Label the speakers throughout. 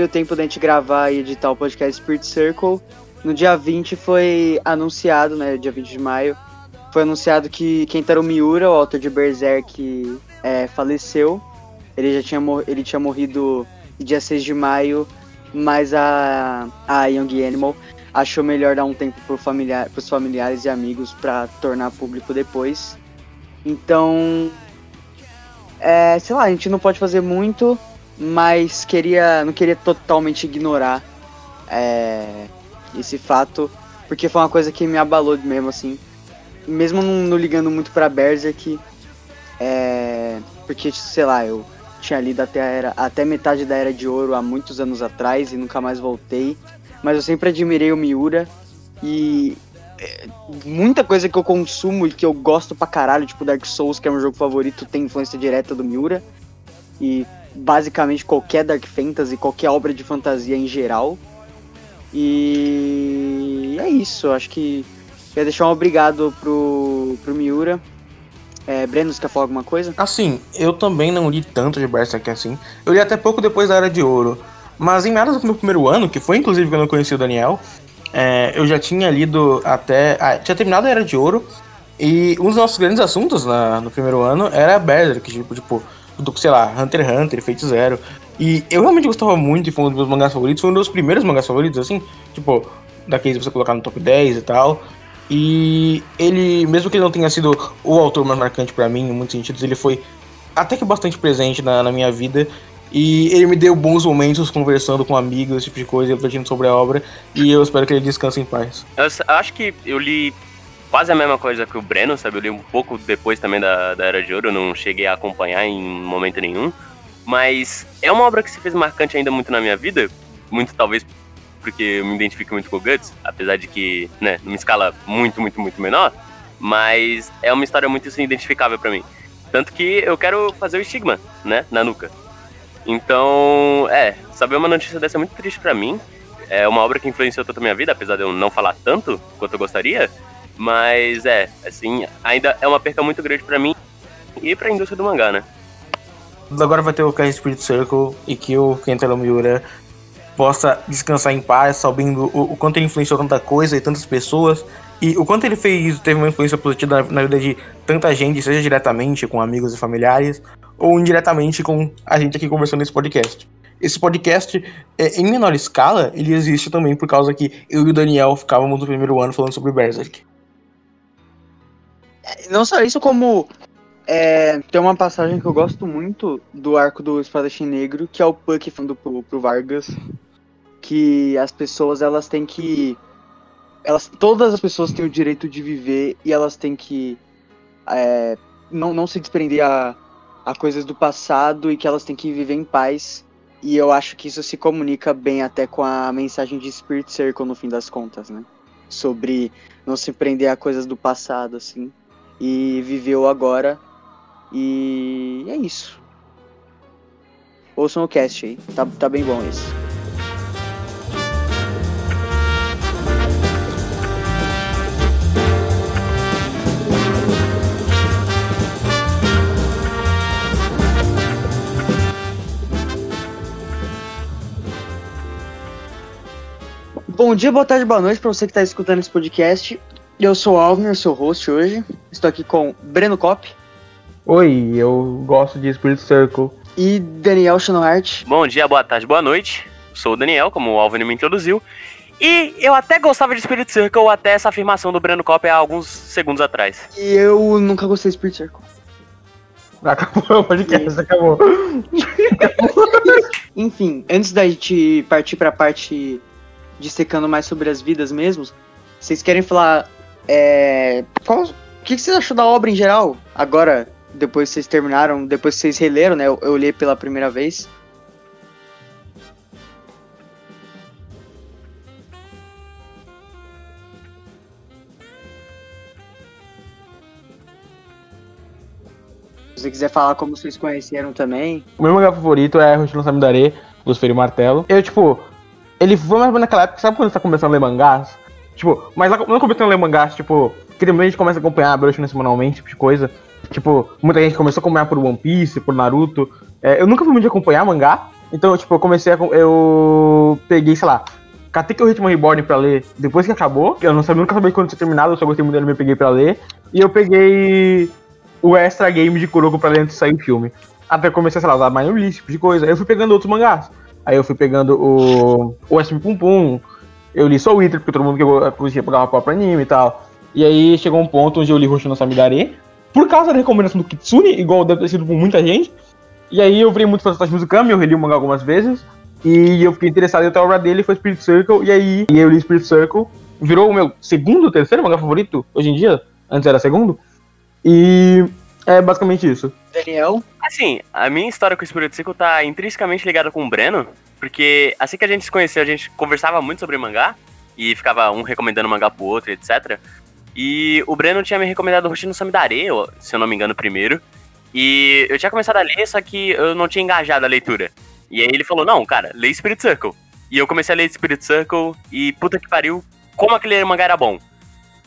Speaker 1: meio tempo da gente gravar e editar o podcast Spirit Circle, no dia 20 foi anunciado, né, dia 20 de maio, foi anunciado que Kentaro Miura, o autor de Berserk, é, faleceu. Ele já tinha, ele tinha morrido dia 6 de maio, mas a, a Young Animal achou melhor dar um tempo para familiar, os familiares e amigos para tornar público depois. Então, é, sei lá, a gente não pode fazer muito, mas queria, não queria totalmente ignorar é, esse fato, porque foi uma coisa que me abalou mesmo, assim. Mesmo não, não ligando muito pra Berserk, é, porque, sei lá, eu tinha lido até, era, até metade da Era de Ouro há muitos anos atrás e nunca mais voltei. Mas eu sempre admirei o Miura e é, muita coisa que eu consumo e que eu gosto pra caralho, tipo Dark Souls, que é meu jogo favorito, tem influência direta do Miura. E basicamente qualquer Dark Fantasy, qualquer obra de fantasia em geral. E é isso, acho que ia deixar um obrigado pro, pro Miura. É, Breno, você quer falar alguma coisa?
Speaker 2: Assim, eu também não li tanto de Berserk assim. Eu li até pouco depois da Era de Ouro. Mas em meados do meu primeiro ano, que foi inclusive quando eu conheci o Daniel, é, eu já tinha lido até. Ah, tinha terminado a Era de Ouro. E um dos nossos grandes assuntos na, no primeiro ano era Berserk, tipo, tipo, sei lá, Hunter x Hunter, Fate Zero. E eu realmente gostava muito e foi um dos meus mangás favoritos, foi um dos primeiros mangás favoritos, assim, tipo, daqueles que você colocar no top 10 e tal. E ele, mesmo que ele não tenha sido o autor mais marcante para mim, em muitos sentidos, ele foi até que bastante presente na, na minha vida. E ele me deu bons momentos conversando com amigos, esse tipo de coisa, refletindo sobre a obra. E eu espero que ele descanse em paz.
Speaker 3: Eu acho que eu li quase a mesma coisa que o Breno, sabe? Eu li um pouco depois também da, da Era de Ouro, não cheguei a acompanhar em momento nenhum. Mas é uma obra que se fez marcante ainda muito na minha vida. Muito talvez porque eu me identifico muito com o Guts, apesar de que, né, numa escala muito, muito, muito menor. Mas é uma história muito assim, identificável para mim. Tanto que eu quero fazer o estigma, né, na nuca. Então, é, saber uma notícia dessa é muito triste para mim. É uma obra que influenciou tanto a minha vida, apesar de eu não falar tanto quanto eu gostaria. Mas é, assim, ainda é uma perca muito grande para mim e pra indústria do mangá, né?
Speaker 2: Agora vai ter o Kai Spirit Circle e que o Kentaro Miura possa descansar em paz, sabendo o, o, quanto ele influenciou tanta coisa e tantas pessoas e o quanto ele fez, teve uma influência positiva na, na vida de tanta gente, seja diretamente com amigos e familiares, ou indiretamente com a gente aqui conversando nesse podcast. Esse podcast, é, em menor escala, ele existe também por causa que eu e o Daniel ficávamos no primeiro ano falando sobre Berserk.
Speaker 1: É, não só isso, como é, tem uma passagem que eu gosto muito do arco do Espadachim Negro, que é o Puck falando pro, pro Vargas, que as pessoas elas têm que elas todas as pessoas têm o direito de viver e elas têm que é, não, não se desprender a a coisas do passado e que elas têm que viver em paz. E eu acho que isso se comunica bem até com a mensagem de Spirit Circle no fim das contas, né? Sobre não se prender a coisas do passado, assim. E viver o agora. E é isso. Ouçam o cast aí, tá, tá bem bom esse. Bom dia, boa tarde, boa noite para você que está escutando esse podcast. Eu sou o Alvin, seu host hoje. Estou aqui com Breno Cop.
Speaker 2: Oi, eu gosto de Spirit Circle.
Speaker 1: E Daniel Schnohart.
Speaker 3: Bom dia, boa tarde, boa noite. Sou o Daniel, como o Alvin me introduziu. E eu até gostava de Spirit Circle até essa afirmação do Breno Cop há alguns segundos atrás.
Speaker 1: E eu nunca gostei de Spirit Circle.
Speaker 2: Acabou o podcast, acabou.
Speaker 1: Enfim, antes da gente partir para a parte dissecando mais sobre as vidas mesmo, vocês querem falar é, qual, o que, vocês achou da obra em geral? Agora, depois que vocês terminaram, depois que vocês releram, né? Eu, eu pela primeira vez. Se você quiser falar como vocês conheceram também.
Speaker 2: O meu mangá favorito é Roshino Samidare, do Esfero e Martelo. Eu, tipo, ele foi mais ou menos naquela época, sabe quando você tá começando a ler mangás? Tipo, mas lá não começando a ler mangás, tipo, que a gente começa a acompanhar a Bruxa semanalmente, tipo de coisa. Tipo, muita gente começou a acompanhar por One Piece, por Naruto. É, eu nunca fui muito de acompanhar mangá, Então, tipo, eu comecei a. Eu peguei, sei lá, catei que o Ritmo Reborn pra ler depois que acabou. Eu não sabia, nunca sabia quando tinha terminado, eu só gostei muito dele, me peguei pra ler. E eu peguei o Extra Game de Kuroko pra ler antes de sair o filme. Até comecei, sei lá, a usar Minor List, tipo de coisa. Aí eu fui pegando outros mangás. Aí eu fui pegando o, o SM Pum Pum. Eu li só o Wither, porque todo mundo que eu conhecia pegava próprio anime e tal. E aí chegou um ponto onde eu li Roshi no Samidare. Por causa da recomendação do Kitsune, igual deve ter sido por muita gente. E aí eu virei muito fã do Mizukami, eu reli o mangá algumas vezes. E eu fiquei interessado em outra obra dele, foi Spirit Circle. E aí e eu li Spirit Circle. Virou o meu segundo, terceiro mangá favorito hoje em dia. Antes era segundo. E é basicamente isso.
Speaker 1: Daniel?
Speaker 3: Assim, a minha história com o Spirit Circle tá intrinsecamente ligada com o Breno. Porque assim que a gente se conheceu, a gente conversava muito sobre mangá. E ficava um recomendando mangá pro outro, etc. E o Breno tinha me recomendado o Hoshino Samidare, se eu não me engano, primeiro. E eu tinha começado a ler, só que eu não tinha engajado a leitura. E aí ele falou, não, cara, lê Spirit Circle. E eu comecei a ler Spirit Circle e puta que pariu, como aquele mangá era bom.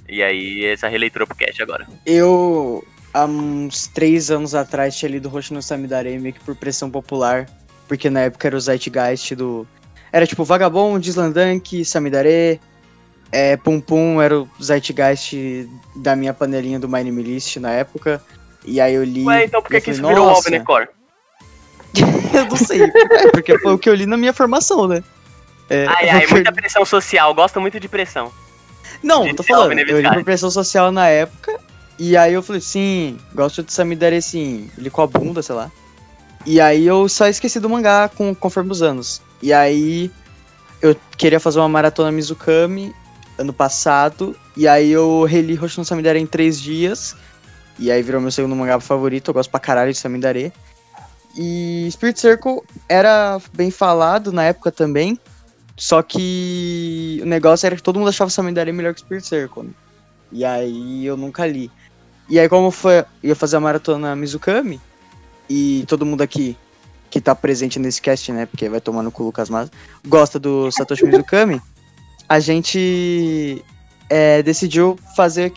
Speaker 3: E aí, essa releitura pro cast agora.
Speaker 1: Eu, há uns três anos atrás, tinha lido Hoshino Samidare meio que por pressão popular. Porque na época era o Zeitgeist do... Era tipo Vagabond, Slandank, Samidare, é, Pum Pum era o Zeitgeist da minha panelinha do My Name List na época. E aí eu li.
Speaker 3: Ué, então por que, que isso virou o Alvenecore?
Speaker 1: eu não sei. É, porque foi o que eu li na minha formação, né?
Speaker 3: É, ai, ai, muita pressão social. Gosto muito de pressão.
Speaker 1: Não, de tô falando. Eu li por pressão social na época. E aí eu falei, sim, gosto de Samidare sim. Li com a bunda, sei lá. E aí eu só esqueci do mangá com, conforme os anos. E aí eu queria fazer uma maratona Mizukami ano passado. E aí eu reli Hoshino Samidare em três dias. E aí virou meu segundo mangá favorito. Eu gosto pra caralho de Samidare. E Spirit Circle era bem falado na época também. Só que o negócio era que todo mundo achava Samidare melhor que Spirit Circle. Né? E aí eu nunca li. E aí como foi, ia fazer a maratona Mizukami, e todo mundo aqui que tá presente nesse cast, né, porque vai tomar no cu Lucas Mas, gosta do Satoshi Mizukami, a gente é, decidiu fazer.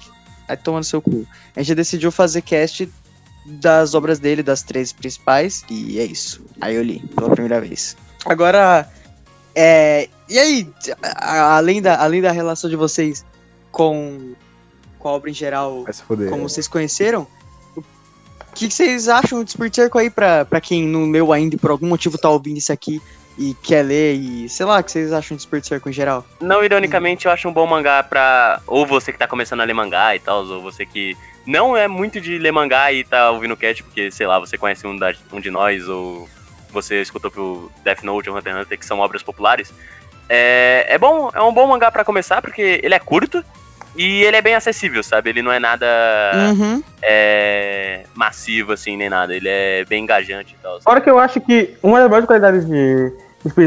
Speaker 1: Ai, tomando seu cu. A gente decidiu fazer cast das obras dele, das três principais, e é isso. Aí eu li pela primeira vez. Agora, é, e aí, além da, além da relação de vocês com, com a obra em geral, como vocês conheceram, o que, que vocês acham de Spirit Circle aí pra, pra quem não leu ainda e por algum motivo tá ouvindo isso aqui? e quer ler e sei lá, o que vocês acham de Spirit Circle em geral?
Speaker 3: Não, ironicamente, eu acho um bom mangá pra. Ou você que tá começando a ler mangá e tal, ou você que não é muito de ler mangá e tá ouvindo o cast, porque, sei lá, você conhece um, da, um de nós, ou você escutou pro Death Note ou Hunter x Hunter, que são obras populares. É, é bom, é um bom mangá para começar, porque ele é curto e ele é bem acessível, sabe? Ele não é nada uhum. é, massivo, assim, nem nada. Ele é bem engajante e tal.
Speaker 2: Fora que eu acho que uma das maiores qualidades de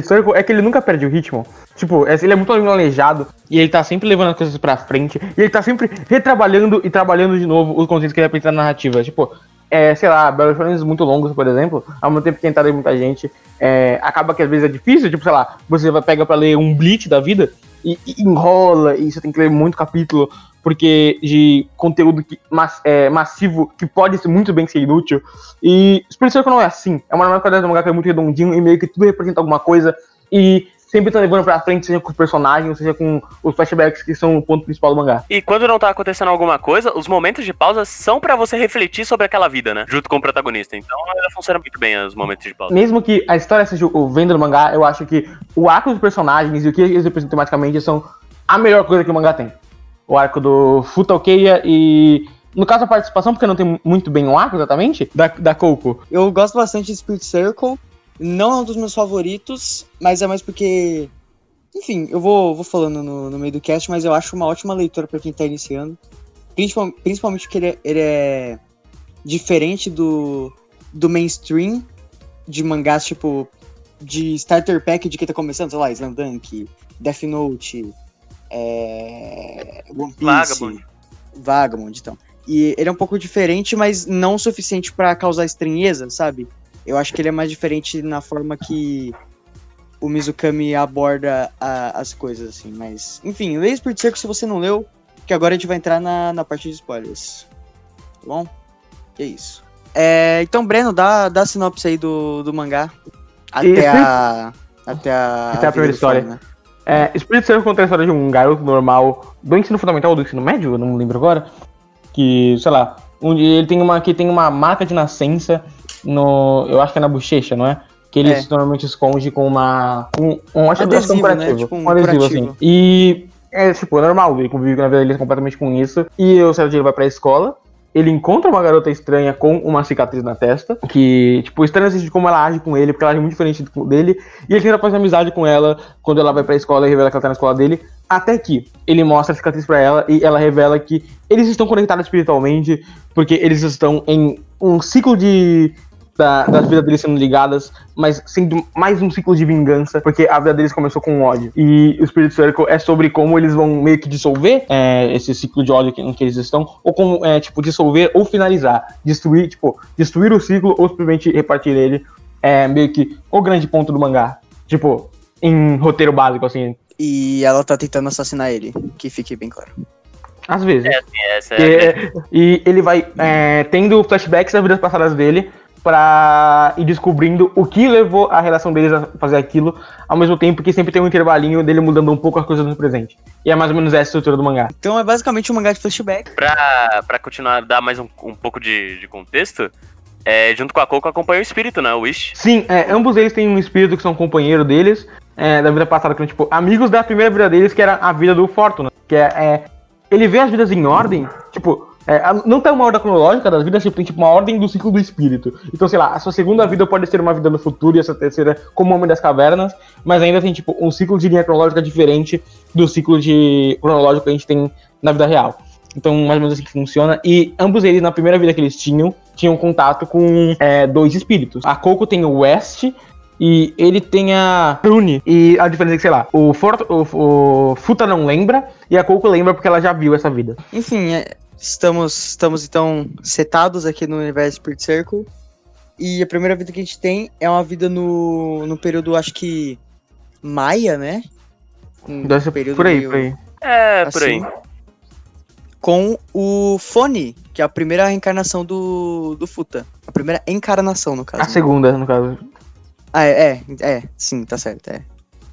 Speaker 2: Circle é que ele nunca perde o ritmo. Tipo, é, ele é muito planejado e ele tá sempre levando as coisas pra frente. E ele tá sempre retrabalhando e trabalhando de novo os conceitos que ele apresenta na narrativa. Tipo, é, sei lá, Battle Shonen muito longos, por exemplo, ao mesmo tempo que tem muita gente, é, acaba que às vezes é difícil, tipo, sei lá, você vai pega pra ler um Bleach da vida e, e enrola, e você tem que ler muito capítulo, porque de conteúdo que, mass, é, massivo que pode ser muito bem ser inútil. E Spirit Circle não é assim. É uma normal qualidade do mangá que é muito redondinho e meio que tudo representa alguma coisa. E sempre tá levando pra frente, seja com os personagens, seja com os flashbacks que são o ponto principal do mangá.
Speaker 3: E quando não tá acontecendo alguma coisa, os momentos de pausa são para você refletir sobre aquela vida, né? Junto com o protagonista. Então ela funciona muito bem os momentos de pausa.
Speaker 2: Mesmo que a história seja o vendo do mangá, eu acho que o arco dos personagens e o que eles representam tematicamente são a melhor coisa que o mangá tem. O arco do Futaukeia e no caso, a participação, porque não tem muito bem um arco exatamente, da, da Coco.
Speaker 1: Eu gosto bastante de Spirit Circle. Não é um dos meus favoritos, mas é mais porque. Enfim, eu vou, vou falando no, no meio do cast, mas eu acho uma ótima leitura para quem tá iniciando. Principal, principalmente porque ele é, ele é diferente do, do mainstream de mangás, tipo, de starter pack de quem tá começando, sei lá, Slam Death Note, é, One Piece, Vagabond. Vagabond, então. E ele é um pouco diferente, mas não o suficiente para causar estranheza, sabe? Eu acho que ele é mais diferente na forma que o Mizukami aborda a, as coisas, assim. Mas, enfim, leia Spirit Circle se você não leu, que agora a gente vai entrar na, na parte de spoilers. Tá bom? Que é isso. É, então, Breno, dá, dá a sinopse aí do, do mangá. Até
Speaker 2: Esse-
Speaker 1: a. Até a.
Speaker 2: Até a primeira história.
Speaker 1: Fone, né?
Speaker 2: É, Spirit Circle conta a história de um garoto normal do ensino fundamental ou do ensino médio, eu não lembro agora. Que, sei lá, um dia ele tem uma, que tem uma marca de nascença no. Eu acho que é na bochecha, não é? Que ele
Speaker 1: É.
Speaker 2: normalmente esconde com uma. Um, um, acho que é
Speaker 1: Adesivo, né? Tipo um
Speaker 2: um adesivo,
Speaker 1: curativo.
Speaker 2: assim. E é, tipo, é normal, ele convive na vida dele completamente com isso. E o ele vai pra escola. Ele encontra uma garota estranha com uma cicatriz na testa. Que, tipo, estranha assim de como ela age com ele, porque ela age muito diferente do- dele. E ele tenta fazer amizade com ela quando ela vai pra escola e revela que ela tá na escola dele. Até que ele mostra a cicatriz pra ela e ela revela que eles estão conectados espiritualmente, porque eles estão em um ciclo de. Da, das vidas deles sendo ligadas, mas sendo mais um ciclo de vingança, porque a vida deles começou com ódio. E o Spirit Circle é sobre como eles vão meio que dissolver é, esse ciclo de ódio em que eles estão, ou como, é, tipo, dissolver ou finalizar. Destruir, tipo, destruir o ciclo ou simplesmente repartir ele. É meio que o grande ponto do mangá. Tipo, em roteiro básico, assim.
Speaker 1: E ela tá tentando assassinar ele, que fique bem claro.
Speaker 2: Às vezes.
Speaker 3: É, assim, essa é
Speaker 2: é-
Speaker 3: grande-
Speaker 2: e ele vai é, tendo flashbacks das vidas passadas dele pra ir descobrindo o que levou a relação deles a fazer aquilo, ao mesmo tempo que sempre tem um intervalinho dele mudando um pouco as coisas no presente. E é mais ou menos essa a estrutura do mangá.
Speaker 1: Então é basicamente um mangá de flashback.
Speaker 3: Pra, pra continuar, dar mais um, um pouco de, de contexto, é, junto com a Coco acompanha o espírito, né? O Wish.
Speaker 2: Sim, é, ambos eles têm um espírito que são companheiro deles, é, da vida passada, que são, tipo, amigos da primeira vida deles, que era a vida do Fortuna. Que é, é, ele vê as vidas em ordem, tipo, é, a- não tem uma ordem cronológica das vidas, tipo, tem tipo uma ordem do ciclo do espírito. Então, sei lá, a sua segunda vida pode ser uma vida no futuro e essa terceira como Homem das Cavernas, mas ainda tem, tipo, um ciclo de linha cronológica diferente do ciclo de cronológico que a gente tem na vida real. Então, mais ou menos assim que funciona. E ambos eles, na primeira vida que eles tinham, tinham contato com é, dois espíritos. A Coco tem o West e ele tem a Rune. E a diferença é que, sei lá, o, Fort, o, o Futa não lembra e a Coco lembra porque ela já viu essa vida.
Speaker 1: Enfim, é, estamos, estamos então setados aqui no universo Spirit Circle. E a primeira vida que a gente tem é uma vida no, no período, acho que. Maia, né? Um
Speaker 2: Deve
Speaker 1: período
Speaker 2: por aí,
Speaker 1: meio
Speaker 2: por aí.
Speaker 3: É, por aí.
Speaker 1: assim. Com o Fone, que é a primeira reencarnação do, do Futa. A primeira encarnação, no caso.
Speaker 2: A segunda, no caso.
Speaker 1: Ah, é, é, é, sim, tá certo, é.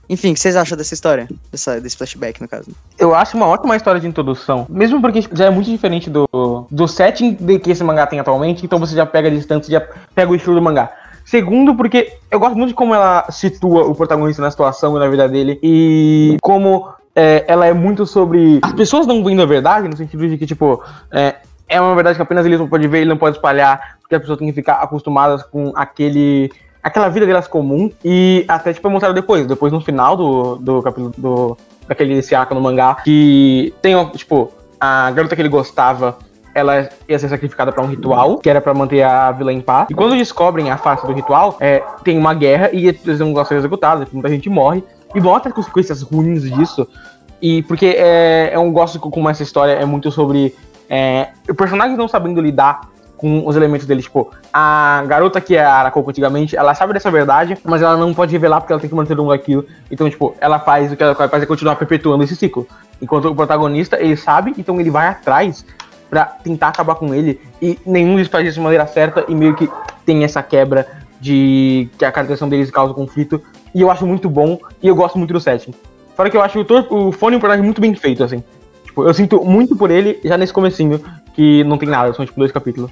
Speaker 1: Enfim, o que vocês acham dessa história? Dessa, desse flashback, no caso.
Speaker 2: Eu acho uma ótima história de introdução. Mesmo porque já é muito diferente do, do setting de que esse mangá tem atualmente, então você já pega a distância, já pega o estilo do mangá. Segundo, porque eu gosto muito de como ela situa o protagonista na situação e na vida dele. E como é, ela é muito sobre. As pessoas não vendo a verdade, no sentido de que, tipo, é, é uma verdade que apenas eles não podem ver, ele não pode espalhar, porque as pessoas têm que ficar acostumadas com aquele. Aquela vida delas comum. E até, tipo, é mostrado depois. Depois no final do, do capítulo do. daquele arco no mangá, que tem, tipo, a garota que ele gostava ela ia ser sacrificada pra um ritual, que era pra manter a vila em paz. E quando descobrem a face do ritual, é, tem uma guerra e eles não gostam de executados, muita gente morre. E mostra as consequências ruins disso. E porque é, é um gosto com como essa história é muito sobre é, o personagem não sabendo lidar com os elementos dele. Tipo, a garota que é a Arakoko antigamente, ela sabe dessa verdade, mas ela não pode revelar porque ela tem que manter um aquilo. Então, tipo, ela faz o que ela faz é continuar perpetuando esse ciclo. Enquanto o protagonista, ele sabe, então ele vai atrás pra tentar acabar com ele. E nenhum deles faz isso de maneira certa e meio que tem essa quebra de que a caracterização deles causa conflito. E eu acho muito bom e eu gosto muito do setting. Fora que eu acho o, o Fone um personagem muito bem feito, assim. Tipo, eu sinto muito por ele já nesse comecinho, que não tem nada, são tipo dois capítulos.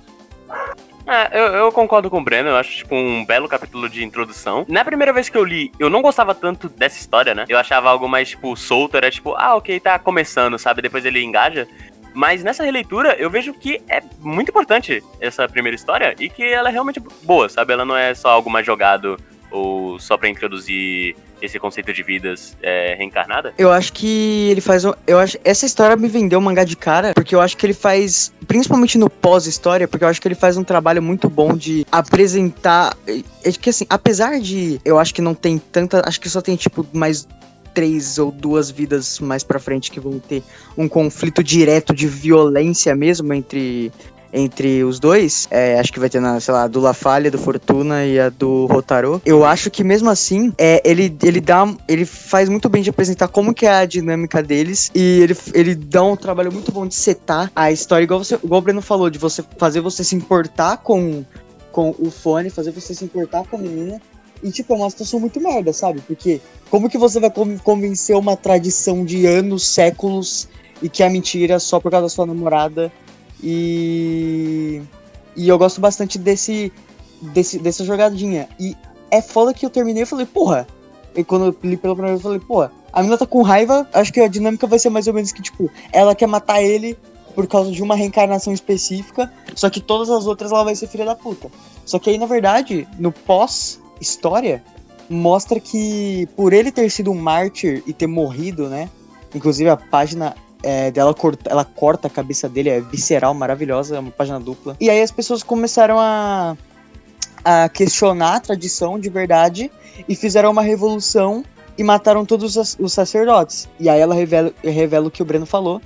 Speaker 3: É, eu, eu concordo com o Breno, eu acho, tipo, um belo capítulo de introdução. Na primeira vez que eu li, eu não gostava tanto dessa história, né? Eu achava algo mais, tipo, solto, era tipo, ah, ok, tá começando, sabe? Depois ele engaja. Mas nessa releitura, eu vejo que é muito importante essa primeira história e que ela é realmente boa, sabe? Ela não é só algo mais jogado ou só pra introduzir esse conceito de vidas é, reencarnada.
Speaker 1: Eu acho que ele faz. Eu acho essa história me vendeu o mangá de cara, porque eu acho que ele faz, principalmente no pós-história, porque eu acho que ele faz um trabalho muito bom de apresentar. É que assim, apesar de eu acho que não tem tanta, acho que só tem tipo mais três ou duas vidas mais pra frente que vão ter um conflito direto de violência mesmo entre entre os dois, é, acho que vai ter na, sei lá, a do La Falha, do Fortuna e a do Rotaro. Eu acho que mesmo assim, é, ele, ele dá, ele faz muito bem de apresentar como que é a dinâmica deles e ele, ele dá um trabalho muito bom de setar a história, igual, você, igual o Breno falou, de você fazer você se importar com, com o fone, fazer você se importar com a menina E, tipo, é uma situação muito merda, sabe? Porque como que você vai convencer uma tradição de anos, séculos, e que é mentira só por causa da sua namorada? E. E eu gosto bastante desse, desse dessa jogadinha. E é foda que eu terminei e falei, porra. E quando eu li pela primeira vez, eu falei, porra, a menina tá com raiva, acho que a dinâmica vai ser mais ou menos que, tipo, ela quer matar ele por causa de uma reencarnação específica, só que todas as outras ela vai ser filha da puta. Só que aí, na verdade, no pós-história, mostra que por ele ter sido um mártir e ter morrido, né? Inclusive a página é, dela corta, ela corta a cabeça dele, é visceral, maravilhosa, é uma página dupla. E aí as pessoas começaram a, a questionar a tradição de verdade e fizeram uma revolução e mataram todos os sacerdotes. E aí ela revela, revela o que o Breno falou,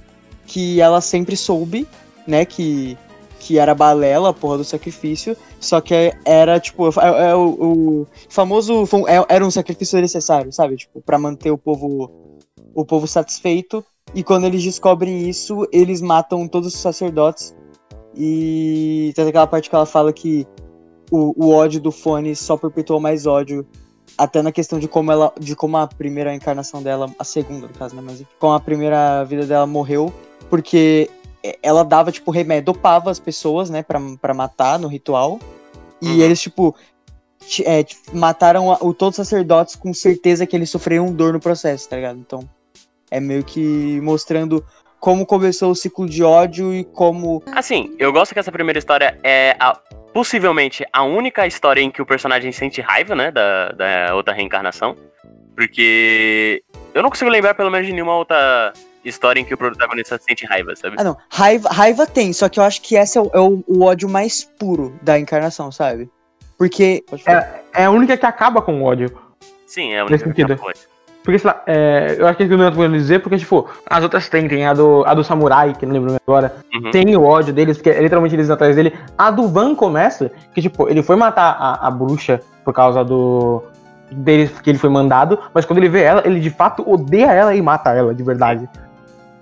Speaker 1: que ela sempre soube, né, que, que era balela, a porra do sacrifício, só que era, tipo, é, é o, o, famoso, é, era um sacrifício necessário, sabe, tipo, para manter o povo, o povo satisfeito, e quando eles descobrem isso, eles matam todos os sacerdotes, e tem aquela parte que ela fala que o, o ódio do Fone só perpetuou mais ódio até na questão de como ela, de como a primeira encarnação dela, a segunda no caso, né, mas como a primeira vida dela morreu, porque ela dava tipo remédio, dopava as pessoas, né, para para matar no ritual. E uhum. eles tipo é, mataram o, todos os sacerdotes com certeza que eles sofreram dor no processo, tá ligado? Então, é meio que mostrando como começou o ciclo de ódio e como.
Speaker 3: Assim, eu gosto que essa primeira história é a possivelmente a única história em que o personagem sente raiva, né, da, da outra reencarnação. Porque eu não consigo lembrar pelo menos de nenhuma outra história em que o protagonista sente raiva, sabe?
Speaker 1: Ah, não. Raiva, raiva tem, só que eu acho que esse é o, é o, o ódio mais puro da encarnação, sabe? Porque.
Speaker 2: É, é a única que acaba com o ódio.
Speaker 3: Sim, é a única que acaba com o ódio.
Speaker 2: Porque, sei lá, é, eu acho que não é tô dizer, porque, tipo, as outras tem, tem a do, a do samurai, que não lembro agora, uhum. tem o ódio deles, porque é literalmente eles atrás dele. A do Van começa, que, tipo, ele foi matar a, a bruxa por causa do. dele, que ele foi mandado, mas quando ele vê ela, ele de fato odeia ela e mata ela, de verdade.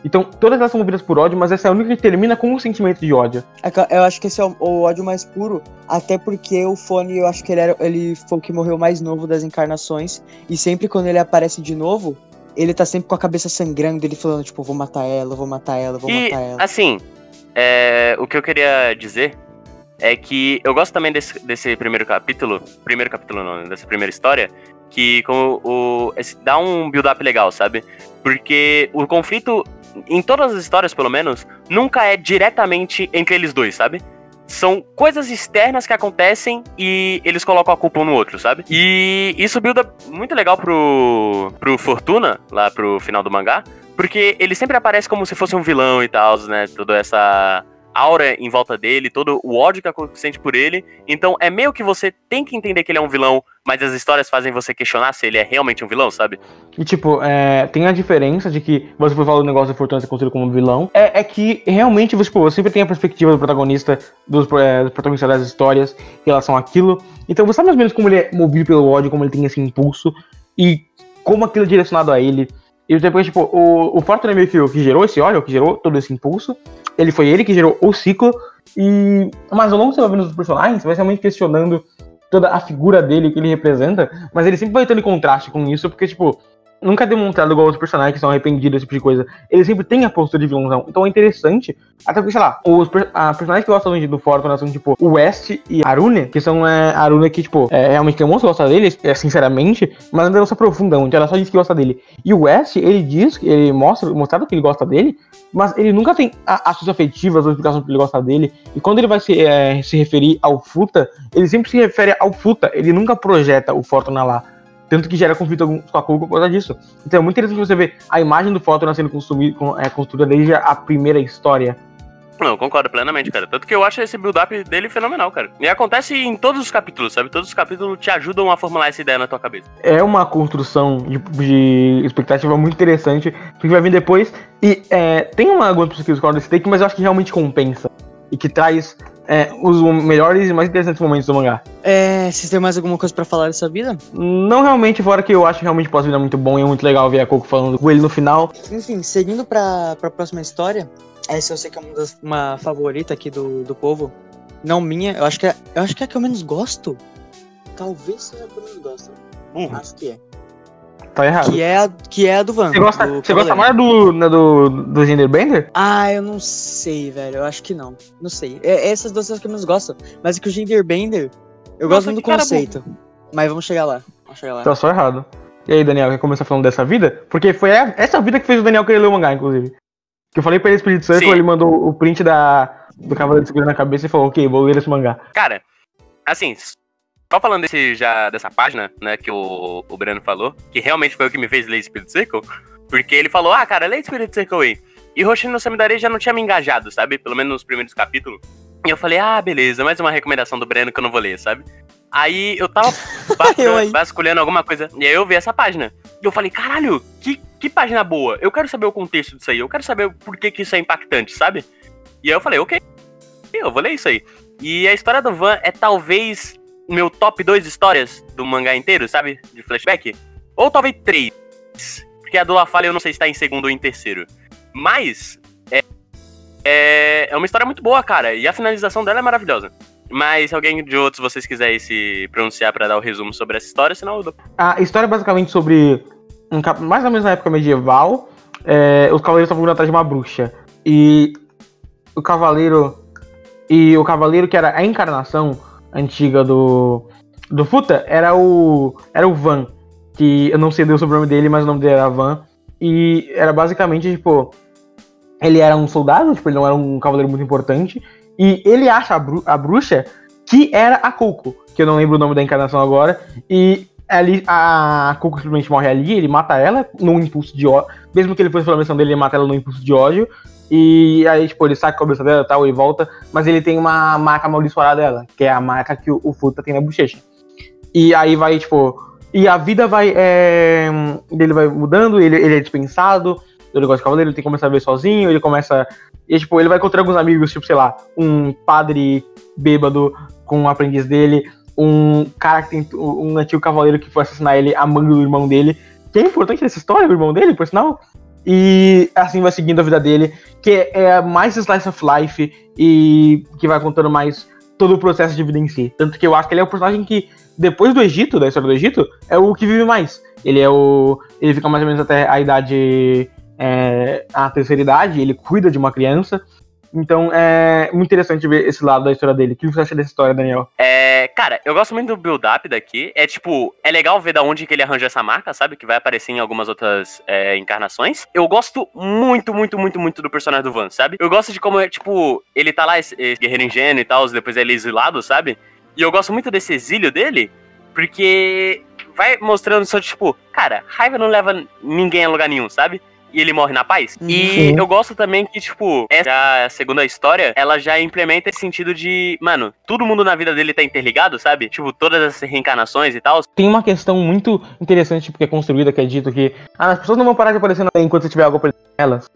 Speaker 2: Então, todas elas são movidas por ódio, mas essa é a única que termina com um sentimento de ódio.
Speaker 1: É eu acho que esse é o, o ódio mais puro, até porque o Fone, eu acho que ele, era, ele foi o que morreu mais novo das encarnações, e sempre quando ele aparece de novo, ele tá sempre com a cabeça sangrando, ele falando, tipo, vou matar ela, vou matar ela, vou e, matar ela.
Speaker 3: Assim, é, o que eu queria dizer é que eu gosto também desse, desse primeiro capítulo, primeiro capítulo não, dessa primeira história, que como o, esse, dá um build-up legal, sabe? Porque o conflito em todas as histórias, pelo menos, nunca é diretamente entre eles dois, sabe? São coisas externas que acontecem e eles colocam a culpa um no outro, sabe? E isso builda muito legal pro, pro Fortuna, lá pro final do mangá, porque ele sempre aparece como se fosse um vilão e tal, né? Toda essa aura em volta dele, todo o ódio que você sente por ele. Então é meio que você tem que entender que ele é um vilão, mas as histórias fazem você questionar se ele é realmente um vilão, sabe?
Speaker 2: E tipo, é, tem a diferença de que você foi falar do negócio da Fortuna ser construído como um vilão, é, é que realmente você, tipo, sempre tem a perspectiva do protagonista, dos, é, dos protagonistas das histórias em relação àquilo. Então você sabe mais ou menos como ele é movido pelo ódio, como ele tem esse impulso e como aquilo é direcionado a ele. E depois, tipo, o, o Fortuna é meio que, que gerou esse ódio, que gerou todo esse impulso. Ele foi ele que gerou o ciclo. E. Mas ao longo você vai vendo os personagens, você vai realmente questionando toda a figura dele, que ele representa. Mas ele sempre vai tendo contraste com isso, porque, tipo, nunca é demonstrado igual os personagens que são arrependidos, esse tipo de coisa. Ele sempre tem a postura de vilãozão. Então é interessante. Até porque, sei lá, os a personagens que gostam do Fortuna são, tipo, o West e Arune, que são é, Arune que, tipo, é, realmente tem um que gosta dele, é, sinceramente, mas não se aprofunda muito. Ela só diz que gosta dele. E o West, ele diz, ele mostra, mostrado que ele gosta dele, mas ele nunca tem ações afetivas ou explicação que ele gosta dele. E quando ele vai se, é, se referir ao Futa, ele sempre se refere ao Futa. Ele nunca projeta o Fortuna lá. Tanto que gera conflito com a Coco por causa disso. Então é muito interessante você ver a imagem do Photon sendo é, construída desde a primeira história.
Speaker 3: Não, concordo plenamente, cara. Tanto que eu acho esse build-up dele fenomenal, cara. E acontece em todos os capítulos, sabe? Todos os capítulos te ajudam a formular essa ideia na tua cabeça.
Speaker 2: É uma construção de, de expectativa muito interessante que vai vir depois. E é, tem uma algumas pessoas que discordam desse take, mas eu acho que realmente compensa. E que traz é, os melhores e mais interessantes momentos do mangá.
Speaker 1: É, vocês têm mais alguma coisa para falar dessa vida?
Speaker 2: Não realmente, fora que eu acho que realmente pós-vida é muito bom e é muito legal ver a Coco falando com ele no final.
Speaker 1: Enfim, seguindo pra, pra próxima história, essa eu sei que é uma, das, uma favorita aqui do, do povo. Não minha, eu acho, que é, eu acho que é a que eu menos gosto. talvez seja a que eu menos gosto.
Speaker 3: Burro.
Speaker 1: Acho que é.
Speaker 2: Tá errado.
Speaker 1: Que é a, que é a do Van.
Speaker 2: Você gosta,
Speaker 1: do
Speaker 2: você gosta mais do, né, do, do Genderbender?
Speaker 1: Ah, eu não sei, velho. Eu acho que não. Não sei. É, essas duas são as que eu menos gosto. Mas é que o Genderbender, eu
Speaker 3: Nossa,
Speaker 1: gosto muito do conceito. Mas vamos chegar lá. Vamos chegar lá.
Speaker 2: Tá só errado. E aí, Daniel, quer começar falando dessa vida? Porque foi a- essa vida que fez o Daniel querer ler o mangá, inclusive. Que eu falei pra ele Circle,
Speaker 3: Sim.
Speaker 2: ele mandou o print da, do Cavaleiro segurando na cabeça e falou, ok, vou ler esse mangá.
Speaker 3: Cara, assim, só falando desse, já, dessa página, né, que o, o Breno falou, que realmente foi o que me fez ler Spirit Circle, porque ele falou, ah, cara, lê Spirit Circle aí. E Roshino no Samidare já não tinha me engajado, sabe? Pelo menos nos primeiros capítulos. E eu falei, ah, beleza, mais uma recomendação do Breno que eu não vou ler, sabe? Aí eu tava
Speaker 1: Eu
Speaker 3: vasculhando alguma coisa, e aí eu vi essa página. E eu falei, caralho, que, que página boa. Eu quero saber o contexto disso aí, eu quero saber por que, que isso é impactante, sabe? E aí eu falei, ok, eu vou ler isso aí. E a história do Van é talvez meu top 2 histórias do mangá inteiro, sabe? De flashback. Ou talvez 3. Porque a do La Falha eu não sei se tá em segundo ou em terceiro. Mas é, é, é uma história muito boa, cara. E a finalização dela é maravilhosa. Mas se alguém de outros vocês quiserem se pronunciar pra dar o resumo sobre essa história, senão eu dou.
Speaker 2: A história é basicamente sobre, um mais ou menos na época medieval, é, os cavaleiros estavam atrás de uma bruxa. E o cavaleiro. E o cavaleiro que era a encarnação antiga do. Do Futa era o. Era o Van. Que eu não sei o sobrenome dele, mas o nome dele era Van. E era basicamente, tipo. Ele era um soldado, tipo, ele não era um cavaleiro muito importante. E ele acha a, bru- a bruxa que era a Coco, que eu não lembro o nome da encarnação agora. E ali a Coco simplesmente morre ali, ele mata ela num impulso de ódio. Mesmo que ele fosse pela missão dele, ele mata ela num impulso de ódio. E aí, tipo, ele saca a cabeça dela tal e volta. Mas ele tem uma marca amaldiçoada dela, que é a marca que o, o Futa tem na bochecha. E aí vai, tipo. E a vida vai. É, dele vai mudando, ele, ele é dispensado. do negócio de cavaleiro, ele tem que começar a ver sozinho, ele começa. E, tipo, ele vai encontrar alguns amigos, tipo, sei lá, um padre bêbado com um aprendiz dele, um cara que tem um antigo cavaleiro que foi assassinar ele amando o irmão dele. Que é importante nessa história, o irmão dele, por sinal. E assim vai seguindo a vida dele, que é mais slice of life e que vai contando mais todo o processo de vida em si. Tanto que eu acho que ele é o personagem que, depois do Egito, da história do Egito, é o que vive mais. Ele é o. Ele fica mais ou menos até a idade. É, a terceira idade, ele cuida de uma criança. Então é muito interessante ver esse lado da história dele. O que você acha dessa história, Daniel?
Speaker 3: É, cara, eu gosto muito do build-up daqui. É tipo, é legal ver da onde que ele arranja essa marca, sabe? Que vai aparecer em algumas outras é, encarnações. Eu gosto muito, muito, muito, muito do personagem do Van, sabe? Eu gosto de como é, tipo, ele tá lá, esse, esse guerreiro ingênuo e tal, depois ele é exilado, sabe? E eu gosto muito desse exílio dele, porque vai mostrando só, tipo, cara, raiva não leva ninguém a lugar nenhum, sabe? E ele morre na paz.
Speaker 1: Uhum.
Speaker 3: E eu gosto também que, tipo, essa segunda história, ela já implementa esse sentido de, mano, todo mundo na vida dele tá interligado, sabe? Tipo, todas essas reencarnações e tal.
Speaker 2: Tem uma questão muito interessante porque é construída, que é dito que ah, as pessoas não vão parar de aparecer enquanto você tiver algo pra elas.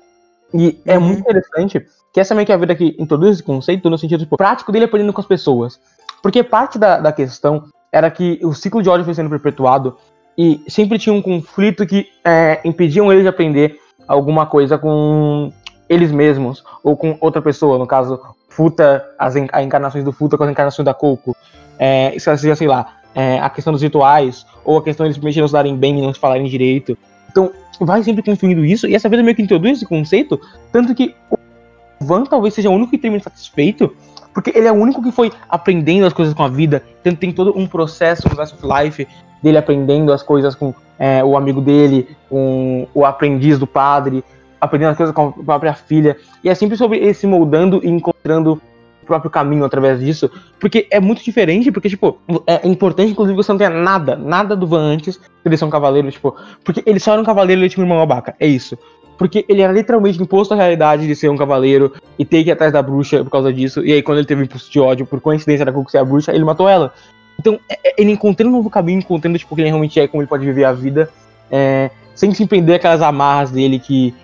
Speaker 2: E é
Speaker 1: Uhum.
Speaker 2: muito interessante que essa meio que é a vida que introduz esse conceito no sentido tipo, prático dele aprendendo com as pessoas. Porque parte da, da questão era que o ciclo de ódio foi sendo perpetuado e sempre tinha um conflito que é, impediam ele de aprender alguma coisa com eles mesmos ou com outra pessoa, no caso, Futa, as en- encarnações do Futa com as encarnações da Coco. É, isso seja, sei lá, é, a questão dos rituais, ou a questão de eles não se darem bem e não se falarem direito. Então, vai sempre construindo isso, e essa vida meio que introduz esse conceito, tanto que o Van talvez seja o único que termine satisfeito, porque ele é o único que foi aprendendo as coisas com a vida, tanto tem todo um processo Life of Life dele aprendendo as coisas com é, o amigo dele, com o aprendiz do padre, aprendendo as coisas com a própria filha, e é sempre sobre ele se moldando e encontrando o próprio caminho através disso, porque é muito diferente, porque, tipo, é importante, inclusive, que você não tenha nada, nada do Van antes de ele ser um cavaleiro, tipo, porque ele só era um cavaleiro e ele tinha um irmão babaca, é isso. Porque ele era literalmente imposto à realidade de ser um cavaleiro e ter que ir atrás da bruxa por causa disso, e aí quando ele teve um impulso de ódio, por coincidência era ser a bruxa, ele matou ela. Então, é- é- ele encontrando um novo caminho, encontrando, tipo, quem ele realmente é, como ele pode viver a vida, é, sem se empreender aquelas amarras dele que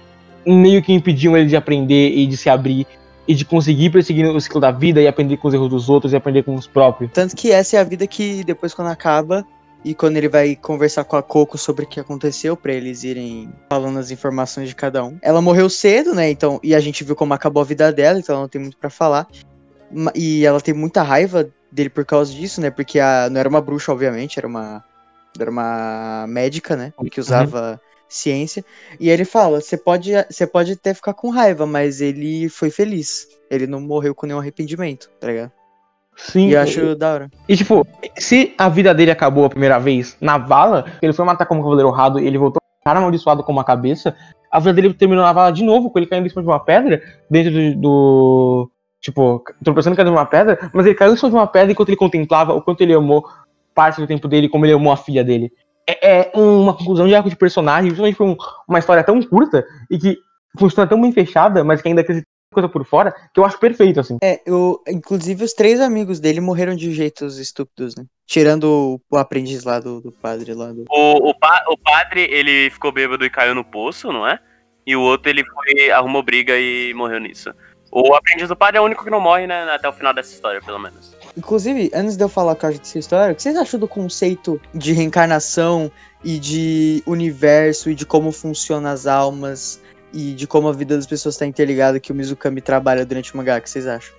Speaker 2: meio que impediam ele de aprender e de se abrir e de conseguir perseguir o ciclo da vida e aprender com os erros dos outros e aprender com os próprios.
Speaker 1: Tanto que essa é a vida que depois quando acaba e quando ele vai conversar com a Coco sobre o que aconteceu pra eles irem falando as informações de cada um. Ela morreu cedo, né? Então, e a gente viu como acabou a vida dela, então ela não tem muito pra falar. E ela tem muita raiva dele por causa disso, né? Porque a, não era uma bruxa, obviamente, era uma, era uma médica, né? Que usava ciência. E ele fala: você pode, você pode até ficar com raiva, mas ele foi feliz. Ele não morreu com nenhum arrependimento, tá ligado?
Speaker 2: Sim.
Speaker 1: E eu acho da hora.
Speaker 2: E tipo, se a vida dele acabou a primeira vez na vala, ele foi matar como cavaleiro honrado e ele voltou cara amaldiçoado com uma cabeça, a vida dele terminou na vala de novo, com ele caindo em cima de uma pedra, dentro do. do tipo, tropeçando caindo de uma pedra, mas ele caiu em cima de uma pedra enquanto ele contemplava o quanto ele amou parte do tempo dele, como ele amou a filha dele. É, é uma conclusão de arco de personagem, justamente por um, uma história tão curta e que funciona tão bem fechada, mas que ainda acrescenta coisa por fora, que eu acho perfeito, assim.
Speaker 1: É, eu, inclusive os três amigos dele morreram de jeitos estúpidos, né? Tirando o, o aprendiz lá do, do padre lá do.
Speaker 3: O, o, pa, o padre, ele ficou bêbado e caiu no poço, não é? E o outro, ele foi, arrumou briga e morreu nisso. O aprendiz do padre é o único que não morre, né? Até o final dessa história, pelo menos.
Speaker 1: Inclusive, antes de eu falar eu acho dessa história, o que vocês acham do conceito de reencarnação e de universo e de como funcionam as almas e de como a vida das pessoas está interligada que o Mizukami trabalha durante o mangá? O que vocês acham?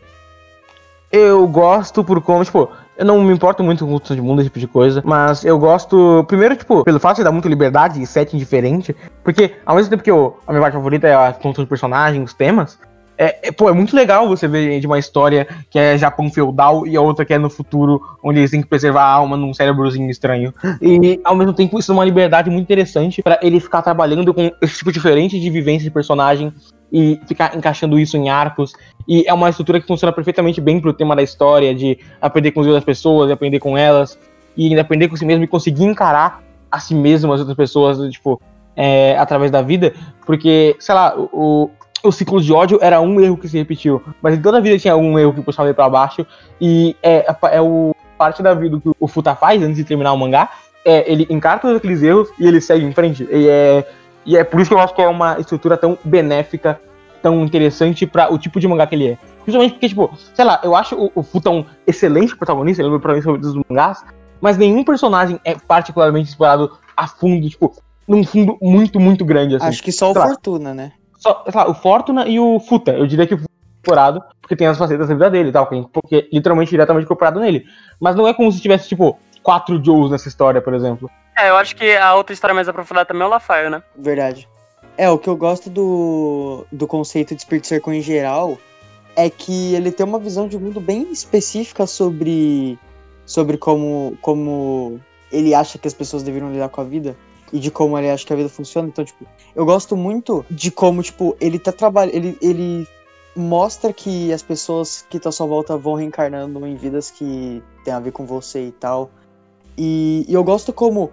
Speaker 2: Eu gosto por como, tipo, eu não me importo muito com construção de mundo, esse tipo de coisa, mas eu gosto, primeiro, tipo, pelo fato de dar muita liberdade e setting diferente, porque ao mesmo tempo que eu, a minha parte favorita é a construção de personagens, os temas, é, é, pô, é muito legal você ver de uma história que é Japão feudal e a outra que é no futuro, onde eles têm que preservar a alma num cérebrozinho estranho. E ao mesmo tempo isso é uma liberdade muito interessante para ele ficar trabalhando com esse tipo diferente de vivência de personagem e ficar encaixando isso em arcos. E é uma estrutura que funciona perfeitamente bem pro tema da história, de aprender com as outras pessoas, aprender com elas, e ainda aprender com si mesmo e conseguir encarar a si mesmo, as outras pessoas, tipo, é, através da vida. Porque, sei lá, o, o ciclo de ódio era um erro que se repetiu, mas em toda a vida tinha um erro que puxava ele pra baixo, e é, é o parte da vida que o Futa faz antes de terminar o mangá, é ele encara todos aqueles erros e ele segue em frente. E é, e é por isso que eu acho que é uma estrutura tão benéfica, tão interessante para o tipo de mangá que ele é. Principalmente porque, tipo, sei lá, eu acho o, o Futa um excelente protagonista, ele é o meu protagonista dos mangás, mas nenhum personagem é particularmente explorado a fundo, tipo, num fundo muito, muito grande, assim.
Speaker 1: Acho que só o. Fortuna, né?
Speaker 2: Só, sei lá, o Fortuna e o Futa. Eu diria que o Futa é explorado, porque tem as facetas da vida dele e tal, que- porque literalmente diretamente incorporado nele. Mas não é como se tivesse, tipo, quatro Joes nessa história, por exemplo.
Speaker 3: É, eu acho que a outra história mais aprofundada também é o Lafaio, né?
Speaker 1: Verdade. É, o que eu gosto do, do conceito de Spirit Circle em geral é que ele tem uma visão de mundo bem específica sobre, sobre como, como ele acha que as pessoas deveriam lidar com a vida e de como ele acha que a vida funciona. Então, tipo, eu gosto muito de como, tipo, ele tá trabalhando. Ele, ele mostra que as pessoas que estão à sua volta vão reencarnando em vidas que tem a ver com você e tal. E, e eu gosto como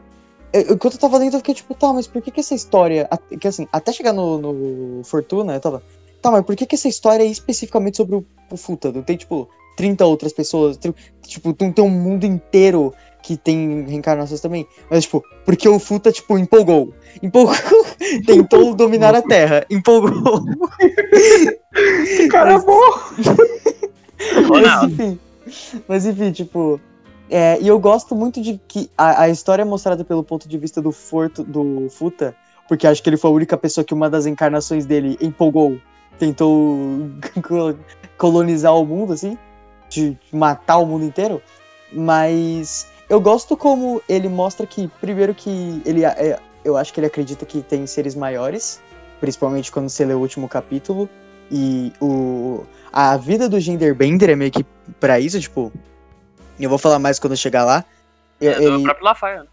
Speaker 1: eu- Enquanto eu tava lendo, eu fiquei tipo, tá, mas por que que essa história. Que assim, até chegar no, no Fortuna, eu tava. Tá, mas por que que essa história é especificamente sobre o, o Futa? Não tem, tipo, 30 outras pessoas. Tipo, não tem um mundo inteiro que tem reencarnações também. Mas, tipo, porque o Futa, tipo, empolgou. Empolgou. Tentou dominar a Terra. Empolgou.
Speaker 2: Cara,
Speaker 1: Mas-
Speaker 2: bom!
Speaker 3: Ou
Speaker 1: Mas enfim. Mas enfim, tipo. é, e eu gosto muito de que a, a história é mostrada pelo ponto de vista do Forto, do Futa, porque acho que ele foi a única pessoa que uma das encarnações dele empolgou, tentou col- colonizar o mundo, assim, de matar o mundo inteiro. Mas eu gosto como ele mostra que, primeiro que ele. é, eu acho que ele acredita que tem seres maiores, principalmente quando você lê o último capítulo. E o, a vida do Genderbender é meio que pra isso, tipo. Eu vou falar mais quando eu chegar lá.
Speaker 3: É,
Speaker 1: Ele-
Speaker 3: do próprio Lafaio. né?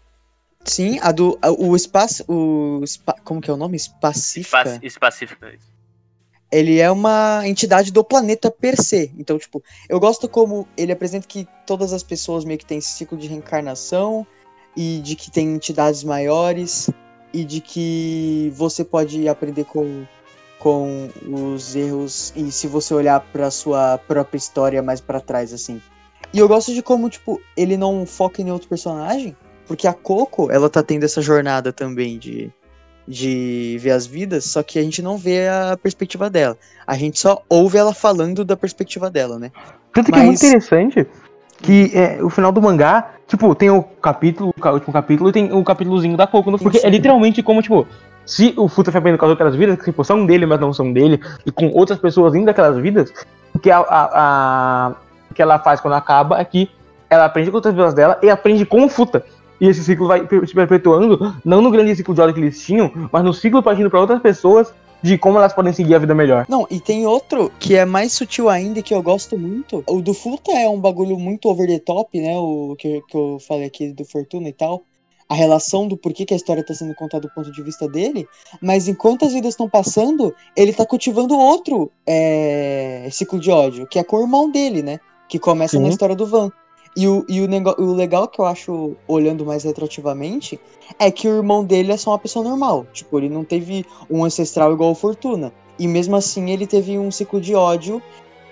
Speaker 1: sim, a do. a- o espaço. O, como que é o nome? Espacífica.
Speaker 3: Espac- Específico. é isso.
Speaker 1: Ele é uma entidade do planeta per se. Então, tipo, eu gosto como ele apresenta que todas as pessoas meio que têm esse ciclo de reencarnação e de que tem entidades maiores e de que você pode aprender com, com os erros e se você olhar pra sua própria história mais pra trás, assim. E eu gosto de como, tipo, ele não foca em outro personagem, porque a Coco, ela tá tendo essa jornada também de de ver as vidas, só que a gente não vê a perspectiva dela. A gente só ouve ela falando da perspectiva dela, né?
Speaker 2: Tanto que é muito
Speaker 1: Mas-
Speaker 2: interessante que é, o final do mangá, tipo, tem o capítulo, o último capítulo, e tem o capítulozinho da Coco. Porque
Speaker 1: Sim.
Speaker 2: é literalmente como, tipo, se o Futa foi aprendendo com as outras vidas, que tipo, são dele, mas não são dele, e com outras pessoas indo daquelas vidas, porque a, a, a, que ela faz quando acaba é que ela aprende com outras vilas dela e aprende com o Futa. E esse ciclo vai se perpetuando, não no grande ciclo de ódio que eles tinham, mas no ciclo partindo para outras pessoas de como elas podem seguir a vida melhor.
Speaker 1: Não, e tem outro que é mais sutil ainda e que eu gosto muito. O do Futa é um bagulho muito over the top, né? O que, que eu falei aqui do Fortuna e tal. A relação do porquê que a história tá sendo contada do ponto de vista dele. Mas enquanto as vidas estão passando, ele tá cultivando outro é, ciclo de ódio, que é com o irmão dele, né? Que começa
Speaker 2: Sim.
Speaker 1: na história do Van. E o, e o, nego- o legal que eu acho, olhando mais retroativamente, é que o irmão dele é só uma pessoa normal. Tipo, ele não teve um ancestral igual o Fortuna. E mesmo assim ele teve um ciclo de ódio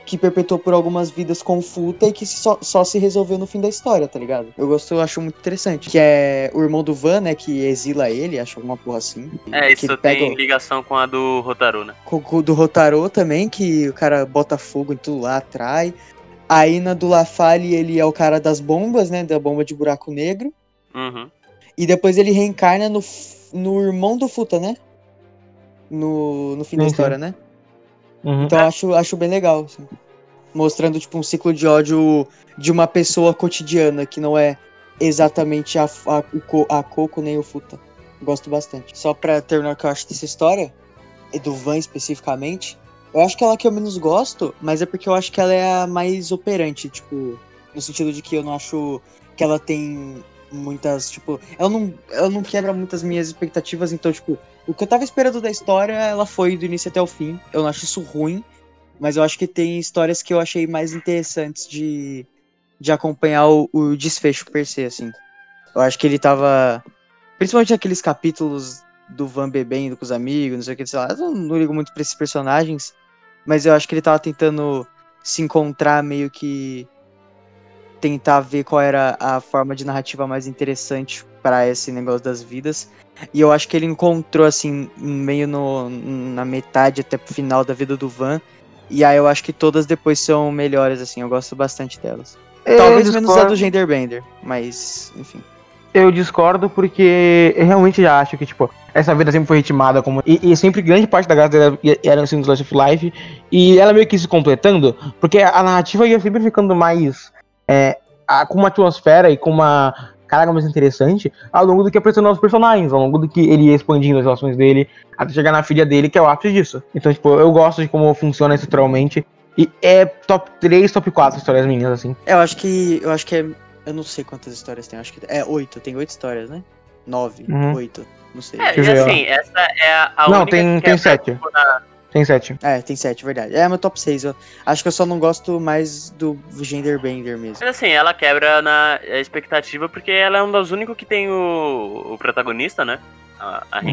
Speaker 1: que perpetuou por algumas vidas com o Futa e que só, só se resolveu no fim da história, tá ligado? Eu gosto, eu acho muito interessante. Que é o irmão do Van, né, que exila ele, acho alguma porra assim.
Speaker 3: É, isso tem
Speaker 1: pega
Speaker 3: ligação com a do Rotaru, né?
Speaker 1: o- com o do Rotarô também, que o cara bota fogo em tudo lá, atrai. Aí na do Lafalle ele é o cara das bombas, né, da bomba de buraco negro.
Speaker 3: Uhum.
Speaker 1: E depois ele reencarna no, no irmão do Futa, né? No, no fim da
Speaker 2: Sim, sim.
Speaker 1: história, né?
Speaker 2: Uhum.
Speaker 1: Então eu acho, acho bem legal. assim. Mostrando, tipo, um ciclo de ódio de uma pessoa cotidiana, que não é exatamente a, a, a Coco nem o Futa. Gosto bastante. Só pra terminar o que eu acho dessa história, e do Van especificamente, eu acho que ela que eu menos gosto, mas é porque eu acho que ela é a mais operante, tipo, no sentido de que eu não acho que ela tem muitas, tipo, ela não, ela não quebra muitas minhas expectativas, então, tipo, o que eu tava esperando da história, ela foi do início até o fim. Eu não acho isso ruim, mas eu acho que tem histórias que eu achei mais interessantes de, de acompanhar o, o desfecho per se, assim. Eu acho que ele tava. Principalmente aqueles capítulos do Van bebendo com os amigos, não sei o que, sei lá. Eu não, não ligo muito pra esses personagens. Mas eu acho que ele tava tentando se encontrar meio que. Tentar ver qual era a forma de narrativa mais interessante para esse negócio das vidas. E eu acho que ele encontrou, assim, meio no, na metade até pro final da vida do Van. E aí eu acho que todas depois são melhores, assim. Eu gosto bastante delas. Talvez
Speaker 2: Eu
Speaker 1: menos a do Genderbender, mas, enfim.
Speaker 2: Eu discordo porque eu realmente já acho que, tipo, essa vida sempre foi ritmada como. E, e sempre grande parte da graça dela era assim, no Slice of Life. E ela meio que se completando, porque a narrativa ia sempre ficando mais. É, a- com uma atmosfera e com uma carga mais interessante ao longo do que apresentando os personagens, ao longo do que ele ia expandindo as relações dele, até chegar na filha dele, que é o ápice disso. Então, tipo, eu gosto de como funciona estruturalmente. E é top 3, top 4 histórias minhas, assim.
Speaker 1: Eu acho que. Eu acho que é. Eu não sei quantas histórias tem. Acho que é oito. Tem oito histórias, né? Nove,
Speaker 2: Uhum.
Speaker 1: oito. Não sei.
Speaker 3: É, e assim, essa é a, a
Speaker 2: Não,
Speaker 3: única
Speaker 2: tem-
Speaker 3: que
Speaker 2: tem
Speaker 3: quebra,
Speaker 2: sete.
Speaker 3: tipo, na-
Speaker 2: Tem 7.
Speaker 1: É, tem sete, verdade. É meu top 6. Eu acho que eu só não gosto mais do Genderbender mesmo.
Speaker 3: Mas assim, ela quebra na expectativa porque ela é um dos únicos que tem o, o protagonista, né? A, a
Speaker 2: Uhum.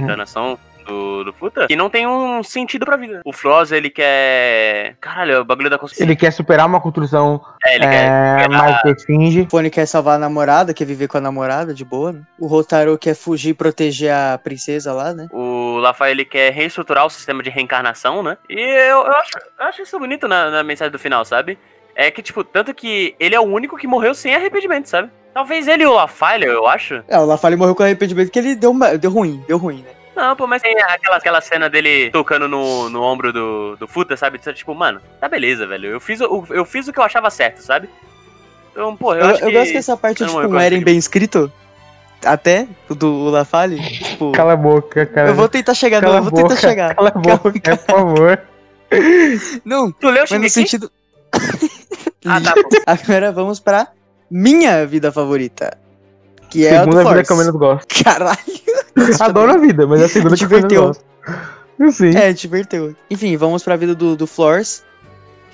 Speaker 3: Do, do Futa, que não tem um sentido pra vida. O Floss, ele quer. Caralho, é o bagulho da consciência.
Speaker 2: Ele quer superar uma construção
Speaker 3: É, ele quer.
Speaker 2: é, mais que finge.
Speaker 1: O Fone quer salvar a namorada, quer viver com a namorada, de boa, né? O Rotaro quer fugir e proteger a princesa lá, né?
Speaker 3: O Lafael ele quer reestruturar o sistema de reencarnação, né? E eu, eu, acho, eu acho isso bonito na, na mensagem do final, sabe? É que, tipo, tanto que ele é o único que morreu sem arrependimento, sabe? Talvez ele e o Lafael, eu acho.
Speaker 1: É, o Lafalle morreu com arrependimento que ele deu, deu ruim, deu ruim, né?
Speaker 3: Não, pô, mas tem aquela, aquela cena dele tocando no, no ombro do, do Futa, sabe? Tipo, mano, tá beleza, velho. Eu fiz, o, eu fiz o que eu achava certo, sabe? Então, pô, eu,
Speaker 1: Eu,
Speaker 3: acho
Speaker 1: eu
Speaker 3: que...
Speaker 1: gosto que essa parte,
Speaker 3: eu não
Speaker 1: tipo, um
Speaker 3: conseguir.
Speaker 1: bem escrito. Até, o do Lafalle. Tipo,
Speaker 2: Cala a boca, cara.
Speaker 1: eu vou tentar chegar, não,
Speaker 2: Cala
Speaker 1: eu
Speaker 2: a
Speaker 1: vou tentar
Speaker 2: boca,
Speaker 1: chegar.
Speaker 2: Cala a boca,
Speaker 1: Calma,
Speaker 2: por favor.
Speaker 1: Não,
Speaker 3: Tu leu
Speaker 1: mas no sentido.
Speaker 3: Ah, tá, pô.
Speaker 1: Agora vamos pra minha vida favorita. Que é a do
Speaker 2: segunda vida que eu menos gosto.
Speaker 1: Caralho.
Speaker 2: Adoro a vida, mas é a segunda que eu menos gosto. Sim.
Speaker 1: É, diverteu. Enfim, vamos pra vida do, do Flores,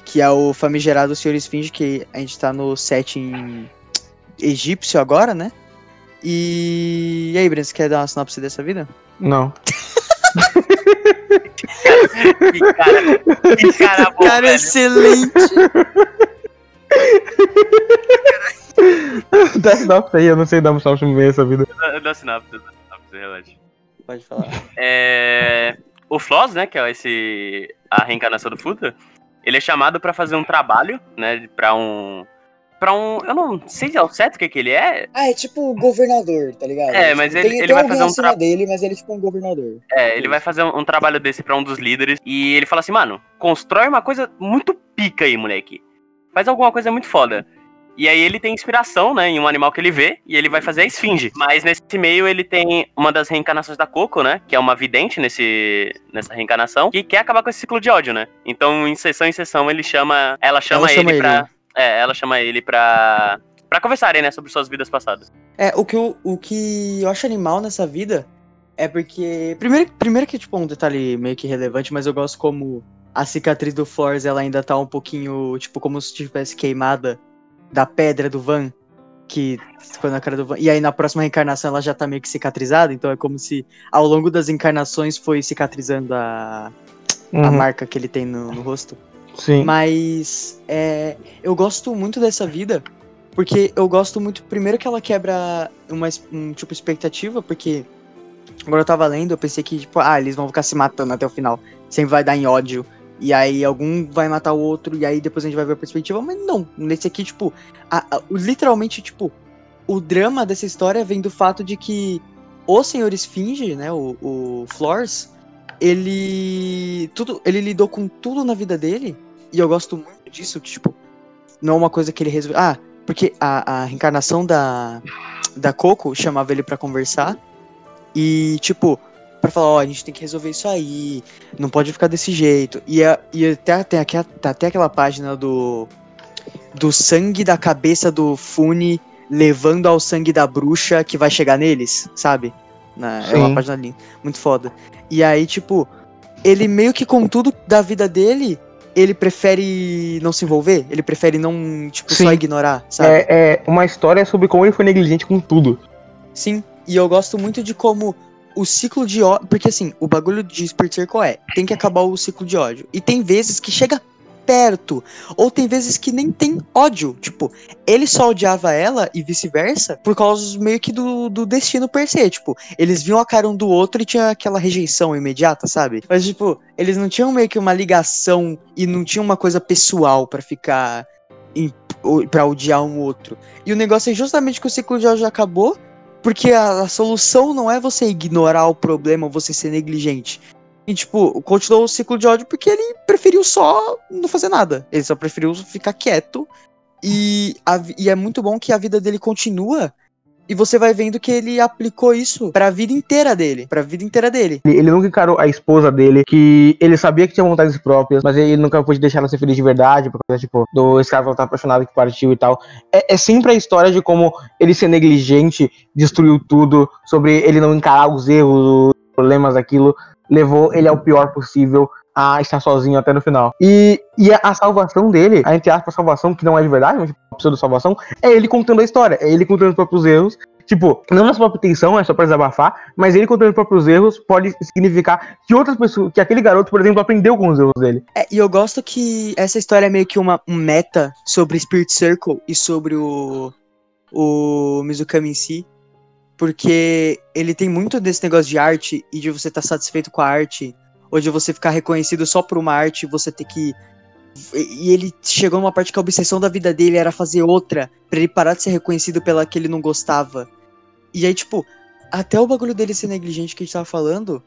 Speaker 1: que é o famigerado Senhor Esfinge, que a gente tá no setting egípcio agora, né? E... e aí, Breno, você quer dar uma sinopse dessa vida?
Speaker 2: Não.
Speaker 3: Que cara, que cara bom,
Speaker 1: Cara,
Speaker 3: velho.
Speaker 1: excelente!
Speaker 2: Dá sinopse aí, eu não sei dar um sinopse no meio dessa vida.
Speaker 3: Dá- Dá sinopse, dá sinopse, relaxa.
Speaker 1: Pode falar.
Speaker 3: É... O Floss, né, que é esse... a reencarnação do Futa, ele é chamado pra fazer um trabalho, né, pra um... Pra um... Eu não sei ao certo o que que ele é.
Speaker 1: Ah, é tipo o governador, tá ligado?
Speaker 3: É, mas ele- ele vai fazer um tra-
Speaker 1: dele, mas ele é tipo um governador.
Speaker 3: É, ele vai fazer um, um trabalho desse pra um dos líderes e ele fala assim, mano, constrói uma coisa muito pica aí, moleque. faz alguma coisa muito foda. E aí ele tem inspiração, né, em um animal que ele vê, e ele vai fazer a esfinge. Mas nesse meio ele tem uma das reencarnações da Coco, né, que é uma vidente nesse, nessa reencarnação, que quer acabar com esse ciclo de ódio, né. Então, em sessão em sessão, ele chama... Ela chama,
Speaker 1: Ela chama
Speaker 3: ele,
Speaker 1: ele,
Speaker 3: pra...
Speaker 1: né?
Speaker 3: É, ela chama ele pra... Pra conversarem, né, sobre suas vidas passadas.
Speaker 1: É, o que, eu, o que eu acho animal nessa vida é porque. Primeiro, primeiro que, tipo, um detalhe meio que relevante, mas eu gosto como a cicatriz do Flores ela ainda tá um pouquinho, tipo, como se tivesse queimada da pedra do Van. Que ficou na cara do Van. E aí na próxima reencarnação ela já tá meio que cicatrizada, então é como se ao longo das encarnações foi cicatrizando a, a
Speaker 2: Uhum,
Speaker 1: marca que ele tem no, no rosto.
Speaker 2: Sim.
Speaker 1: Mas é, eu gosto muito dessa vida, porque eu gosto muito, primeiro que ela quebra uma um, tipo expectativa, porque agora eu tava lendo, eu pensei que, tipo, ah, eles vão ficar se matando até o final. Sempre vai dar em ódio. E aí algum vai matar o outro, e aí depois a gente vai ver a perspectiva, mas não. Nesse aqui, tipo, a- a- literalmente, tipo, o drama dessa história vem do fato de que o Senhor Esfinge, né, o, o Flores, ele tudo ele lidou com tudo na vida dele e eu gosto muito disso tipo não é uma coisa que ele resolveu ah porque a, a reencarnação da da Coco chamava ele pra conversar e tipo pra falar ó a gente tem que resolver isso aí não pode ficar desse jeito e, a, e até tem aqui tá até aquela página do do sangue da cabeça do Fune levando ao sangue da bruxa que vai chegar neles sabe Na- é uma página linda muito foda e aí, tipo, ele meio que com tudo da vida dele, ele prefere não se envolver, ele prefere não, tipo, só
Speaker 2: Sim.
Speaker 1: ignorar, sabe?
Speaker 2: É, é uma história sobre como ele foi negligente com tudo.
Speaker 1: Sim, e eu gosto muito de como o ciclo de ódio. Porque assim, o bagulho de Spirit Circle é: tem que acabar o ciclo de ódio. E tem vezes que chega perto, ou tem vezes que nem tem ódio. Tipo, ele só odiava ela e vice-versa por causa meio que do, do destino per se. Tipo, eles viam a cara um do outro e tinha aquela rejeição imediata, sabe? Mas, tipo, eles não tinham meio que uma ligação e não tinham uma coisa pessoal pra ficar. em- Pra odiar um outro. E o negócio é justamente que o ciclo de ódio acabou porque a, a solução não é você ignorar o problema você ser negligente. E, tipo, continuou o ciclo de ódio porque ele preferiu só não fazer nada. Ele só preferiu ficar quieto. E, a e é muito bom que a vida dele continua. E você vai vendo que ele aplicou isso pra vida inteira dele. Pra vida inteira dele.
Speaker 2: Ele, ele nunca encarou a esposa dele, que ele sabia que tinha vontades próprias, mas ele nunca pôde deixar ela ser feliz de verdade, por causa, tipo, do escravo estar apaixonado que partiu e tal. É, é sempre a história de como ele ser negligente, destruiu tudo, sobre ele não encarar os erros, os problemas daquilo, levou ele ao pior possível a estar sozinho até no final. E, e a, salvação dele, a entre aspas salvação, que não é de verdade, mas tipo, a pseudo salvação, é ele contando a história, é ele contando os próprios erros, Tipo, não na sua própria é só pra desabafar, mas ele contando os próprios erros pode significar que outras pessoas, que aquele garoto, por exemplo, aprendeu com os erros dele.
Speaker 1: É, e eu gosto que essa história é meio que uma, um meta sobre Spirit Circle e sobre o, o Mizukami em si. Porque ele tem muito desse negócio de arte e de você estar satisfeito com a arte, ou de você ficar reconhecido só por uma arte você ter que. E ele chegou numa parte que a obsessão da vida dele era fazer outra, pra ele parar de ser reconhecido pela que ele não gostava. E aí, tipo, até o bagulho dele ser negligente que a gente tava falando,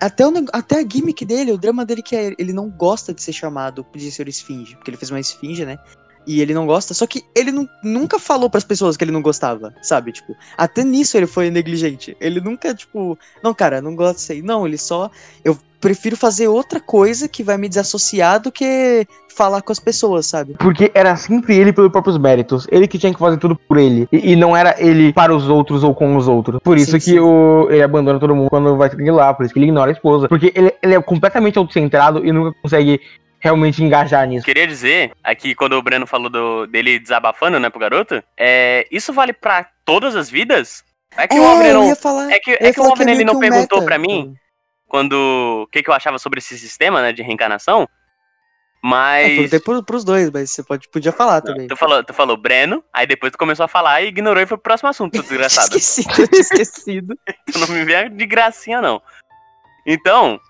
Speaker 1: até, o, até a gimmick dele, o drama dele que é ele não gosta de ser chamado de ser esfinge, porque ele fez uma esfinge, né? E ele não gosta, só que ele nu- nunca falou pras pessoas que ele não gostava, sabe? Tipo, até nisso ele foi negligente. Ele nunca, tipo, não, cara, não gosto disso aí. Não, ele só. Eu prefiro fazer outra coisa que vai me desassociar do que falar com as pessoas, sabe?
Speaker 2: Porque era sempre ele pelos próprios méritos. Ele que tinha que fazer tudo por ele. E, e não era ele para os outros ou com os outros. Por isso
Speaker 1: Sim,
Speaker 2: que
Speaker 1: sim.
Speaker 2: O, ele abandona todo mundo quando vai lá. Por isso que ele ignora a esposa. Porque ele, ele é completamente autocentrado e nunca consegue realmente engajar nisso.
Speaker 3: Queria dizer, aqui quando o Breno falou do- dele desabafando, né, pro garoto, é, isso vale pra todas as vidas? É que o
Speaker 1: é,
Speaker 3: Omni
Speaker 1: eu
Speaker 3: não.
Speaker 1: ia falar.
Speaker 3: É que, é que o Omni
Speaker 1: é
Speaker 3: ele não perguntou pra mim quando. O que, que eu achava sobre esse sistema, né, de reencarnação.
Speaker 1: É,
Speaker 3: Mas.
Speaker 1: perguntei pro, pros dois, mas você pode, podia falar também.
Speaker 3: Tu falou, tu falou Breno, aí depois tu começou a falar e ignorou e foi pro próximo assunto, desgraçado.
Speaker 1: Esquecido, eu tinha esquecido.
Speaker 3: tu não me vê de gracinha, não. Então,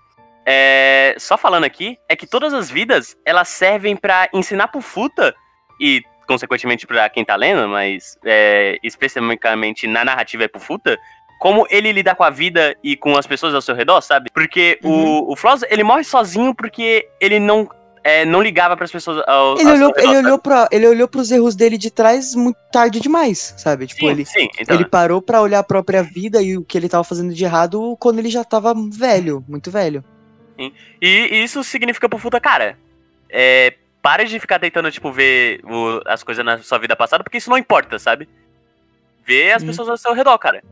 Speaker 3: é, só falando aqui, é que todas as vidas, elas servem pra ensinar pro Futa, e consequentemente pra quem tá lendo, mas é, especificamente na narrativa é pro Futa, como ele lidar com a vida e com as pessoas ao seu redor, sabe? Porque
Speaker 1: Uhum.
Speaker 3: o, o Frost, ele morre sozinho porque ele não é, não ligava pras pessoas. Ao,
Speaker 1: Ele olhou,
Speaker 3: seu
Speaker 1: ele, olhou pra, ele olhou pros erros dele de trás muito tarde demais, sabe? Tipo,
Speaker 3: Sim,
Speaker 1: ele,
Speaker 3: sim, então.
Speaker 1: ele parou pra olhar a própria vida e o que ele tava fazendo de errado quando ele já tava velho, muito velho.
Speaker 3: E isso significa pro Futa, cara, é, pare de ficar tentando, tipo, ver o- as coisas na sua vida passada, porque isso não importa, sabe? Vê as
Speaker 1: Hum.
Speaker 3: pessoas ao seu redor, cara.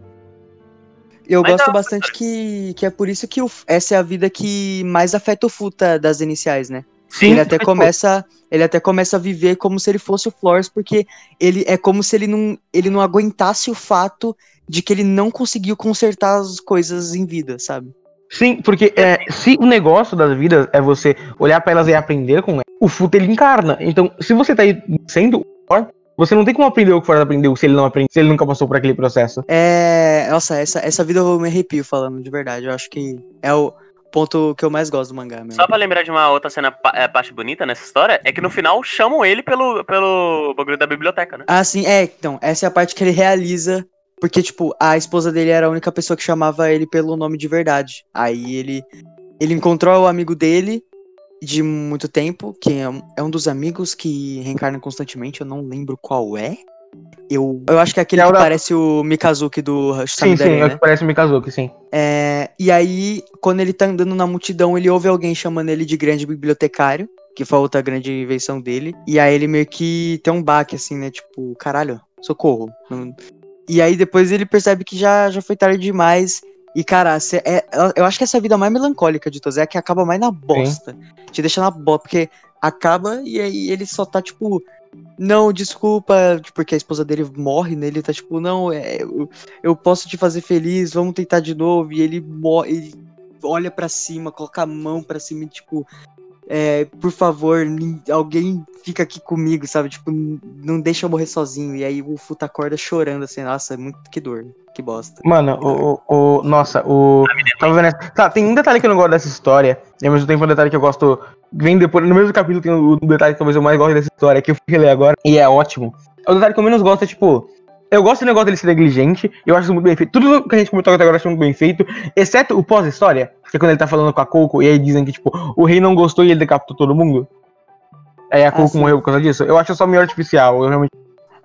Speaker 1: Eu
Speaker 3: Mas
Speaker 1: gosto
Speaker 3: não,
Speaker 1: bastante que, que é por isso que o- essa é a vida que mais afeta o Futa das iniciais, né?
Speaker 2: Sim,
Speaker 1: ele até começa, ele até começa a viver como se ele fosse o Flores, porque ele é como se ele não, ele não aguentasse o fato de que ele não conseguiu consertar as coisas em vida, sabe?
Speaker 2: Sim, porque é, se o negócio das vidas é você olhar pra elas e aprender com elas, o Futa ele encarna. Então, se você tá aí sendo o Flor, você não tem como aprender o que o Flor aprendeu se ele não aprende, se ele nunca passou por aquele processo.
Speaker 1: É, nossa, essa, essa vida eu me arrepio falando de verdade. Eu acho que é o ponto que eu mais gosto do mangá mesmo.
Speaker 3: Só pra lembrar de uma outra cena, pa- é, parte bonita nessa história, é que no final chamam ele pelo, pelo bagulho da biblioteca, né?
Speaker 1: Ah, sim, é, então, essa é a parte que ele realiza, porque, tipo, a esposa dele era a única pessoa que chamava ele pelo nome de verdade. Aí ele, ele encontrou o amigo dele de muito tempo, que é um, é um dos amigos que reencarna constantemente, eu não lembro qual é. Eu, eu acho que é aquele
Speaker 2: É
Speaker 1: que
Speaker 2: da-
Speaker 1: parece o Mikazuki do
Speaker 2: Sim, sim, é o
Speaker 1: né?
Speaker 2: que parece o Mikazuki, sim.
Speaker 1: É, e aí, quando ele tá andando na multidão, ele ouve alguém chamando ele de grande bibliotecário, que foi a outra grande invenção dele. E aí ele meio que tem um baque, assim, né? Tipo, caralho, socorro. Não- E aí depois ele percebe que já, já foi tarde demais. E, cara, cê- é, eu acho que essa é a vida mais melancólica de todas é a que acaba mais na bosta. Te deixa na bosta, porque acaba e aí ele só tá, tipo, não, desculpa, porque a esposa dele morre, né? Ele tá tipo, não, é, eu, eu posso te fazer feliz, vamos tentar de novo. E ele morre, ele olha pra cima, coloca a mão pra cima e, tipo, é, por favor, alguém fica aqui comigo, sabe? Tipo, não deixa eu morrer sozinho. E aí o Futa acorda chorando, assim, nossa, é muito que dor, que bosta.
Speaker 2: Mano, o, o, o- Nossa, o. Tava vendo essa- Tá, tem um detalhe que eu não gosto dessa história, e ao mesmo tempo um detalhe que eu gosto. Vem depois, no mesmo capítulo tem um detalhe que talvez eu mais gosto dessa história, que eu fui reler agora, e é ótimo. O detalhe que eu menos gosto é, tipo. Eu gosto do negócio dele ser negligente, eu acho isso muito bem feito. Tudo que a gente comentou até agora eu acho muito bem feito, exceto o pós-história, que é quando ele tá falando com a Coco, e aí dizem que, tipo, o rei não gostou e ele decapitou todo mundo. Aí a
Speaker 1: Ah,
Speaker 2: Coco
Speaker 1: sim.
Speaker 2: morreu por causa disso. Eu acho só meio artificial, eu realmente.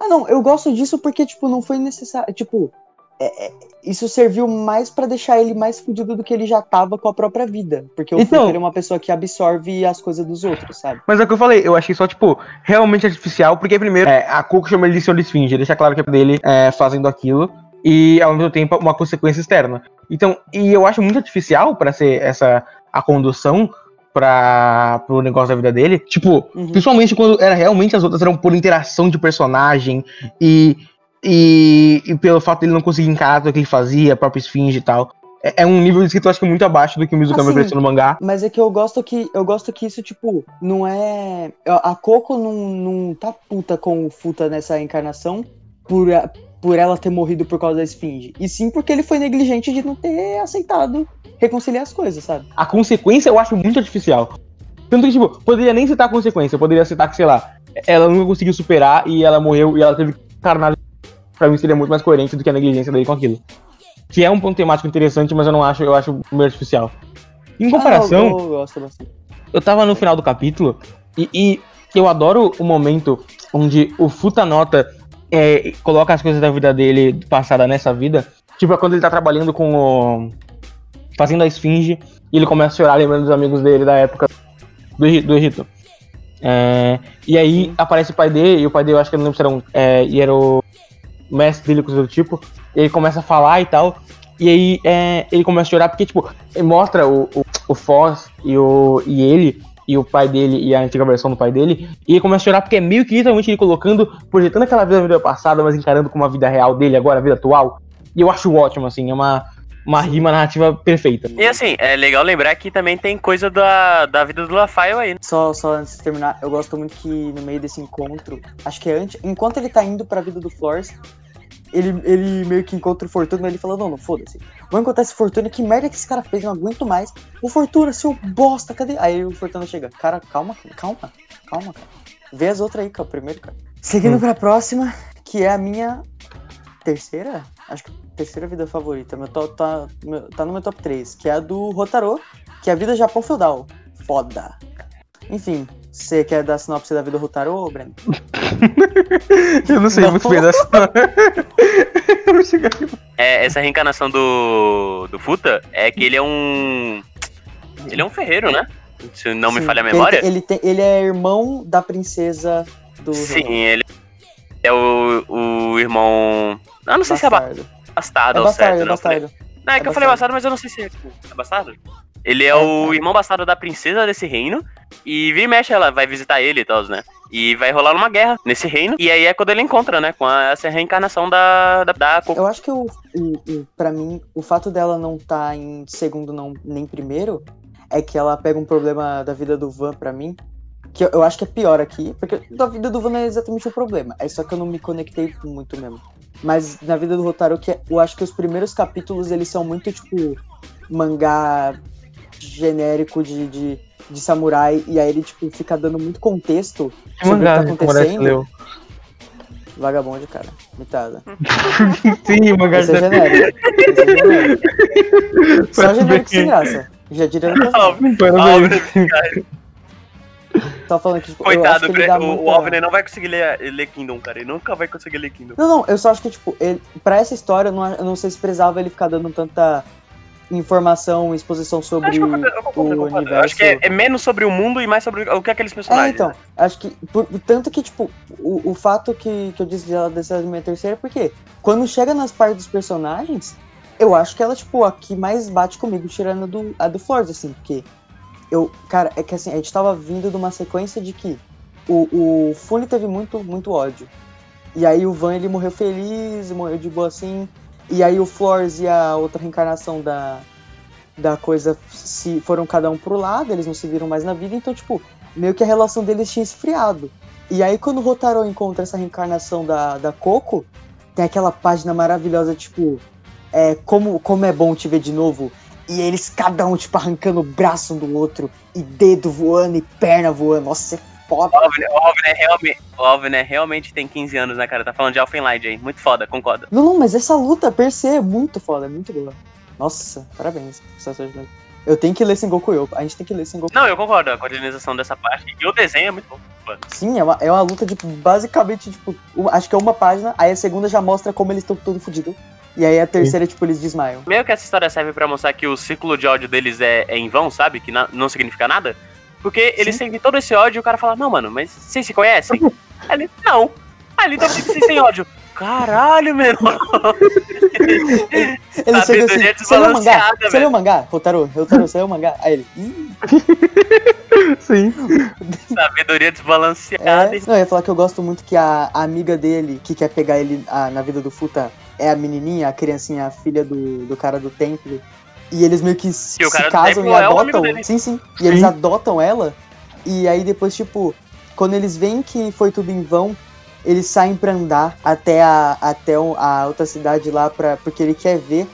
Speaker 1: Ah, não, eu gosto disso porque, tipo, não foi necessário. Tipo, é- é- isso serviu mais pra deixar ele mais fudido do que ele já tava com a própria vida. Porque o
Speaker 2: Então-
Speaker 1: é uma pessoa que absorve as coisas dos outros, sabe?
Speaker 2: Mas é o que eu falei, eu achei só, tipo, realmente artificial, porque primeiro, é, a Coco chama ele de Senhor Esfinge, deixa claro que é dele é, fazendo aquilo, e ao mesmo tempo uma consequência externa. Então, e eu acho muito artificial pra ser essa a condução para pro negócio da vida dele. Tipo,
Speaker 1: Uhum.
Speaker 2: principalmente quando era realmente as outras eram por interação de personagem e, e, e pelo fato dele não conseguir encarar tudo que ele fazia, a própria esfinge e tal. É, é um nível de escrito, eu acho que muito abaixo do que o Mizukami
Speaker 1: Assim,
Speaker 2: ofereceu no mangá.
Speaker 1: Mas é que eu gosto que eu gosto que isso, tipo, não é. A Coco não, não tá puta com o Futa nessa encarnação por, a- por ela ter morrido por causa da esfinge. E sim porque ele foi negligente de não ter aceitado reconciliar as coisas, sabe?
Speaker 2: a consequência eu acho muito artificial. Tanto que, tipo, poderia nem citar a consequência, eu poderia citar que, sei lá, ela nunca conseguiu superar e ela morreu e ela teve que encarnar. Pra mim seria muito mais coerente do que a negligência dele com aquilo. Que é um ponto temático interessante, mas eu não acho, eu acho meio artificial. Em comparação,
Speaker 1: Ah, eu, eu gosto bastante.
Speaker 2: eu tava no final do capítulo e, e eu adoro o momento onde o Futanota é, coloca as coisas da vida dele passada nessa vida. Tipo, é quando ele tá trabalhando com o. fazendo a esfinge e ele começa a chorar lembrando dos amigos dele da época do, do Egito. É, e aí aparece o pai dele, e o pai dele eu acho que eu não lembro se era um. É, e era o mestre dele, coisa do tipo. E ele começa a falar e tal. E aí é, ele começa a chorar porque, tipo, ele mostra o, o, o Foz e, o, e ele, e o pai dele, e a antiga versão do pai dele. E ele começa a chorar porque é meio que literalmente ele colocando, projetando aquela vida da vida passada, mas encarando como a vida real dele agora, a vida atual. E eu acho ótimo, assim, é uma, uma rima narrativa perfeita.
Speaker 3: E assim, é legal lembrar que também tem coisa da, da vida do Lafaio aí, né?
Speaker 1: Só, só antes de terminar, eu gosto muito que no meio desse encontro, acho que é antes, enquanto ele tá indo pra vida do Flores, ele, ele meio que encontra o Fortuna, ele fala, não, não, foda-se. Vou encontrar esse Fortuna, que merda que esse cara fez, não aguento mais. O Fortuna, seu bosta, cadê? Aí o Fortuna chega, cara, calma, calma, calma, cara. Vê as outras aí, cara, primeiro, cara. Seguindo
Speaker 2: Hum.
Speaker 1: pra próxima, que é a minha terceira, acho que terceira vida favorita, meu top, tá, meu- tá no meu top 3, que é a do Rotaro, que é a vida Japão feudal. Foda. Enfim, você quer dar a sinopse da vida do Rotaro, Breno?
Speaker 2: Eu não sei
Speaker 1: Não.
Speaker 2: muito bem chegar aqui.
Speaker 3: É, essa reencarnação do, do Futa é que ele é um. Ele é um ferreiro, né? Se não me
Speaker 1: Sim,
Speaker 3: falha a
Speaker 1: ele
Speaker 3: memória.
Speaker 1: tem- Ele, tem- ele é irmão da princesa do
Speaker 3: Sim, ele é o, o irmão. Eu não sei se é
Speaker 1: bastardo.
Speaker 3: bastardo
Speaker 1: É
Speaker 3: ou certo,
Speaker 1: bastardo, é
Speaker 3: não.
Speaker 1: Bastardo.
Speaker 3: Não, é,
Speaker 1: É
Speaker 3: que eu falei
Speaker 1: bastardo.
Speaker 3: bastardo, mas eu não sei se é, tipo, é bastardo. Ele é,
Speaker 1: É,
Speaker 3: o irmão bastardo da princesa desse reino. E vira e mexe, ela vai visitar ele e tal, né? E vai rolar uma guerra nesse reino. E aí é quando ele encontra, né? Com a- essa reencarnação da. da, da.
Speaker 1: Eu acho que o, o, pra mim, o fato dela não tá em segundo não, nem primeiro é que ela pega um problema da vida do Van pra mim. Que eu, eu acho que é pior aqui, porque da vida do Van não é exatamente o problema. É só que eu não me conectei muito mesmo. Mas na vida do Rotaro, que é- eu acho que os primeiros capítulos eles são muito tipo mangá genérico de, de, de samurai, e aí ele tipo fica dando muito contexto
Speaker 2: Que
Speaker 1: sobre o que tá acontecendo.
Speaker 2: leu?
Speaker 1: Vagabonde, cara. Mitada.
Speaker 2: Sim, o mangá
Speaker 1: Esse é genérico. Esse é genérico. Só genérico
Speaker 2: bem-
Speaker 1: sem graça. Já diria no. Só falando que, tipo, eu acho
Speaker 3: Coitado,
Speaker 1: que
Speaker 3: o,
Speaker 1: ele dá
Speaker 3: o,
Speaker 1: muita...
Speaker 3: o Alvin não vai conseguir ler, ler Kingdom, cara. Ele nunca vai conseguir ler Kingdom.
Speaker 1: Não, não, eu só acho que, tipo, ele, pra essa história, eu não, eu não sei se precisava ele ficar dando tanta informação, exposição sobre
Speaker 3: Acho que eu concordo, eu concordo,
Speaker 1: o universo.
Speaker 3: Acho que é, é menos sobre o mundo e mais sobre o que aqueles
Speaker 1: É,
Speaker 3: personagens.
Speaker 1: então,
Speaker 3: né?
Speaker 1: acho que. Por, tanto que, tipo, o, o fato que, que eu disse dela dessa minha terceira é porque quando chega nas partes dos personagens, eu acho que ela, tipo, a que mais bate comigo, tirando a do, a do Forza, assim, porque eu. Cara, é que assim, a gente tava vindo de uma sequência de que o, o Fune teve muito, muito ódio. E aí o Van ele morreu feliz, morreu de boa assim. E aí o Flores e a outra reencarnação da, da coisa se foram cada um pro lado, eles não se viram mais na vida, então, tipo, meio que a relação deles tinha esfriado. E aí quando o Rotaro encontra essa reencarnação da, da Coco, tem aquela página maravilhosa, tipo, é, como, como é bom te ver de novo. E eles, cada um, tipo, arrancando o braço um do outro, e dedo voando, e perna voando. Nossa, é foda.
Speaker 3: O Alvin, o Alvin é realmente, o Alvin é realmente tem 15 anos, né, cara? Tá falando de Alphenlight aí. Muito foda, concordo.
Speaker 1: Não, não, mas essa luta per se é muito foda, é muito boa. Nossa, parabéns. Eu tenho que ler Sengoku Yoko. A gente tem que ler Sengoku
Speaker 3: Não, eu concordo. A coordenação dessa parte. E o desenho é muito bom.
Speaker 1: Sim, é uma, é uma luta, tipo, basicamente, tipo, uma- acho que é uma página, aí a segunda já mostra como eles estão todo fodidos. E aí a terceira, tipo, eles desmaiam.
Speaker 3: Meio que essa história serve pra mostrar que o círculo de ódio deles é, é em vão, sabe? Que na- não significa nada. Porque eles sentem todo esse ódio e o cara fala, não, mano, mas vocês se conhecem? Aí ele, não. Ele, então por que vocês têm ódio? Caralho, meu irmão.
Speaker 1: Ele chega
Speaker 3: Sabedoria
Speaker 1: assim, você leu o mangá?
Speaker 3: desbalanceada,
Speaker 1: Você
Speaker 3: velho."
Speaker 1: leu o mangá? Rotaro, Rotaro, você leu o mangá? Aí ele, ih,
Speaker 2: Sim.
Speaker 3: Sabedoria desbalanceada.
Speaker 1: é. Não, eu ia falar que eu gosto muito que a, a amiga dele, que quer pegar ele ah, na vida do Futa, é a menininha, a criancinha, a filha do, do cara do templo. E eles meio que se,
Speaker 3: E o cara
Speaker 1: se casam e
Speaker 3: é amigo
Speaker 1: adotam.
Speaker 3: dele.
Speaker 1: sim, sim. E eles
Speaker 2: Sim.
Speaker 1: adotam ela. E aí depois, tipo, quando eles veem que foi tudo em vão, eles saem pra andar até a, até a outra cidade lá, pra, porque ele quer ver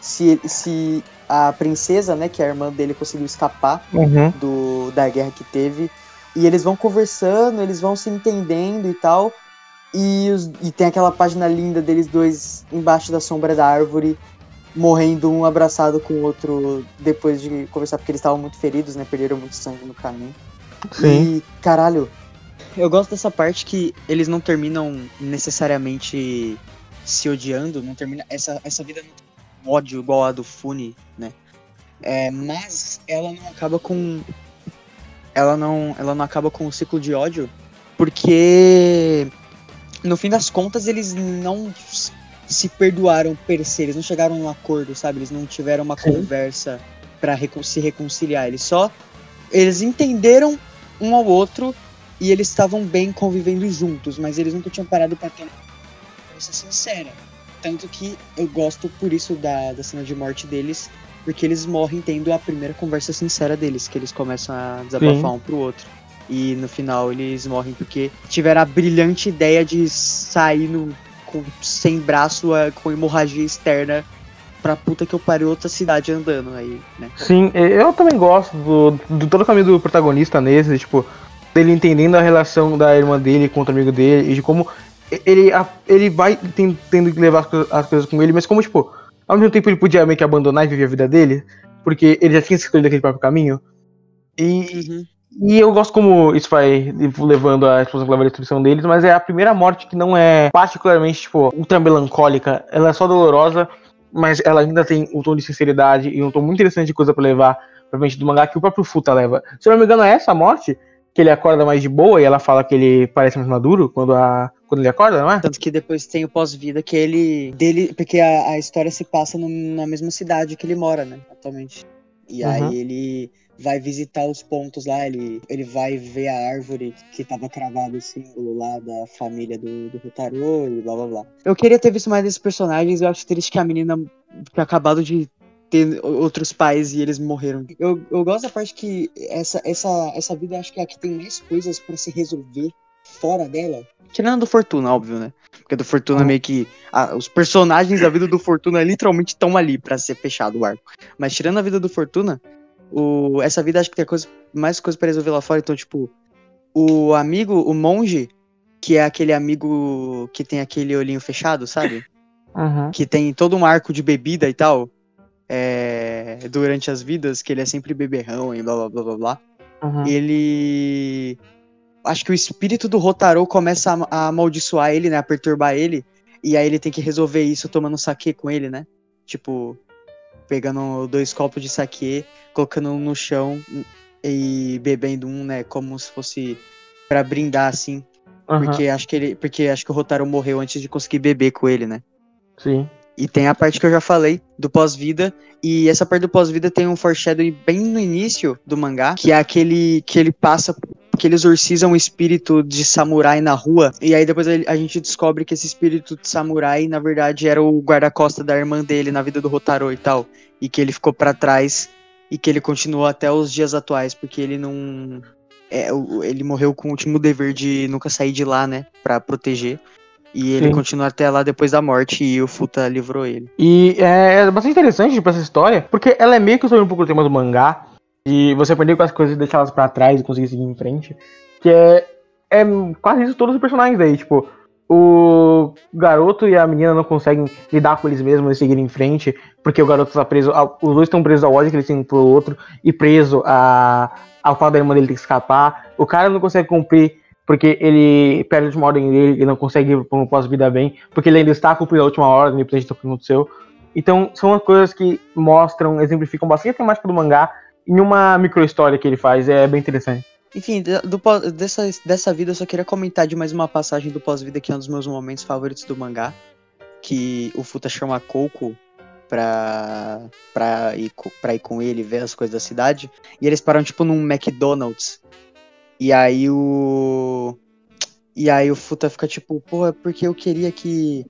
Speaker 1: se, se a princesa, né, que é a irmã dele, conseguiu escapar
Speaker 2: Uhum.
Speaker 1: do, da guerra que teve. E eles vão conversando, eles vão se entendendo e tal. E, os- e tem aquela página linda deles dois embaixo da sombra da árvore, morrendo um abraçado com o outro depois de conversar, porque eles estavam muito feridos, né? Perderam muito sangue no caminho.
Speaker 2: Sim.
Speaker 1: E, caralho, eu gosto dessa parte que eles não terminam necessariamente se odiando, não termina. Essa, essa vida não tem ódio igual a do Fune, né? É, mas ela não acaba com. Ela não, ela não acaba com o ciclo de ódio, porque no fim das contas eles não se perdoaram per se, eles não chegaram a um acordo, sabe? Eles não tiveram uma
Speaker 2: Sim.
Speaker 1: conversa pra recon- se reconciliar, eles só eles entenderam um ao outro e eles estavam bem convivendo juntos, mas eles nunca tinham parado pra ter uma conversa sincera. Tanto que eu gosto por isso da, da cena de morte deles, porque eles morrem tendo a primeira conversa sincera deles, que eles começam a desabafar
Speaker 2: Sim.
Speaker 1: um pro outro. E no final eles morrem porque tiveram a brilhante ideia de sair no, com, sem braço, a- com hemorragia externa, pra puta que eu pariu outra cidade andando aí, né?
Speaker 2: Sim, eu também gosto do, do todo o caminho do protagonista nesse, tipo, dele entendendo a relação da irmã dele com outro amigo dele e de como ele, ele vai ten- tendo que levar as, co- as coisas com ele, mas como, tipo, ao mesmo tempo ele podia meio que abandonar e viver a vida dele, porque ele já tinha escolhido aquele próprio caminho. E, E eu gosto como isso vai levando a explosão global e a destruição deles, mas é a primeira morte que não é particularmente, tipo, ultra melancólica. Ela é só dolorosa, mas ela ainda tem um tom de sinceridade e um tom muito interessante de coisa pra levar pra frente do mangá que o próprio Futa leva. Se eu não me engano, é essa morte que ele acorda mais de boa e ela fala que ele parece mais maduro quando, a, quando ele acorda, não é?
Speaker 1: Tanto que depois tem o pós-vida que ele. dele Porque a, a história se passa no, na mesma cidade que ele mora, né? Atualmente. E
Speaker 2: Uhum.
Speaker 1: aí ele vai visitar os pontos lá, ele, ele vai ver a árvore que tava cravado o símbolo lá da família do, do Rotaro e blá blá blá. Eu queria ter visto mais desses personagens, eu acho triste que a menina tinha acabado de ter outros pais e eles morreram. Eu, eu gosto da parte que essa, essa, essa vida acho que é a que tem mais coisas pra se resolver fora dela. Tirando do Fortuna, óbvio, né? Porque do Fortuna
Speaker 2: Ah.
Speaker 1: meio que. ah, os personagens da vida do Fortuna literalmente estão ali pra ser fechado o arco. Mas tirando a vida do Fortuna, o, essa vida acho que tem coisa, mais coisa pra resolver lá fora. Então, tipo, o amigo, o monge, que é aquele amigo que tem aquele olhinho fechado, sabe?
Speaker 2: Uhum.
Speaker 1: que tem todo um arco de bebida e tal. é, durante as vidas, que ele é sempre beberrão e blá blá blá blá blá.
Speaker 2: Uhum.
Speaker 1: Ele. Acho que o espírito do Rotaro começa a, a amaldiçoar ele, né? A perturbar ele. E aí ele tem que resolver isso tomando saque com ele, né? Tipo, pegando dois copos de saque, colocando um no chão e bebendo um, né? Como se fosse pra brindar, assim.
Speaker 2: Uhum.
Speaker 1: Porque acho que ele. Porque acho que o Rotaro morreu antes de conseguir beber com ele, né?
Speaker 2: Sim.
Speaker 1: E tem a parte que eu já falei, do pós-vida. E essa parte do pós-vida tem um foreshadowing bem no início do mangá, que é aquele que ele passa. Que ele exorciza um espírito de samurai na rua. E aí depois a gente descobre que esse espírito de samurai, na verdade, era o guarda-costa da irmã dele na vida do Rotaro e tal. E que ele ficou pra trás. E que ele continuou até os dias atuais, porque ele não. É, ele morreu com o último dever de nunca sair de lá, né? Pra proteger. E ele
Speaker 2: Sim.
Speaker 1: continua até lá depois da morte e o Futa livrou ele.
Speaker 2: E é, é bastante interessante tipo, essa história, porque ela é meio que sobre um pouco o tema do mangá, de você aprender com as coisas e deixar elas pra trás e conseguir seguir em frente. Que é, é quase isso todos os personagens aí, tipo, o garoto e a menina não conseguem lidar com eles mesmos e seguir em frente, porque o garoto tá preso, os dois estão presos ao ódio que eles têm pro outro, e preso a, ao fato da irmã dele ter que escapar. O cara não consegue cumprir porque ele perde a última ordem dele e não consegue ir um pós-vida bem, porque ele ainda está cumprindo a última ordem, independente do que aconteceu. Então, são as coisas que mostram, exemplificam bastante a temática do mangá em uma micro-história que ele faz, é bem interessante.
Speaker 1: Enfim, do pós- dessa, dessa vida eu só queria comentar de mais uma passagem do pós-vida que é um dos meus momentos favoritos do mangá. Que o Futa chama Coco pra, pra, ir, pra ir com ele ver as coisas da cidade. E eles param, tipo, num McDonald's. E aí o. E aí o Futa fica tipo, pô, é porque eu queria que.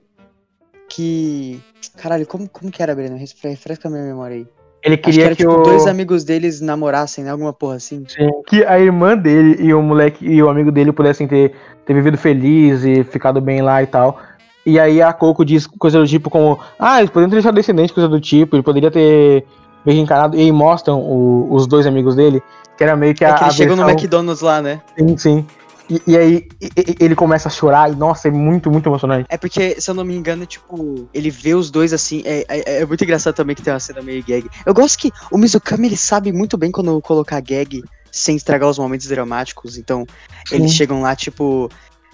Speaker 1: Que. Caralho, como, como que era, Breno? Refre- Refresca a minha memória aí.
Speaker 2: Ele queria
Speaker 1: era,
Speaker 2: que,
Speaker 1: tipo,
Speaker 2: o...
Speaker 1: dois amigos deles namorassem, né? Alguma porra assim.
Speaker 2: Sim, que a irmã dele e o moleque e o amigo dele pudessem ter, ter vivido feliz e ficado bem lá e tal. E aí a Coco diz coisa do tipo como, ah, eles poderiam ter deixado descendente, coisa do tipo, ele poderia ter meio e aí mostram o- os dois amigos dele, que era meio que a.
Speaker 1: É que eles chegam no
Speaker 2: versão-
Speaker 1: McDonald's lá, né?
Speaker 2: Sim, sim. E, e aí e- e- ele começa a chorar e, nossa, é muito, muito emocionante.
Speaker 1: É porque, se eu não me engano, tipo, ele vê os dois assim. É, é, é muito engraçado também que tem uma cena meio gag. Eu gosto que o Mizukami ele sabe muito bem quando colocar gag sem estragar os momentos dramáticos. Então, eles
Speaker 2: Sim.
Speaker 1: chegam lá, tipo.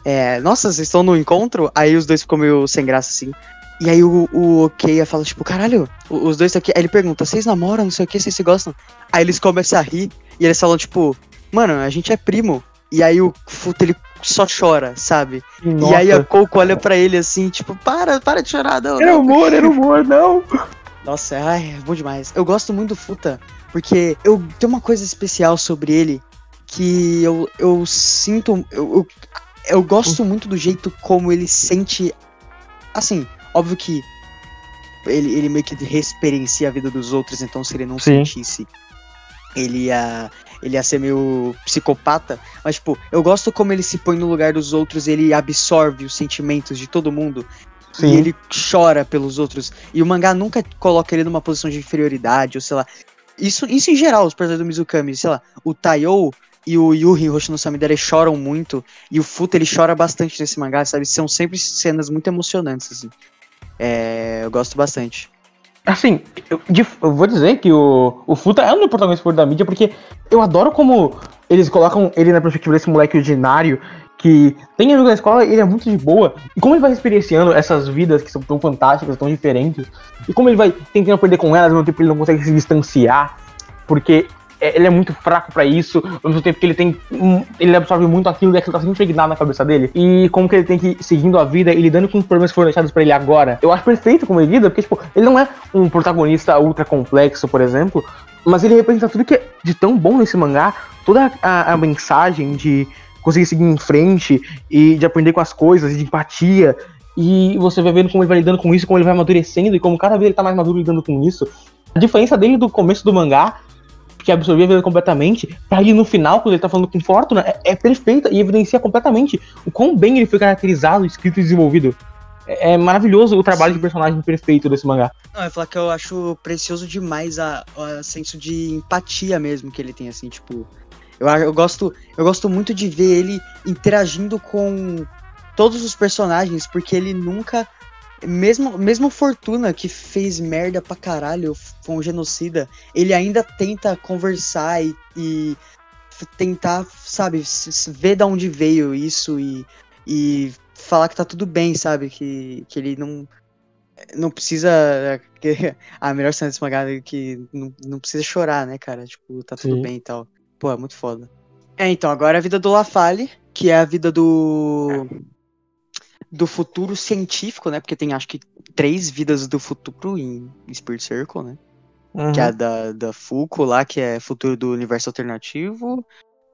Speaker 1: É, Nossa, vocês estão no encontro? Aí os dois ficam meio sem graça assim. E aí o, o Okeia fala, tipo, caralho, os dois estão aqui. Aí ele pergunta, vocês namoram, não sei o que, vocês se gostam? Aí eles começam a rir e eles falam, tipo, mano, a gente é primo. E aí o Futa ele só chora, sabe? E aí a Coco olha pra ele assim, tipo, para, para de chorar, não.
Speaker 2: Era
Speaker 1: não.
Speaker 2: humor, era humor, não.
Speaker 1: Nossa, ai, é bom demais. Eu gosto muito do Futa, porque eu tem uma coisa especial sobre ele que eu, eu sinto. Eu, eu, eu gosto muito do jeito como ele sente. Assim, óbvio que ele, ele meio que reexperiencia a vida dos outros, então se ele não
Speaker 2: Sim.
Speaker 1: sentisse, ele ia, ele ia ser meio psicopata. Mas, tipo, eu gosto como ele se põe no lugar dos outros, ele absorve os sentimentos de todo mundo. E
Speaker 2: Sim.
Speaker 1: ele chora pelos outros. E o mangá nunca coloca ele numa posição de inferioridade, ou sei lá. Isso, isso em geral, os personagens do Mizukami, sei lá, o Taiyo e o Yuri Hoshino Samidare choram muito, e o Futa ele chora bastante nesse mangá, sabe? São sempre cenas muito emocionantes, assim. É, eu gosto bastante.
Speaker 2: Assim, eu, de- eu vou dizer que o, o Futa é um dos protagonistas da mídia, porque eu adoro como eles colocam ele na perspectiva desse moleque ordinário que tem amigo na escola ele é muito de boa. E como ele vai experienciando essas vidas que são tão fantásticas, tão diferentes, e como ele vai tentando aprender com elas, ao mesmo tempo ele não consegue se distanciar, porque ele é muito fraco para isso, ao mesmo tempo que ele tem. ele absorve muito aquilo que tá sempre impregnado na cabeça dele. E como que ele tem que ir seguindo a vida e lidando com os problemas que foram deixados pra ele agora. Eu acho perfeito como ele lida, porque, tipo, ele não é um protagonista ultra complexo, por exemplo, mas ele representa tudo que é de tão bom nesse mangá, toda a, a mensagem de conseguir seguir em frente e de aprender com as coisas, de empatia. E você vai vendo como ele vai lidando com isso, como ele vai amadurecendo e como cada vez ele tá mais maduro lidando com isso. A diferença dele do começo do mangá, que absorvia a vida completamente, pra ele no final, quando ele tá falando com Fortuna, é, é perfeita e evidencia completamente o quão bem ele foi caracterizado, escrito e desenvolvido. É, é maravilhoso o trabalho de personagem perfeito desse mangá.
Speaker 1: Não, eu falar que eu acho precioso demais a, a senso de empatia mesmo que ele tem, assim, tipo. Eu, eu, gosto, eu gosto muito de ver ele interagindo com todos os personagens, porque ele nunca. Mesmo, mesmo Fortuna, que fez merda pra caralho, foi um genocida, ele ainda tenta conversar e, e tentar, sabe, ver de onde veio isso e, e falar que tá tudo bem, sabe? Que, que ele não. Não precisa. A melhor cena mangá é que não, não precisa chorar, né, cara? Tipo, tá tudo Sim. bem e tal. Pô, é muito foda. É, então, agora é a vida do Lafalle, que é a vida do. Do futuro científico, né? Porque tem acho que três vidas do futuro em Spirit Circle, né? Uhum. Que é a da, da Fuco lá, que é futuro do universo alternativo.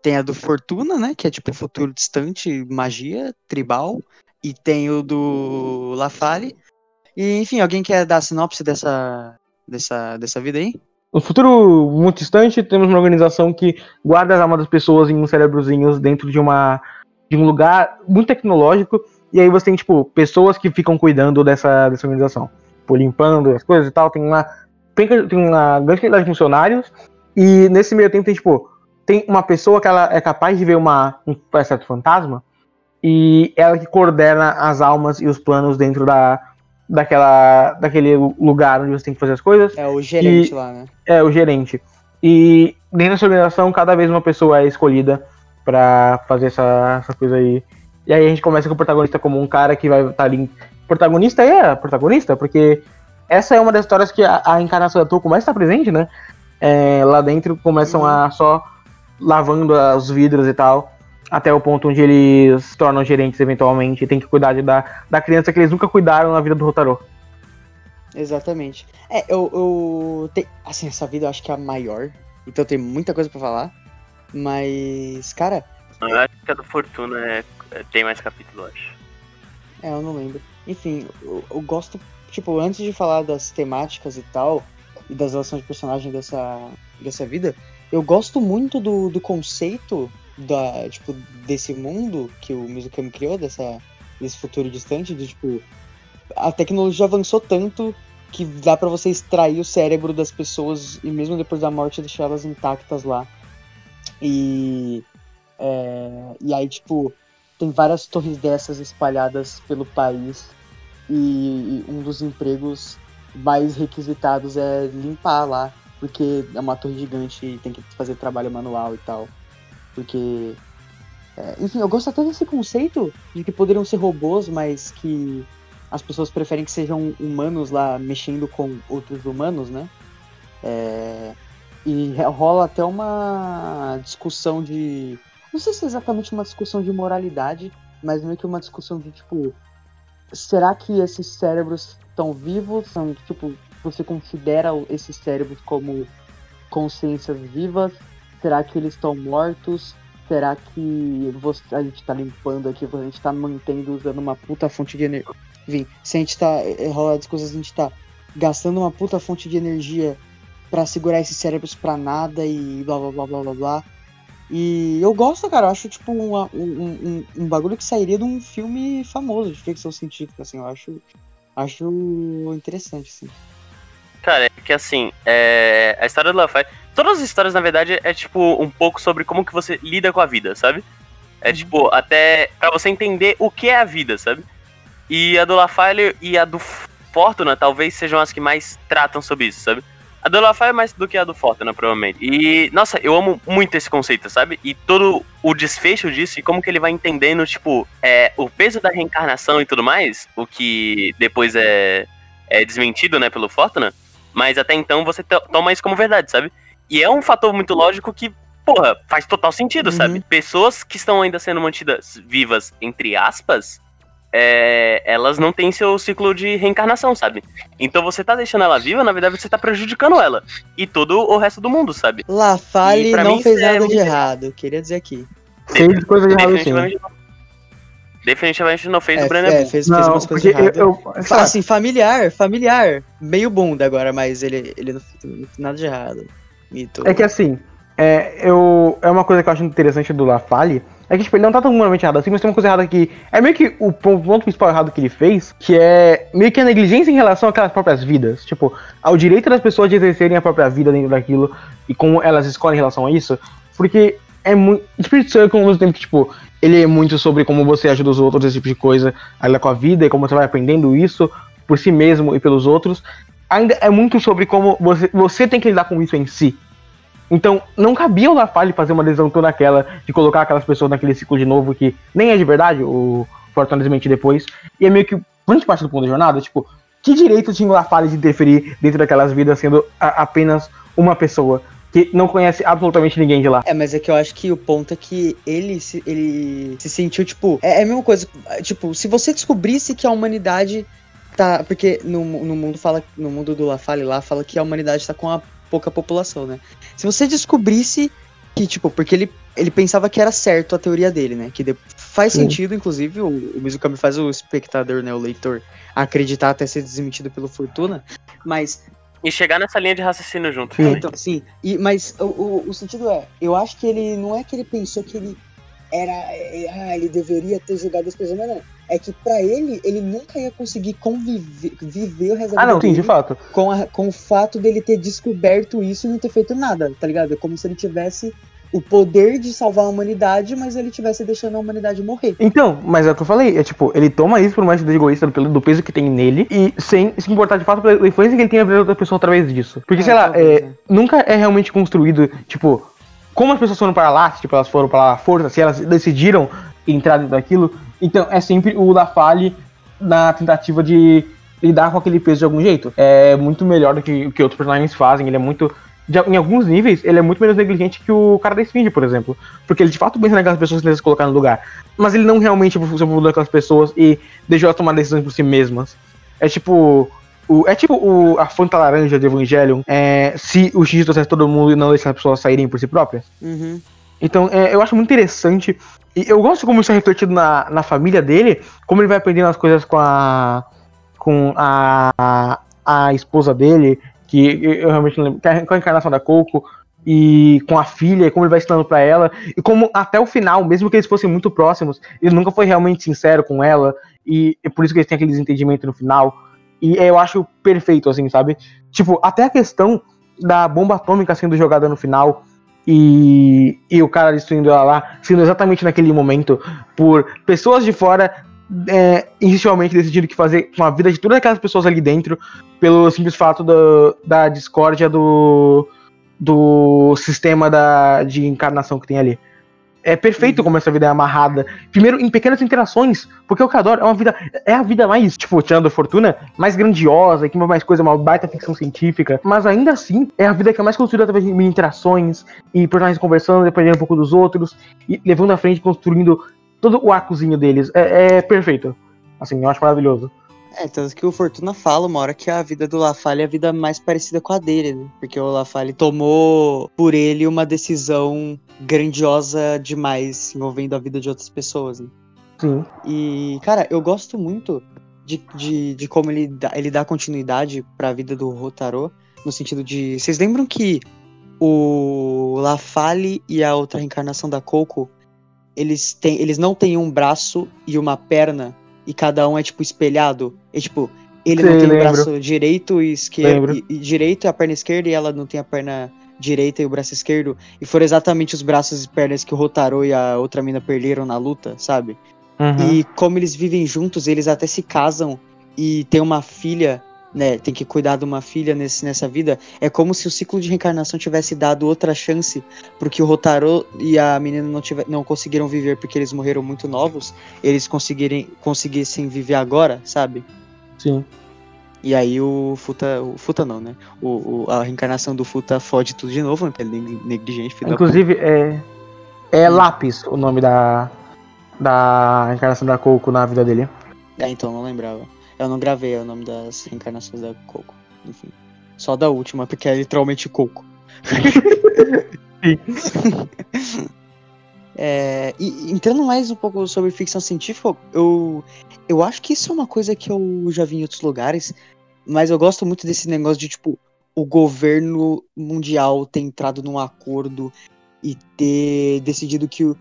Speaker 1: Tem a do Fortuna, né? Que é tipo futuro distante, magia, tribal. E tem o do Lafalle. E, enfim, alguém quer dar a sinopse dessa, dessa, dessa vida aí?
Speaker 2: No futuro muito distante, temos uma organização que guarda as almas das pessoas em uns cérebrozinhos dentro de uma de um lugar muito tecnológico. E aí você tem, tipo, pessoas que ficam cuidando dessa, dessa organização. Tipo, limpando as coisas e tal. Tem uma, tem, tem uma grande quantidade de funcionários. E nesse meio tempo tem, tipo, tem uma pessoa que ela é capaz de ver uma, um certo fantasma. E ela que coordena as almas e os planos dentro da, daquela, daquele lugar onde você tem que fazer as coisas.
Speaker 1: É o gerente e, lá, né?
Speaker 2: É, o gerente. E dentro dessa organização, cada vez uma pessoa é escolhida para fazer essa, essa coisa aí. E aí a gente começa com o protagonista como um cara que vai estar tá ali. Protagonista é protagonista, porque essa é uma das histórias que a, a encarnação da Toco mais está presente, né? É, lá dentro começam uhum. a só lavando os vidros e tal até o ponto onde eles se tornam gerentes eventualmente e tem que cuidar de, da, da criança que eles nunca cuidaram na vida do Rotaro.
Speaker 1: Exatamente. É, eu, eu te, assim, essa vida eu acho que é a maior, então tem muita coisa para falar, mas, cara...
Speaker 3: Eu acho que a do Fortuna é, é, tem mais capítulo, acho.
Speaker 1: É, eu não lembro. Enfim, eu, eu gosto, tipo, antes de falar das temáticas e tal, e das relações de personagem dessa, dessa vida, eu gosto muito do, do conceito da, tipo, desse mundo que o Mizukami criou, dessa, desse futuro distante, de tipo, a tecnologia avançou tanto que dá para você extrair o cérebro das pessoas e mesmo depois da morte deixá-las intactas lá. E é, e aí tipo tem várias torres dessas espalhadas pelo país e, e um dos empregos mais requisitados é limpar lá porque é uma torre gigante e tem que fazer trabalho manual e tal. Porque. É, enfim, eu gosto até desse conceito de que poderiam ser robôs, mas que as pessoas preferem que sejam humanos lá mexendo com outros humanos, né? É, e rola até uma discussão de. Não sei se é exatamente uma discussão de moralidade, mas meio que uma discussão de tipo. Será que esses cérebros estão vivos? São, tipo, você considera esses cérebros como consciências vivas? Será que eles estão mortos? Será que você, a gente tá limpando aqui, a gente tá mantendo, usando uma puta fonte de energia? Enfim, se a gente tá. Eh, rola as coisas, a gente tá gastando uma puta fonte de energia para segurar esses cérebros pra nada e blá blá blá blá blá blá. E eu gosto, cara, eu acho tipo um, um, um, um bagulho que sairia de um filme famoso de ficção científica, assim, eu acho, acho interessante, assim.
Speaker 3: Cara, é que assim, é... a história do Lafayette. Todas as histórias, na verdade, é tipo um pouco sobre como que você lida com a vida, sabe? É uhum. tipo, até para você entender o que é a vida, sabe? E a do Lafayette e a do Fortuna talvez sejam as que mais tratam sobre isso, sabe? A do Lafay é mais do que a do Fortuna, provavelmente. E, nossa, eu amo muito esse conceito, sabe? E todo o desfecho disso e como que ele vai entendendo, tipo, é, o peso da reencarnação e tudo mais, o que depois é, é desmentido, né, pelo Fortuna. Mas até então você toma isso como verdade, sabe? E é um fator muito lógico que, porra, faz total sentido, uhum. sabe? Pessoas que estão ainda sendo mantidas vivas, entre aspas, é, elas não têm seu ciclo de reencarnação, sabe? Então você tá deixando ela viva, na verdade você tá prejudicando ela. E todo o resto do mundo, sabe?
Speaker 1: Lafale não fez é nada de errado, queria dizer aqui.
Speaker 2: Fez coisa de errado sim.
Speaker 3: Definitivamente não fez
Speaker 1: é,
Speaker 3: o Brenner.
Speaker 1: É, fez, não, fez umas coisas erradas. Eu, eu, assim, familiar, familiar. Meio bunda agora, mas ele, ele não fez nada de errado.
Speaker 2: Mito. É que assim, é, eu, é uma coisa que eu acho interessante do Lafalle, é que tipo, ele não tá tão humanamente errado assim, mas tem uma coisa errada que. É meio que o ponto principal errado que ele fez, que é meio que a negligência em relação àquelas próprias vidas. Tipo, ao direito das pessoas de exercerem a própria vida dentro daquilo e como elas escolhem em relação a isso. Porque é muito. Spirit Circle, ao mesmo tempo que, tipo, ele é muito sobre como você ajuda os outros, esse tipo de coisa, ali com a vida e como você vai aprendendo isso por si mesmo e pelos outros. Ainda é muito sobre como você, você tem que lidar com isso em si. Então, não cabia o Lafale fazer uma decisão toda aquela de colocar aquelas pessoas naquele ciclo de novo que nem é de verdade, o desmente depois. E é meio que grande parte do ponto da jornada, tipo, que direito tinha o Lafale de interferir dentro daquelas vidas sendo a, apenas uma pessoa? que não conhece absolutamente ninguém de lá.
Speaker 1: É, mas é que eu acho que o ponto é que ele se, ele se sentiu, tipo. É, é a mesma coisa. Tipo, se você descobrisse que a humanidade tá. Porque no, no mundo fala. No mundo do Lafale lá, fala que a humanidade tá com a pouca população, né? Se você descobrisse que, tipo, porque ele, ele pensava que era certo a teoria dele, né? Que de, faz Sim. sentido, inclusive, o, o Mizukami faz o espectador, né? O leitor acreditar até ser desmentido pelo Fortuna. Mas
Speaker 3: e chegar nessa linha de raciocínio junto.
Speaker 1: É, então, sim. E, mas o, o, o, sentido é, eu acho que ele não é que ele pensou que ele era. É, ah, ele deveria ter jogado as pessoas, mas não. É que para ele, ele nunca ia conseguir conviver viver o resto
Speaker 2: Ah, não, sim, de fato.
Speaker 1: Com, a, com o fato dele ter descoberto isso e não ter feito nada, tá ligado? É como se ele tivesse o poder de salvar a humanidade, mas ele tivesse deixando a humanidade morrer.
Speaker 2: Então, mas é o que eu falei, é tipo, ele toma isso por uma atitude egoísta do, do peso que tem nele e sem se importar de fato pela influência que ele tem na vida da outra pessoa através disso. Porque, é, sei lá, é, é. nunca é realmente construído, tipo, como as pessoas foram para lá, tipo, elas foram para a força, se elas decidiram entrar dentro daquilo, então é sempre o da falha na tentativa de lidar com aquele peso de algum jeito. É muito melhor do que o que outros personagens fazem, ele é muito de, em alguns níveis, ele é muito menos negligente que o cara da Esfinge, por exemplo. Porque ele de fato pensa naquelas pessoas que ele se colocar no lugar. Mas ele não realmente se aprofundou naquelas pessoas e deixou elas tomar decisões por si mesmas. É tipo. O, é tipo o, a Fanta Laranja de Evangelion. É, se o X trouxesse todo mundo e não deixar as pessoas saírem por si próprias.
Speaker 1: Uhum.
Speaker 2: Então, é, eu acho muito interessante. E eu gosto como isso é refletido na, na família dele, como ele vai aprendendo as coisas com a. com a, a, a esposa dele, que eu realmente não lembro, com a encarnação da Coco e com a filha, como ele vai ensinando para ela, e como até o final, mesmo que eles fossem muito próximos, ele nunca foi realmente sincero com ela, e é por isso que eles têm aquele desentendimento no final. E eu acho perfeito, assim, sabe? Tipo, até a questão da bomba atômica sendo jogada no final e, e o cara destruindo ela lá, sendo exatamente naquele momento, por pessoas de fora é, inicialmente decidiram que fazer com a vida de todas aquelas pessoas ali dentro, pelo simples fato do, da discórdia do, do sistema da, de encarnação que tem ali. É perfeito como essa vida é amarrada. Primeiro, em pequenas interações, porque o adoro é uma vida. É a vida mais, tipo, tirando a fortuna, mais grandiosa, que mais coisa, uma baita ficção científica. Mas ainda assim, é a vida que é mais construída através de interações e personagens conversando, dependendo um pouco dos outros, e levando à frente, construindo todo o arcozinho deles é, é perfeito. Assim, eu acho maravilhoso.
Speaker 1: É, tanto que o Fortuna fala uma hora que a vida do Lafalle é a vida mais parecida com a dele, né? Porque o Lafalle tomou por ele uma decisão grandiosa demais envolvendo a vida de outras pessoas, né?
Speaker 2: Sim.
Speaker 1: E, cara, eu gosto muito de, de, de como ele dá, ele dá continuidade para a vida do Rotaro, no sentido de. Vocês lembram que o Lafalle e a outra reencarnação da Coco eles, têm, eles não têm um braço e uma perna e cada um é tipo espelhado. É tipo, ele Sim, não tem o braço direito e esquerdo. E, e, direito e a perna esquerda e ela não tem a perna direita e o braço esquerdo. E foram exatamente os braços e pernas que o Rotaro e a outra mina perderam na luta, sabe? Uhum. E como eles vivem juntos, eles até se casam e tem uma filha né, tem que cuidar de uma filha nesse, nessa vida, é como se o ciclo de reencarnação tivesse dado outra chance porque o Rotaro e a menina não, tiver, não conseguiram viver porque eles morreram muito novos, eles conseguirem, conseguissem viver agora, sabe?
Speaker 2: Sim.
Speaker 1: E aí o Futa, o Futa não, né? O, o- a reencarnação do Futa fode tudo de novo, né? Ele é negligente,
Speaker 2: Inclusive, é. É Lápis o nome da. Da encarnação da Coco na vida dele.
Speaker 1: É, então, não lembrava. Eu não gravei o nome das reencarnações da Coco. Enfim. Só da última, porque é literalmente Coco. É, e entrando mais um pouco sobre ficção científica, eu, eu acho que isso é uma coisa que eu já vi em outros lugares, mas eu gosto muito desse negócio de, tipo, o governo mundial ter entrado num acordo e ter decidido que. o-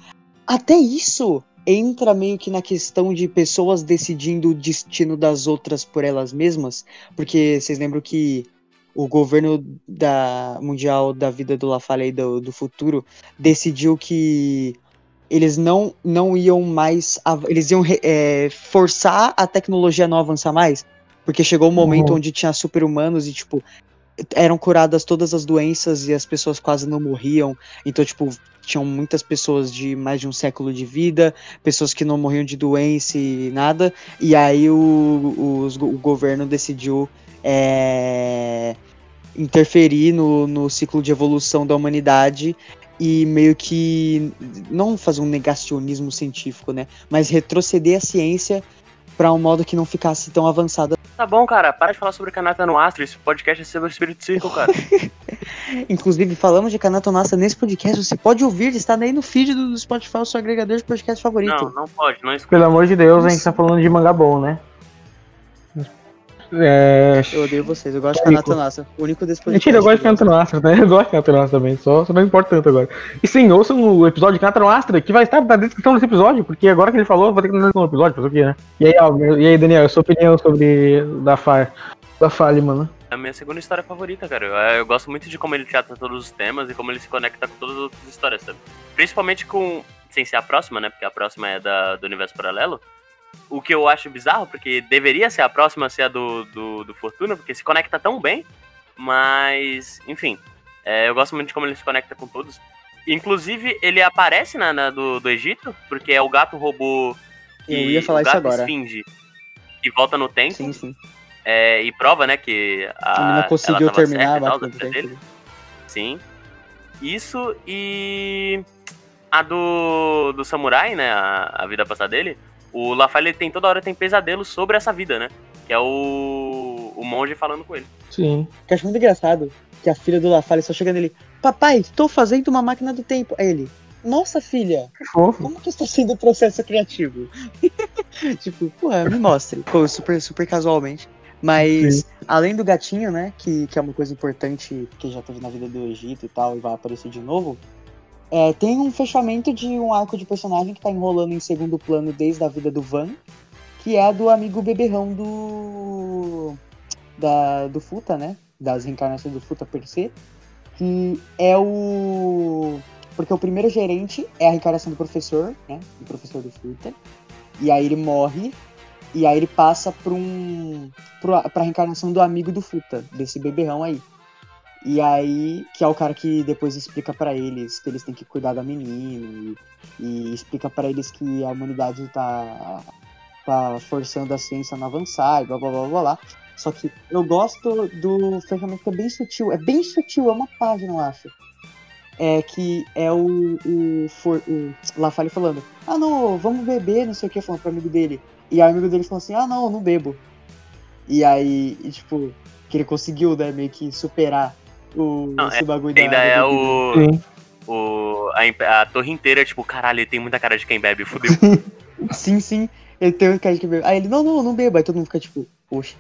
Speaker 1: Até isso entra meio que na questão de pessoas decidindo o destino das outras por elas mesmas, porque vocês lembram que o governo da mundial da vida do Lafalle e do, do futuro decidiu que eles não, não iam mais. Eles iam é, forçar a tecnologia a não avançar mais. Porque chegou um momento
Speaker 2: Uhum.
Speaker 1: onde tinha super-humanos e, tipo, eram curadas todas as doenças e as pessoas quase não morriam. Então, tipo, tinham muitas pessoas de mais de um século de vida, pessoas que não morriam de doença e nada. E aí o, go- o governo decidiu é, interferir no, no ciclo de evolução da humanidade e meio que não fazer um negacionismo científico, né? Mas retroceder a ciência para um modo que não ficasse tão avançada.
Speaker 3: Tá bom, cara, para de falar sobre Kanata no Astro. Esse podcast é sobre o Espírito Circle, cara.
Speaker 1: Inclusive, falamos de Kanatonassa nesse podcast. Você pode ouvir, está aí no feed do Spotify, o seu agregador de podcast favorito.
Speaker 3: não, não pode, não escuta.
Speaker 2: Pelo amor de Deus, a gente tá falando de mangá bom, né? É.
Speaker 1: Eu odeio vocês, eu gosto de
Speaker 2: Nico.
Speaker 1: Kanatonassa. O único desse podcast.
Speaker 2: Mentira, eu gosto de
Speaker 1: que eu
Speaker 2: Canto no Astra, né? Eu gosto de Canto no Astra também, só, só não importa tanto agora. E sim, ouçam o episódio de Canto no Astra, que vai estar na descrição desse episódio, porque agora que ele falou, vai ter que descrição do episódio, fazer o quê, né? E aí, Almer, e aí, Daniel, sua opinião sobre da Fire, da Fale, mano?
Speaker 3: É a minha segunda história favorita, cara. Eu, eu gosto muito de como ele trata todos os temas e como ele se conecta com todas as outras histórias, sabe? Principalmente com. Sem ser a próxima, né? Porque a próxima é da, do universo paralelo. O que eu acho bizarro, porque deveria ser a próxima ser a do, do, do Fortuna, porque se conecta tão bem. Mas, enfim. é, eu gosto muito de como ele se conecta com todos. Inclusive, ele aparece na, na do, do Egito, porque é o gato robô.
Speaker 1: Eu ia falar
Speaker 3: o
Speaker 1: isso
Speaker 3: gato
Speaker 1: agora.
Speaker 3: esfinge que volta no tempo.
Speaker 1: Sim, sim.
Speaker 3: É, e prova, né, que a,
Speaker 1: conseguiu terminar a
Speaker 3: certa e tal,
Speaker 1: tempo.
Speaker 3: dele. Sim. Isso e a do, do samurai, né, a, a vida passada dele. O Lafalle ele tem toda hora tem pesadelos sobre essa vida, né? Que é o, o monge falando com ele.
Speaker 2: Sim.
Speaker 1: Eu acho muito engraçado que a filha do Lafalle só chega nele. Papai, estou fazendo uma máquina do tempo. Aí ele. Nossa, filha,
Speaker 2: Que
Speaker 1: como que está sendo o processo criativo? tipo, pô, me mostre. Pô, super, super casualmente. Mas,
Speaker 2: Sim.
Speaker 1: além do gatinho, né, que, que é uma coisa importante que já teve na vida do Egito e tal, e vai aparecer de novo, é, tem um fechamento de um arco de personagem que tá enrolando em segundo plano desde a vida do Van, que é a do amigo beberrão do. Da, do Futa, né? Das reencarnações do Futa per se. Que é o. Porque o primeiro gerente é a reencarnação do professor, né? Do professor do Futa. E aí ele morre. E aí ele passa pra um. Pra, pra reencarnação do amigo do Futa, desse beberrão aí. E aí, que é o cara que depois explica pra eles que eles têm que cuidar da menina. E, e explica pra eles que a humanidade tá, tá forçando a ciência a avançar e blá blá blá blá blá. Só que eu gosto do fechamento que é bem sutil. É bem sutil, é uma página, eu acho. É que é o, o, for, o Lafalle falando: Ah, não, vamos beber, não sei o que, falando pro amigo dele. E aí o amigo dele falou assim: Ah, não, não bebo. E aí, e, tipo, que ele conseguiu, né, meio que superar o,
Speaker 3: Não,
Speaker 1: esse bagulho da
Speaker 3: Ainda
Speaker 1: da
Speaker 3: é o.
Speaker 2: Sim.
Speaker 3: o a, a torre inteira, tipo, caralho, ele tem muita cara de quem bebe, fudeu.
Speaker 1: Sim, sim. Ele tem um cara que bebe. Aí ele, não, não, não bebo. Aí todo mundo fica tipo, poxa.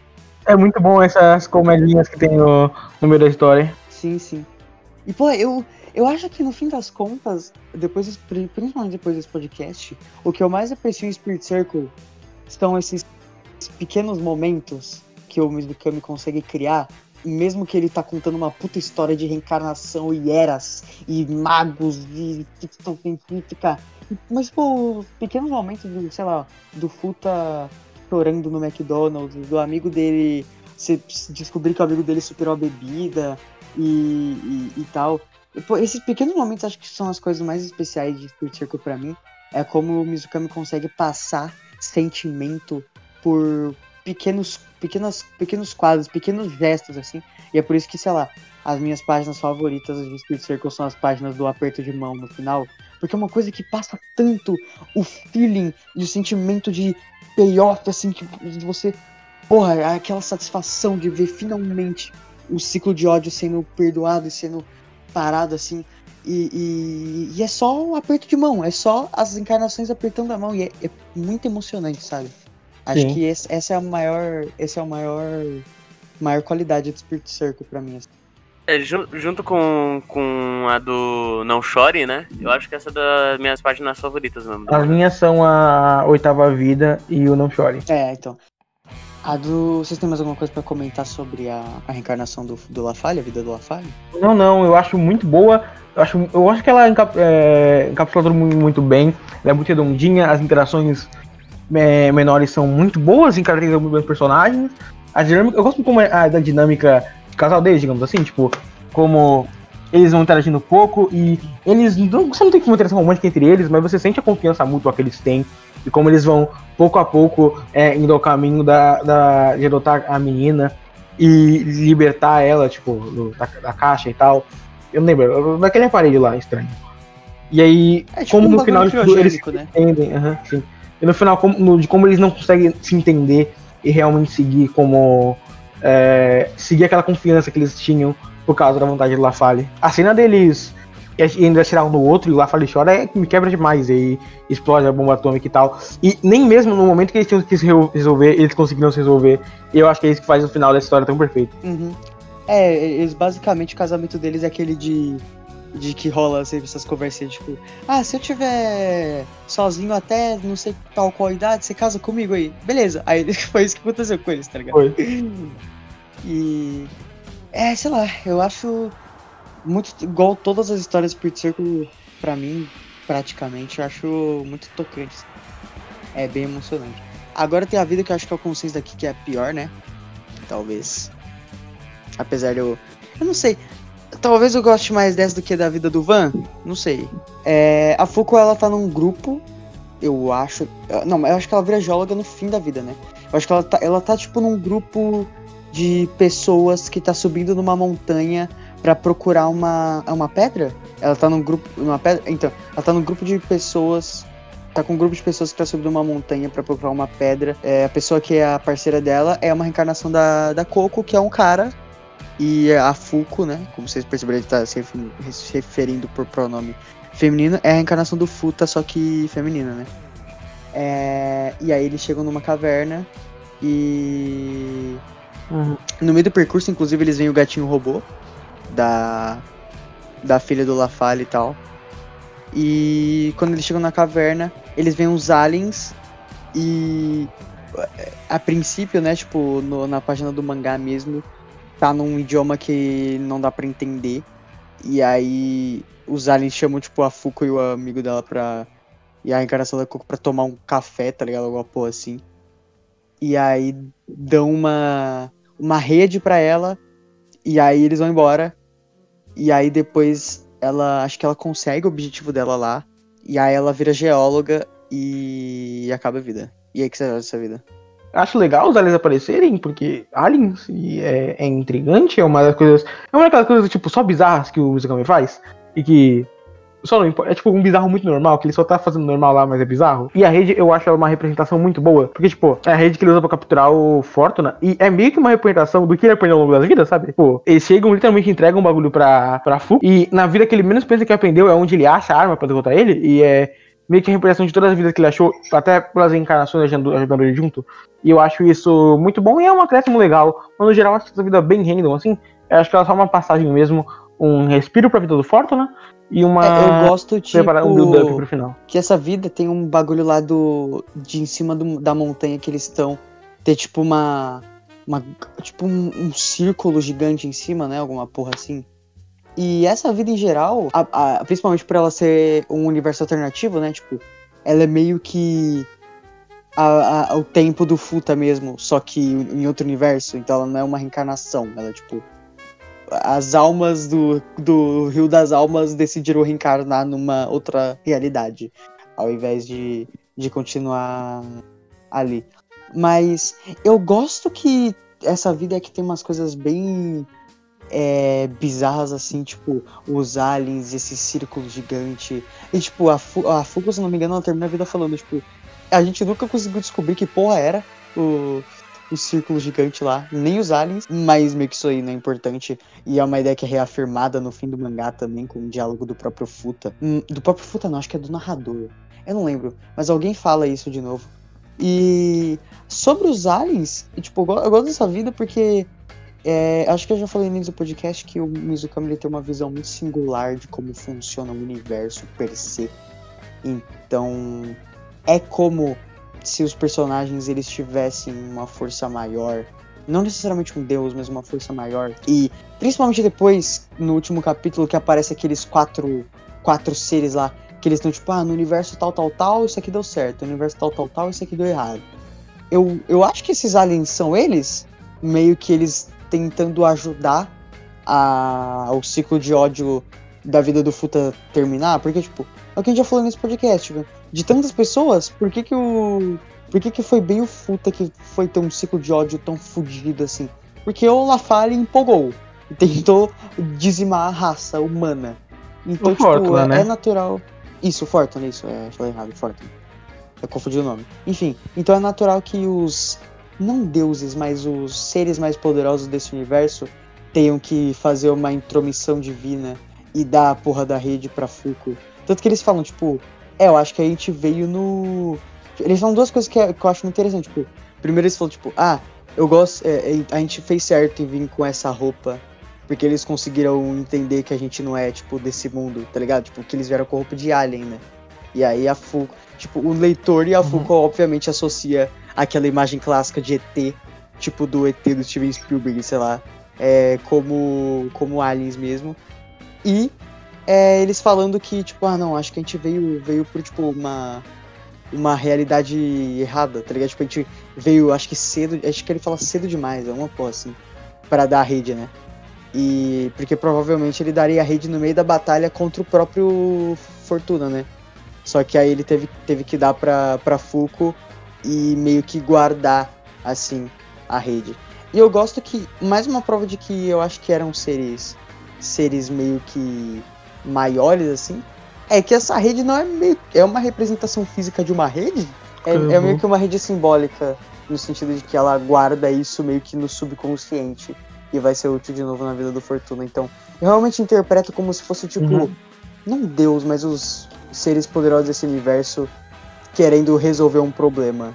Speaker 2: É muito bom essas comedinhas que tem no, no meio da história.
Speaker 1: Sim, sim. E, pô, eu, eu acho que no fim das contas, depois, principalmente depois desse podcast, o que eu mais aprecio em Spirit Circle são esses pequenos momentos que o Mizukami consegue criar, mesmo que ele tá contando uma puta história de reencarnação e eras, e magos, e ficção científica. Mas, pô, os pequenos momentos do, sei lá, do Futa chorando no McDonald's, do amigo dele você descobrir que o amigo dele superou a bebida e, e, e tal. E, pô, esses pequenos momentos acho que são as coisas mais especiais de Spirit Circle pra mim. É como o Mizukami consegue passar sentimento por pequenos, pequenas, pequenos quadros, pequenos gestos, assim. E é por isso que, sei lá, as minhas páginas favoritas de Spirit Circle são as páginas do aperto de mão no final. Porque é uma coisa que passa tanto o feeling e o sentimento de payoff, assim, que você. Porra, é aquela satisfação de ver finalmente o ciclo de ódio sendo perdoado e sendo parado, assim. E, e, e, é só um aperto de mão, é só as encarnações apertando a mão. E é, é muito emocionante, sabe? Acho Sim. que esse, essa é a maior. Esse é o maior. Maior qualidade do Spirit Circle pra mim. Assim.
Speaker 3: É, junto com, com a do Não Chore, né? Eu acho que essa é das minhas páginas favoritas mesmo.
Speaker 2: As minhas são a Oitava Vida e o Não Chore.
Speaker 1: É, então. A do. Vocês têm mais alguma coisa para comentar sobre a, a reencarnação do, do Lafalle, a vida do Lafalle?
Speaker 2: Não, não, eu acho muito boa. Eu acho, eu acho que ela encap, é, encapsula tudo muito, muito bem. Ela é muito redondinha, as interações é, menores são muito boas, caracterizam muito bem os personagens. A dinâmica, eu gosto como é a, da dinâmica de casal deles, digamos assim, tipo, como eles vão interagindo pouco e eles não, você não tem uma interação romântica entre eles, mas você sente a confiança mútua que eles têm e como eles vão pouco a pouco é, indo ao caminho da, da, de adotar a menina e libertar ela, tipo, do, da, da, caixa e tal. Eu não lembro, naquele aparelho lá, estranho. E aí, é, tipo como um no final tipo, eles né? entendem, uh sim. E no final, como, no, de como eles não conseguem se entender e realmente seguir como. É, seguir aquela confiança que eles tinham por causa da vontade de Lafalle. A cena deles ainda atirar um no outro e o Lafalle chora é, me quebra demais. E explode a bomba atômica e tal. E nem mesmo no momento que eles tinham que se resolver, eles conseguiram se resolver. E eu acho que é isso que faz o final da história tão perfeito.
Speaker 1: Uhum. É, eles basicamente o casamento deles é aquele de. De que rola essas conversas, tipo, ah, se eu tiver sozinho até não sei tal qual idade, você casa comigo aí. Beleza. Aí foi isso que aconteceu com eles, tá ligado? Foi. E. É, sei lá, eu acho muito igual todas as histórias do Spirit Circle, pra mim, praticamente, eu acho muito tocante. É bem emocionante. Agora tem a vida que eu acho que é o consenso daqui que é pior, né? Talvez. Apesar de eu. Eu não sei. Talvez eu goste mais dessa do que da vida do Van. Não sei. É, a Fuko ela tá num grupo. Eu acho. Não, eu acho que ela vira geóloga no fim da vida, né? Eu acho que ela tá, ela tá tipo num grupo de pessoas que tá subindo numa montanha para procurar uma, uma pedra. Ela tá num grupo. Uma pedra. Então, ela tá num grupo de pessoas. Tá com um grupo de pessoas que tá subindo uma montanha para procurar uma pedra. É, a pessoa que é a parceira dela é uma reencarnação da, da Coco, que é um cara. E a Fuko, né? Como vocês perceberam, ele tá se referindo por pronome feminino. É a reencarnação do Futa, só que feminina, né? É, e aí eles chegam numa caverna e. Uhum. No meio do percurso, inclusive, eles veem o gatinho robô da, da filha do Lafalle e tal. E quando eles chegam na caverna, eles veem os aliens e a princípio, né, tipo, no, na página do mangá mesmo, tá num idioma que não dá para entender. E aí os aliens chamam, tipo, a Fuko e o amigo dela pra. E a encarnação da Coco pra tomar um café, tá ligado? Alguma porra assim. E aí dão uma, uma rede pra ela. E aí eles vão embora. E aí depois ela. Acho que ela consegue o objetivo dela lá. E aí ela vira geóloga e acaba a vida. E aí que você acha dessa vida?
Speaker 2: Acho legal os aliens aparecerem, porque aliens é, é intrigante, é uma das coisas. É uma daquelas coisas, tipo, só bizarras que o Mizukami faz. E que só não importa. É tipo um bizarro muito normal, que ele só tá fazendo normal lá, mas é bizarro. E a rede, eu acho ela uma representação muito boa. Porque, tipo, é a rede que ele usa pra capturar o Fortuna. E é meio que uma representação do que ele aprendeu ao longo das vidas, sabe? Pô, eles chegam, literalmente entregam um bagulho pra, pra Fu. E na vida que ele menos pensa que aprendeu é onde ele acha a arma pra derrotar ele. E é meio que a representação de todas as vidas que ele achou, até pelas encarnações ajudando, ele junto. E eu acho isso muito bom e é um acréscimo legal. Mas no geral, acho que essa vida bem random, assim. Eu acho que ela é só uma passagem mesmo, um respiro pra vida do Fortuna e uma.
Speaker 1: É, eu gosto, tipo. Preparar um build-up pro final. Que essa vida tem um bagulho lá do. de em cima do, da montanha que eles estão. Ter tipo uma. uma tipo um, um, círculo gigante em cima, né? Alguma porra assim. E essa vida em geral, a, a, principalmente por ela ser um universo alternativo, né? Tipo, ela é meio que. a, o tempo do Futa mesmo, só que em outro universo. Então ela não é uma reencarnação. Ela é tipo. As almas do, do Rio das Almas decidiram reencarnar numa outra realidade. Ao invés de, de continuar ali. Mas eu gosto que essa vida é que tem umas coisas bem é, bizarras, assim, tipo, os aliens, esse círculo gigante. E, tipo, a, Fu a se não me engano, ela termina a vida falando, tipo, a gente nunca conseguiu descobrir que porra era o, o círculo gigante lá, nem os aliens, mas meio que isso aí não é importante. E é uma ideia que é reafirmada no fim do mangá também, com o diálogo do próprio Futa. Hum, do próprio Futa, não, acho que é do narrador. Eu não lembro, mas alguém fala isso de novo. E sobre os aliens, tipo, eu gosto dessa vida porque é, acho que eu já falei no início do podcast que o Mizukami ele tem uma visão muito singular de como funciona o universo per se. Então, é como se os personagens eles tivessem uma força maior, não necessariamente um deus, mas uma força maior. E principalmente depois no último capítulo que aparece aqueles quatro quatro seres lá que eles estão tipo, ah, no universo tal tal tal, isso aqui deu certo, no universo tal tal tal, isso aqui deu errado. Eu, eu acho que esses aliens são eles, meio que eles tentando ajudar a, o ciclo de ódio da vida do Futa terminar, porque, tipo, é o que a gente já falou nesse podcast, tipo, de tantas pessoas, por que que o... Por que que foi bem o Futa que foi ter um ciclo de ódio tão fodido assim? Porque o Lafalle empolgou e tentou dizimar a raça humana. Então, o tipo, Fortuna, é, né? é natural... Isso, Fortuna, isso, é, falei errado, Fortuna. Eu confundi o nome. Enfim, então é natural que os... Não deuses, mas os seres mais poderosos desse universo tenham que fazer uma intromissão divina e dar a porra da rede pra Fuku. Tanto que eles falam, tipo, é, eu acho que a gente veio no. Eles falam duas coisas que, é, eu acho muito interessante. Tipo, primeiro eles falam, tipo, ah, eu gosto. É, é, a gente fez certo em vir com essa roupa. Porque eles conseguiram entender que a gente não é, tipo, desse mundo, tá ligado? Tipo, que eles vieram com roupa de alien, né? E aí a Fuko. Tipo, o leitor e a uhum. obviamente associa aquela imagem clássica de ET, tipo do ET do Steven Spielberg, sei lá, é, como, como aliens mesmo. E é, eles falando que, tipo, ah, não, acho que a gente veio, veio por, tipo, uma, uma realidade errada, tá ligado? Tipo, a gente veio, acho que cedo, acho que ele fala cedo demais, é uma porra, assim, pra dar a rede, né? E porque provavelmente ele daria a rede no meio da batalha contra o próprio Fortuna, né? Só que aí ele teve, teve que dar pra, pra Fuko e meio que guardar, assim, a rede. E eu gosto que, mais uma prova de que eu acho que eram seres, seres meio que maiores, assim, é que essa rede não é meio. É uma representação física de uma rede? É, uhum. é meio que uma rede simbólica, no sentido de que ela guarda isso meio que no subconsciente e vai ser útil de novo na vida do Fortuna. Então, eu realmente interpreto como se fosse, tipo, uhum. não Deus, mas os seres poderosos desse universo querendo resolver um problema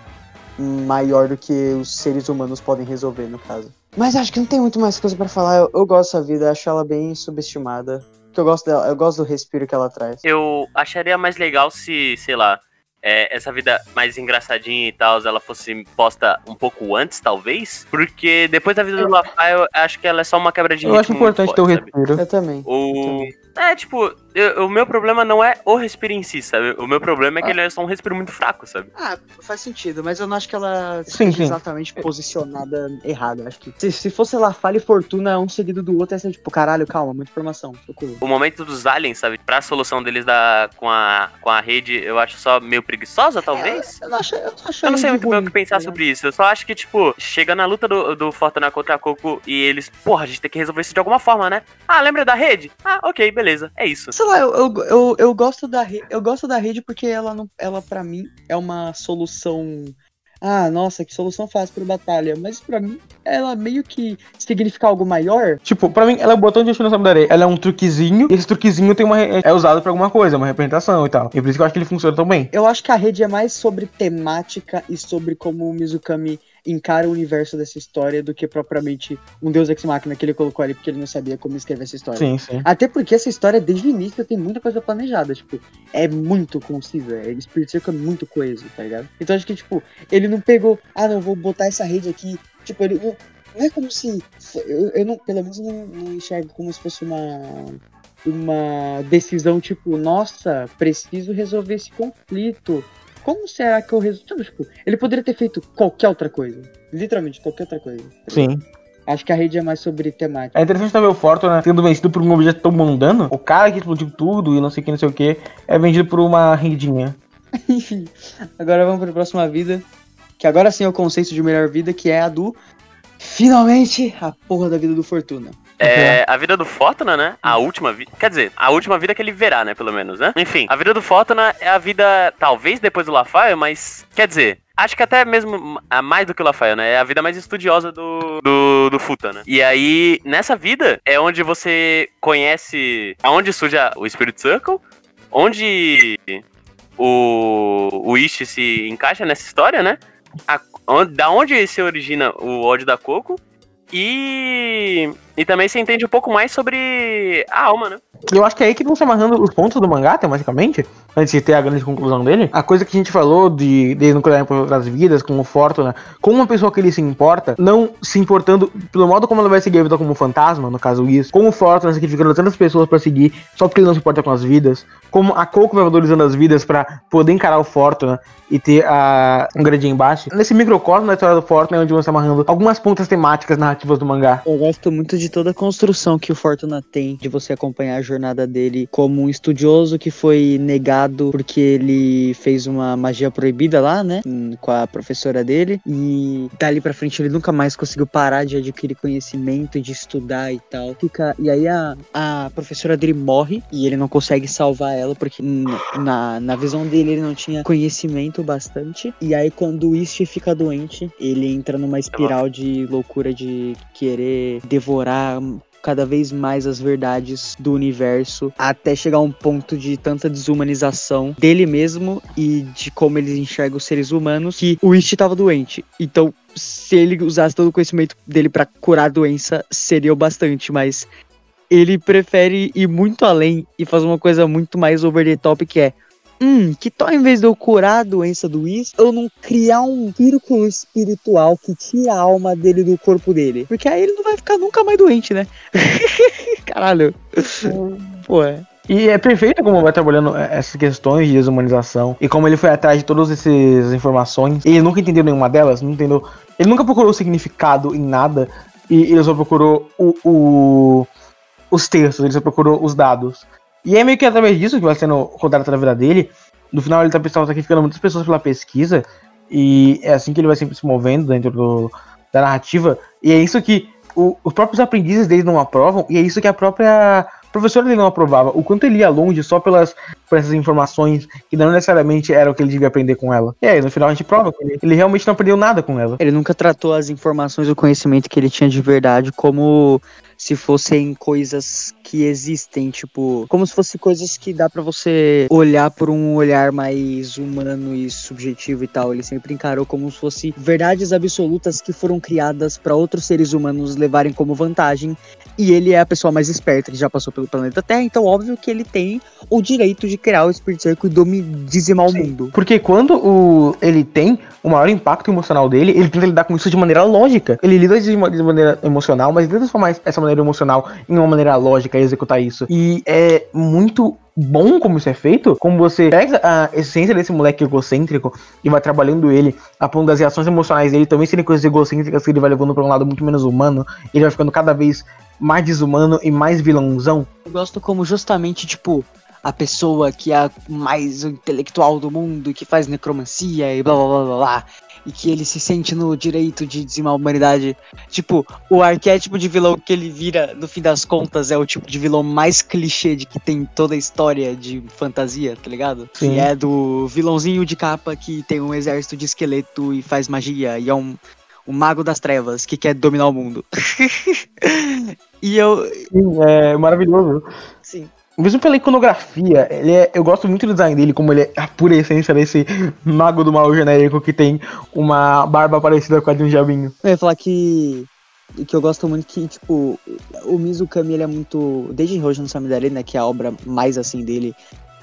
Speaker 1: maior do que os seres humanos podem resolver, no caso. Mas acho que não tem muito mais coisa para falar. Eu, eu gosto da vida, acho ela bem subestimada que eu gosto dela, eu gosto do respiro que ela traz.
Speaker 3: Eu acharia mais legal se, sei lá, é, essa vida mais engraçadinha e tal, ela fosse posta um pouco antes, talvez. Porque depois da vida do Lafay, eu acho que ela é só uma quebra de
Speaker 2: eu ritmo. Eu acho importante ter o respiro.
Speaker 1: Eu também.
Speaker 3: O...
Speaker 1: Eu também.
Speaker 3: É, tipo, eu, o meu problema não é o respiro em si, sabe? O meu problema é que ah. ele é só um respiro muito fraco, sabe?
Speaker 1: Ah, faz sentido, mas eu não acho que ela sim, sim. exatamente posicionada errada. Acho que se, se fosse lá, Falha e Fortuna um seguido do outro, ia ser tipo, caralho, calma, muita informação. Socorro.
Speaker 3: O momento dos aliens, sabe? Pra solução deles da, com, a, com a rede, eu acho só meio preguiçosa, talvez.
Speaker 1: É, eu, não acho, eu, não acho
Speaker 3: eu não sei muito bem o que pensar tá sobre isso. Eu só acho que, tipo, chega na luta do, do Fortuna contra a Coco e eles, porra, a gente tem que resolver isso de alguma forma, né? Ah, lembra da rede? Ah, ok, beleza. É isso.
Speaker 1: Sei lá, eu, eu, eu, eu gosto da rede, eu gosto da rede porque ela não, ela para mim é uma solução ah, nossa, que solução fácil para batalha. Mas para mim, ela meio que significa algo maior.
Speaker 2: Tipo, para mim, ela é um botão de estimação da areia. Ela é um truquezinho, e esse truquezinho tem uma, é usado para alguma coisa, uma representação e tal. E por isso que eu acho que ele funciona tão bem.
Speaker 1: Eu acho que a rede é mais sobre temática e sobre como o Mizukami encara o universo dessa história do que propriamente um Deus Ex Machina que ele colocou ali porque ele não sabia como escrever essa história.
Speaker 2: Sim, sim.
Speaker 1: Até porque essa história, desde o início, tem muita coisa planejada. Tipo, é muito concisa. É, Spirit Circle é muito coeso, tá ligado? Então acho que, tipo, ele não pegou, ah, não, vou botar essa rede aqui. Tipo, ele. Não, não é como se. Eu, eu não, pelo menos não, não enxergo como se fosse uma uma decisão tipo, nossa, preciso resolver esse conflito como será que o resultado? Tipo, ele poderia ter feito qualquer outra coisa. Literalmente, qualquer outra coisa.
Speaker 2: Sim.
Speaker 1: Acho que a rede é mais sobre temática.
Speaker 2: É interessante também o Fortuna sendo vencido por um objeto tão mundano. O cara que explodiu tudo e não sei o que, não sei o que, é vendido por uma rendinha.
Speaker 1: Enfim, agora vamos para a próxima vida. Que agora sim é o conceito de melhor vida, que é a do. Finalmente, a porra da vida do Fortuna.
Speaker 3: É, a vida do Fortuna, né? A última vida. Quer dizer, a última vida que ele verá, né? Pelo menos, né? Enfim, a vida do Fortuna é a vida, talvez depois do Lafaio, mas. Quer dizer, acho que até mesmo a mais do que o Lafaio, né? É a vida mais estudiosa do, do, do Futa, né? E aí, nessa vida, é onde você conhece. Aonde surge o Spirit Circle, onde o, o Ishi se encaixa nessa história, né? A- onde- da onde se origina o ódio da Coco. E, e também você entende um pouco mais sobre a alma, né?
Speaker 2: E eu acho que é aí que vão se amarrando os pontos do mangá, tematicamente, antes de ter a grande conclusão dele. A coisa que a gente falou de, de não cuidar por outras vidas, com o Fortuna, com uma pessoa que ele se importa, não se importando pelo modo como ela vai seguir a vida como fantasma, no caso isso, como o Fortuna sacrificando tantas pessoas pra seguir, só porque ele não se importa com as vidas, como a Coco vai valorizando as vidas pra poder encarar o Fortuna e ter a, um grande embate. Nesse microcosmo da história do Fortuna é onde vão se amarrando algumas pontas temáticas narrativas do mangá.
Speaker 1: Eu gosto muito de toda a construção que o Fortuna tem, de você acompanhar a jornada dele como um estudioso que foi negado porque ele fez uma magia proibida lá, né? hum, Com a professora dele. E dali pra frente ele nunca mais conseguiu parar de adquirir conhecimento e de estudar e tal. Fica, e aí a, a professora dele morre e ele não consegue salvar ela porque hum, na, na visão dele ele não tinha conhecimento bastante. E aí quando o Ishi fica doente, ele entra numa espiral de loucura de querer devorar cada vez mais as verdades do universo até chegar a um ponto de tanta desumanização dele mesmo e de como ele enxerga os seres humanos que o Ishi tava doente. Então, se ele usasse todo o conhecimento dele pra curar a doença, seria o bastante, mas ele prefere ir muito além e fazer uma coisa muito mais over the top que é Hum, que tal em vez de eu curar a doença do Whis, eu não criar um círculo espiritual que tira a alma dele do corpo dele? Porque aí ele não vai ficar nunca mais doente, né? Caralho. Pô, é.
Speaker 2: E é perfeito como vai trabalhando eh, essas questões de desumanização e como ele foi atrás de todas essas informações. Ele nunca entendeu nenhuma delas, não entendeu. Ele nunca procurou significado em nada e ele só procurou o, o- os textos, ele só procurou os dados. E é meio que através disso que vai sendo contado na vida dele. No final ele tá sacrificando muitas pessoas pela pesquisa e é assim que ele vai sempre se movendo dentro do- da narrativa. E é isso que o- os próprios aprendizes dele não aprovam e é isso que a própria professora dele não aprovava. O quanto ele ia longe só pelas por essas informações que não necessariamente era o que ele devia aprender com ela. E aí, no final a gente prova que ele, ele realmente não aprendeu nada com ela.
Speaker 1: Ele nunca tratou as informações, o conhecimento que ele tinha de verdade como se fossem coisas que existem, tipo, como se fossem coisas que dá pra você olhar por um olhar mais humano e subjetivo e tal. Ele sempre encarou como se fosse verdades absolutas que foram criadas pra outros seres humanos levarem como vantagem. E ele é a pessoa mais esperta que já passou pelo planeta Terra, então óbvio que ele tem o direito de criar o Spirit Circle e dizimar o mundo.
Speaker 2: Porque quando o, ele tem o maior impacto emocional dele, ele tenta lidar com isso de maneira lógica. Ele lida de uma- de maneira emocional, mas ele tenta transformar essa maneira emocional em uma maneira lógica e executar isso. E é muito bom como isso é feito, como você pega a essência desse moleque egocêntrico e vai trabalhando ele, a ponto das reações emocionais dele também serem coisas egocêntricas que ele vai levando pra um lado muito menos humano, ele vai ficando cada vez mais desumano e mais vilãozão.
Speaker 1: Eu gosto como justamente, tipo, a pessoa que é a mais intelectual do mundo, que faz necromancia e blá blá blá blá blá. E que ele se sente no direito de dizimar a humanidade. Tipo, o arquétipo de vilão que ele vira, no fim das contas, é o tipo de vilão mais clichê de que tem toda a história de fantasia, tá ligado?
Speaker 2: Sim.
Speaker 1: Que é do vilãozinho de capa que tem um exército de esqueleto e faz magia. E é um, um mago das trevas que quer dominar o mundo. e eu.
Speaker 2: Sim, é maravilhoso.
Speaker 1: Sim.
Speaker 2: Mesmo pela iconografia, ele é- eu gosto muito do design dele, como ele é a pura essência desse mago do mal genérico que tem uma barba parecida com a de um diabinho.
Speaker 1: Eu ia falar que. Que eu gosto muito que, tipo, o Mizukami ele é muito. Desde Hoje no Samidare, né? Que é a obra mais assim dele.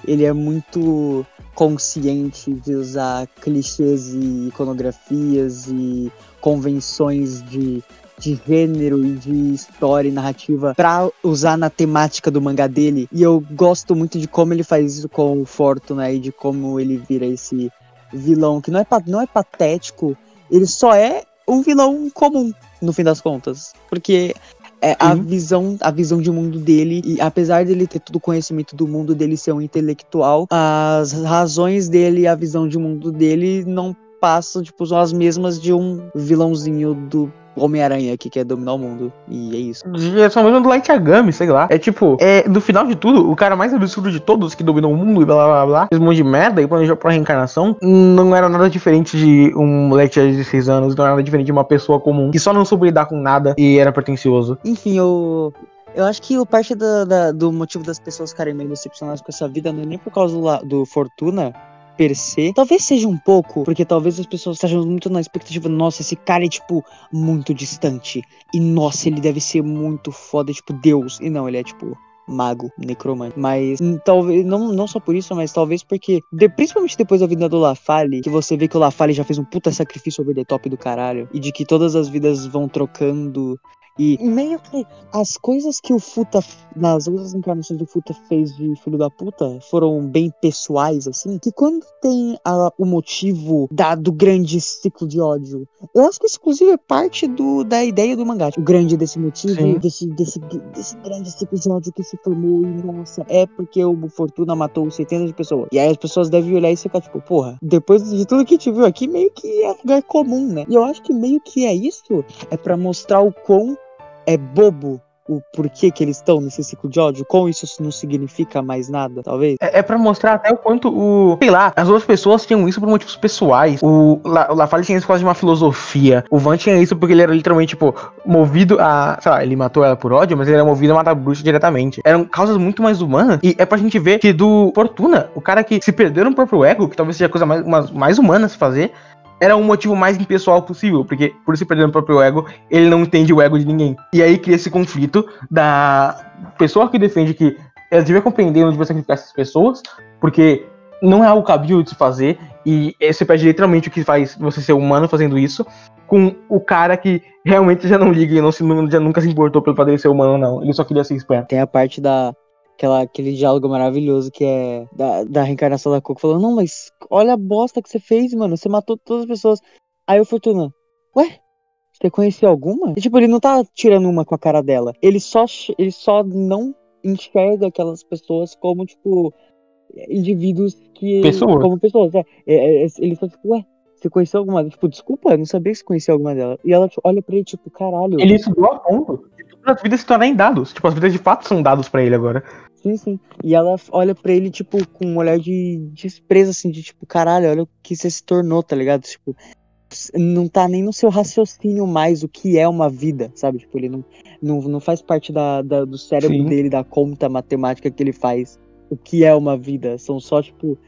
Speaker 1: Ele é muito consciente de usar clichês e iconografias e convenções de, de gênero e de história e narrativa pra usar na temática do mangá dele. E eu gosto muito de como ele faz isso com o Fortuna e de como ele vira esse vilão que não é, não é patético, ele só é um vilão comum, no fim das contas. Porque é a
Speaker 2: Sim.
Speaker 1: visão, a visão de mundo dele, e apesar dele ter todo o conhecimento do mundo dele ser um intelectual, as razões dele e a visão de mundo dele não passam, tipo, são as mesmas de um vilãozinho do Homem-Aranha que quer dominar o mundo. E é isso.
Speaker 2: É só mesmo do Light Yagami, sei lá. É tipo, é, no final de tudo, o cara mais absurdo de todos que dominou o mundo e blá blá blá, fez um monte de merda e planejou pra reencarnação, não era nada diferente de um moleque de 16 anos, não era nada diferente de uma pessoa comum que só não soube lidar com nada e era pretencioso.
Speaker 1: Enfim, eu. Eu acho que o parte da- da- do motivo das pessoas ficarem meio decepcionadas com essa vida não é nem por causa do, do Fortuna per se. Talvez seja um pouco, porque talvez as pessoas estejam muito na expectativa, nossa, esse cara é, tipo, muito distante. E, nossa, ele deve ser muito foda, tipo, Deus. E não, ele é, tipo, mago, necromante. Mas hum, talvez, não, não só por isso, mas talvez porque, de- principalmente depois da vida do Lafalle, que você vê que o Lafalle já fez um puta sacrifício over the top do caralho, e de que todas as vidas vão trocando. E meio que as coisas que o Futa, nas outras encarnações do Futa fez de filho da puta, foram bem pessoais, assim, que quando tem a- o motivo da, do grande ciclo de ódio, eu acho que isso, inclusive, é parte do, da ideia do mangá. O grande desse motivo, desse, desse, desse grande ciclo de ódio que se formou, e nossa, é porque o Fortuna matou centenas de pessoas. E aí as pessoas devem olhar e ficar tipo, porra, depois de tudo que a gente viu aqui, meio que é lugar comum, né? E eu acho que meio que é isso, é pra mostrar o quão é bobo o porquê que eles estão nesse ciclo de ódio, como isso não significa mais nada, talvez.
Speaker 2: É, é pra mostrar até o quanto o. Sei lá, as outras pessoas tinham isso por motivos pessoais. O, La, o Lafalle tinha isso por causa de uma filosofia. O Van tinha isso porque ele era literalmente, tipo, movido a. Sei lá, ele matou ela por ódio, mas ele era movido a matar a bruxa diretamente. Eram causas muito mais humanas. E é pra gente ver que do Fortuna, o cara que se perdeu no próprio ego, que talvez seja a coisa mais, mais humana a se fazer. Era um motivo mais impessoal possível, porque por se perder no próprio ego, ele não entende o ego de ninguém. E aí cria esse conflito da pessoa que defende que ela devia compreender onde devia sacrificar essas pessoas, porque não é algo cabível de se fazer, e você perde literalmente o que faz você ser humano fazendo isso, com o cara que realmente já não liga e não se, já nunca se importou pelo padre ser humano, não. Ele só queria ser esperto.
Speaker 1: Tem a parte da. Aquela, aquele diálogo maravilhoso que é da, da reencarnação da Coco falando, não, mas olha a bosta que você fez, mano. Você matou todas as pessoas. Aí o Fortuna, ué? Você conhecia alguma? E, tipo, ele não tá tirando uma com a cara dela. Ele só, ele só não enxerga aquelas pessoas como, tipo, indivíduos que.
Speaker 2: Pessoas.
Speaker 1: Como pessoas, é. É, é, Ele só, tipo, ué, você conheceu alguma? Tipo, desculpa, eu não sabia que você conhecia alguma delas. E ela tipo, olha pra ele, tipo, caralho.
Speaker 2: Ele estudou a ponto as vidas se tornarem dados. Tipo, as vidas de fato são dados pra ele agora.
Speaker 1: Sim, sim. E ela olha pra ele, tipo, com um olhar de desprezo, assim, de tipo, caralho, olha o que você se tornou, tá ligado? Tipo, não tá nem no seu raciocínio mais o que é uma vida, sabe? Tipo, ele não, não, não faz parte da, da- do cérebro
Speaker 2: Sim.
Speaker 1: dele, da conta matemática que ele faz o que é uma vida. São só, tipo,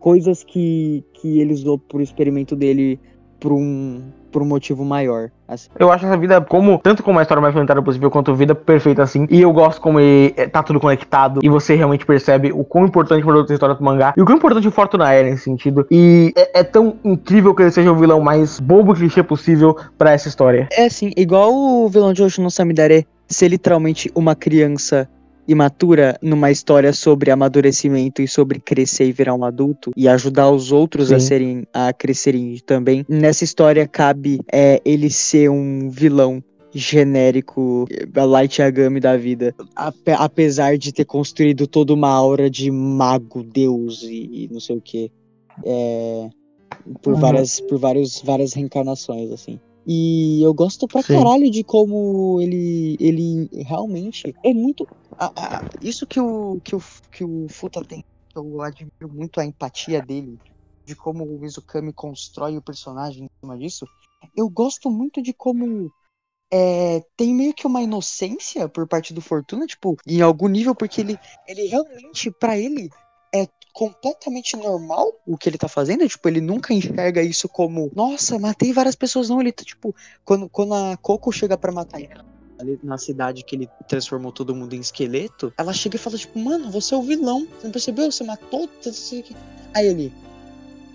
Speaker 1: coisas que, que ele usou pro experimento dele por um, por um motivo maior. Assim.
Speaker 2: Eu acho essa vida como, tanto como a história mais planetária possível, quanto vida perfeita assim. E eu gosto como ele, é, tá tudo conectado. E você realmente percebe o quão importante foi outra história do mangá. E o quão importante o Fortuna é nesse sentido. E é, é tão incrível que ele seja o vilão mais bobo clichê possível pra essa história.
Speaker 1: É assim, igual o vilão de Osho no Samidare ser literalmente uma criança imatura numa história sobre amadurecimento e sobre crescer e virar um adulto e ajudar os outros a
Speaker 2: Sim.
Speaker 1: serem a crescerem também. Nessa história cabe é, ele ser um vilão genérico, a Light Yagami da vida. Ape- apesar de ter construído toda uma aura de mago, deus e, e não sei o que. por
Speaker 2: Uhum.
Speaker 1: várias, por vários, várias reencarnações, assim. E eu gosto pra
Speaker 2: Sim.
Speaker 1: caralho de como ele, ele realmente é muito. a- a- isso que o, que, o, que o Futa tem, eu admiro muito a empatia dele, de como o Mizukami constrói o personagem em cima disso. Eu gosto muito de como é, tem meio que uma inocência por parte do Fortuna, tipo, em algum nível, porque ele, ele realmente, pra ele, é completamente normal o que ele tá fazendo. Tipo, ele nunca enxerga isso como, nossa, matei várias pessoas, não. Ele tá, tipo, quando, quando a Coco chega pra matar ele ali na cidade que ele transformou todo mundo em esqueleto, ela chega e fala, tipo, mano, você é o vilão. Você não percebeu? Você matou. não sei o quê." Aí ele.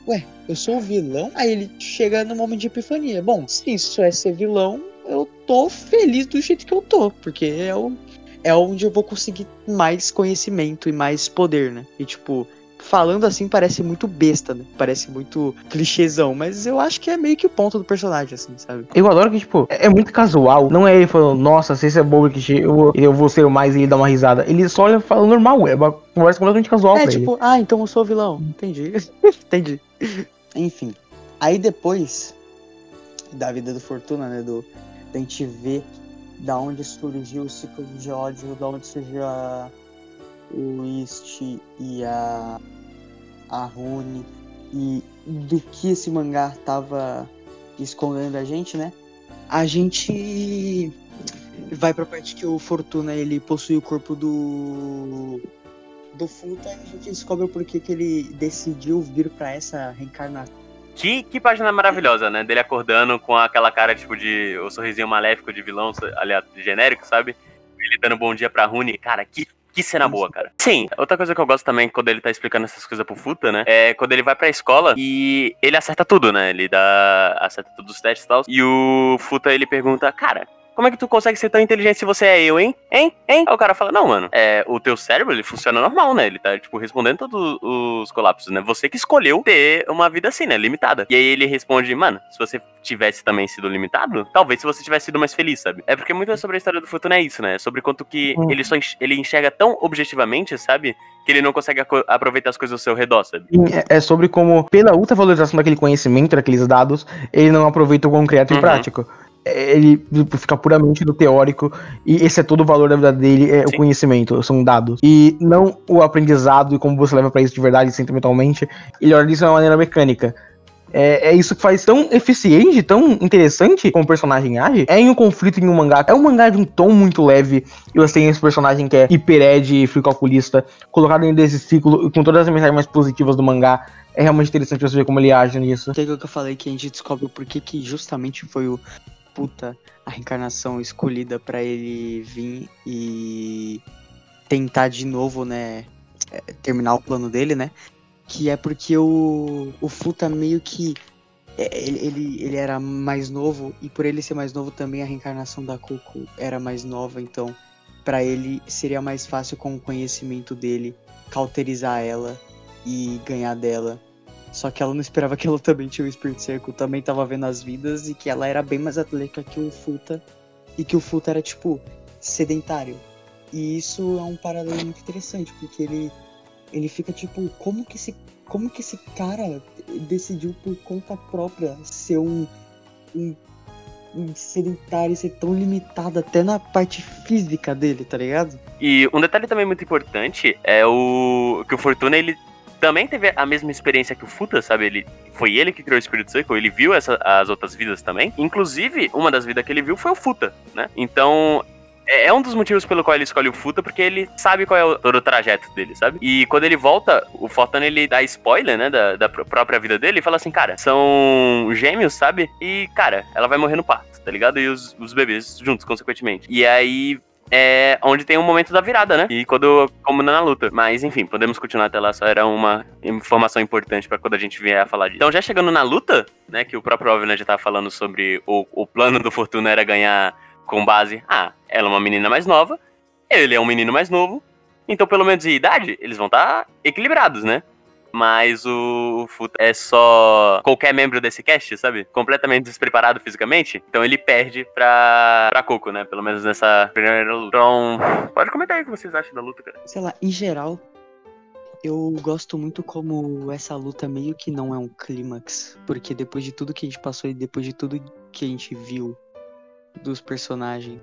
Speaker 1: Ué, eu sou o vilão? Aí ele chega no momento de epifania. Bom, se isso é ser vilão, eu tô feliz do jeito que eu tô, porque é o é onde eu vou conseguir mais conhecimento e mais poder, né? E tipo, falando assim parece muito besta, né? Parece muito clichêzão, mas eu acho que é meio que o ponto do personagem, assim, sabe?
Speaker 2: Eu adoro que, tipo, é, é muito casual. Não é ele falando, nossa, se esse é bobo que eu vou, eu vou ser o mais e ele dá uma risada. Ele só olha fala normal, é uma conversa completamente casual
Speaker 1: É tipo,
Speaker 2: ele.
Speaker 1: ah, então eu sou o vilão. Entendi. Entendi. Enfim. Aí depois da vida do Fortuna, né? Do, da gente ver da onde surgiu o ciclo de ódio, da onde surgiu a, o East e a, a Rune e do que esse mangá tava escondendo da gente, né? A gente vai pra parte que o Fortuna ele possui o corpo do do Futa e a gente descobre o porquê que ele decidiu vir pra essa reencarnação.
Speaker 3: Que, que página maravilhosa, né? Dele acordando com aquela cara, tipo, de. O sorrisinho maléfico de vilão, aliás, genérico, sabe? Ele dando bom dia pra Rune. Cara, que. Que cena boa, cara. Sim, outra coisa que eu gosto também quando ele tá explicando essas coisas pro Futa, né? É quando ele vai pra escola e ele acerta tudo, né? Ele dá. acerta todos os testes e tal. E o Futa ele pergunta, cara, como é que tu consegue ser tão inteligente se você é eu, hein? Hein? Hein? Aí o cara fala, não, mano, é, o teu cérebro, ele funciona normal, né? Ele tá, tipo, respondendo todos os colapsos, né? Você que escolheu ter uma vida assim, né? Limitada. E aí ele responde, mano, se você tivesse também sido limitado, talvez se você tivesse sido mais feliz, sabe? É porque muito sobre a história do futuro é isso, né? Sobre quanto que
Speaker 2: Uhum.
Speaker 3: ele só enx- ele enxerga tão objetivamente, sabe? Que ele não consegue aproveitar as coisas ao seu redor, sabe?
Speaker 2: Sim, é- É sobre como, pela ultra valorização daquele conhecimento, daqueles dados, ele não aproveita o concreto
Speaker 3: Uhum.
Speaker 2: e prático. Ele tipo, fica puramente no teórico, e esse é todo o valor da vida dele, é
Speaker 3: Sim.
Speaker 2: o conhecimento, são dados. E não o aprendizado e como você leva pra isso de verdade, sentimentalmente, ele olha disso de uma maneira mecânica. É, é isso que faz tão eficiente, tão interessante como o personagem age. É em um conflito em um mangá. É um mangá de um tom muito leve. E você tem esse personagem que é hipered, frio calculista, colocado dentro desse ciclo, com todas as mensagens mais positivas do mangá. É realmente interessante você ver como ele age nisso.
Speaker 1: Que é o que eu falei que a gente descobre o porquê que justamente foi o puta a reencarnação escolhida pra ele vir e tentar de novo, né, é, terminar o plano dele, né? Que é porque o o Futa meio que é, ele, ele, ele era mais novo e por ele ser mais novo também a reencarnação da Coco era mais nova, então pra ele seria mais fácil com o conhecimento dele cauterizar ela e ganhar dela. Só que ela não esperava que ela também tinha o Spirit Circle, também tava vendo as vidas e que ela era bem mais atlética que o Futa e que o Futa era tipo sedentário. E isso é um paralelo muito interessante, porque ele ele fica tipo, como que esse como que esse cara decidiu por conta própria ser um um, um sedentário ser tão limitado até na parte física dele, tá ligado?
Speaker 3: E um detalhe também muito importante é o que o Fortuna ele também teve a mesma experiência que o Futa, sabe? Ele foi ele que criou o Spirit Circle, ele viu essa, as outras vidas também. Inclusive, uma das vidas que ele viu foi o Futa, né? Então, é é um dos motivos pelo qual ele escolhe o Futa, porque ele sabe qual é o, todo o trajeto dele, sabe? E quando ele volta, o Fortuna ele dá spoiler, né, da, da pr- própria vida dele e fala assim, cara, são gêmeos, sabe? E, cara, ela vai morrer no parto, tá ligado? E os, os bebês juntos, consequentemente. E aí é onde tem um momento da virada, né? E quando, como na luta. Mas enfim, podemos continuar até lá, só era uma informação importante pra quando a gente vier a falar disso. Então, já chegando na luta, né, que o próprio Alvin já tava falando sobre o, o plano do Fortuna era ganhar com base, ah, ela é uma menina mais nova, ele é um menino mais novo, então pelo menos em idade, eles vão estar equilibrados, né? Mas o Futa é só qualquer membro desse cast, sabe? Completamente despreparado fisicamente. Então ele perde pra, pra Coco, né? Pelo menos nessa primeira luta. Então, pode comentar aí o que vocês acham da luta, cara.
Speaker 1: sei lá, em geral, eu gosto muito como essa luta meio que não é um clímax, porque depois de tudo que a gente passou e depois de tudo que a gente viu dos personagens,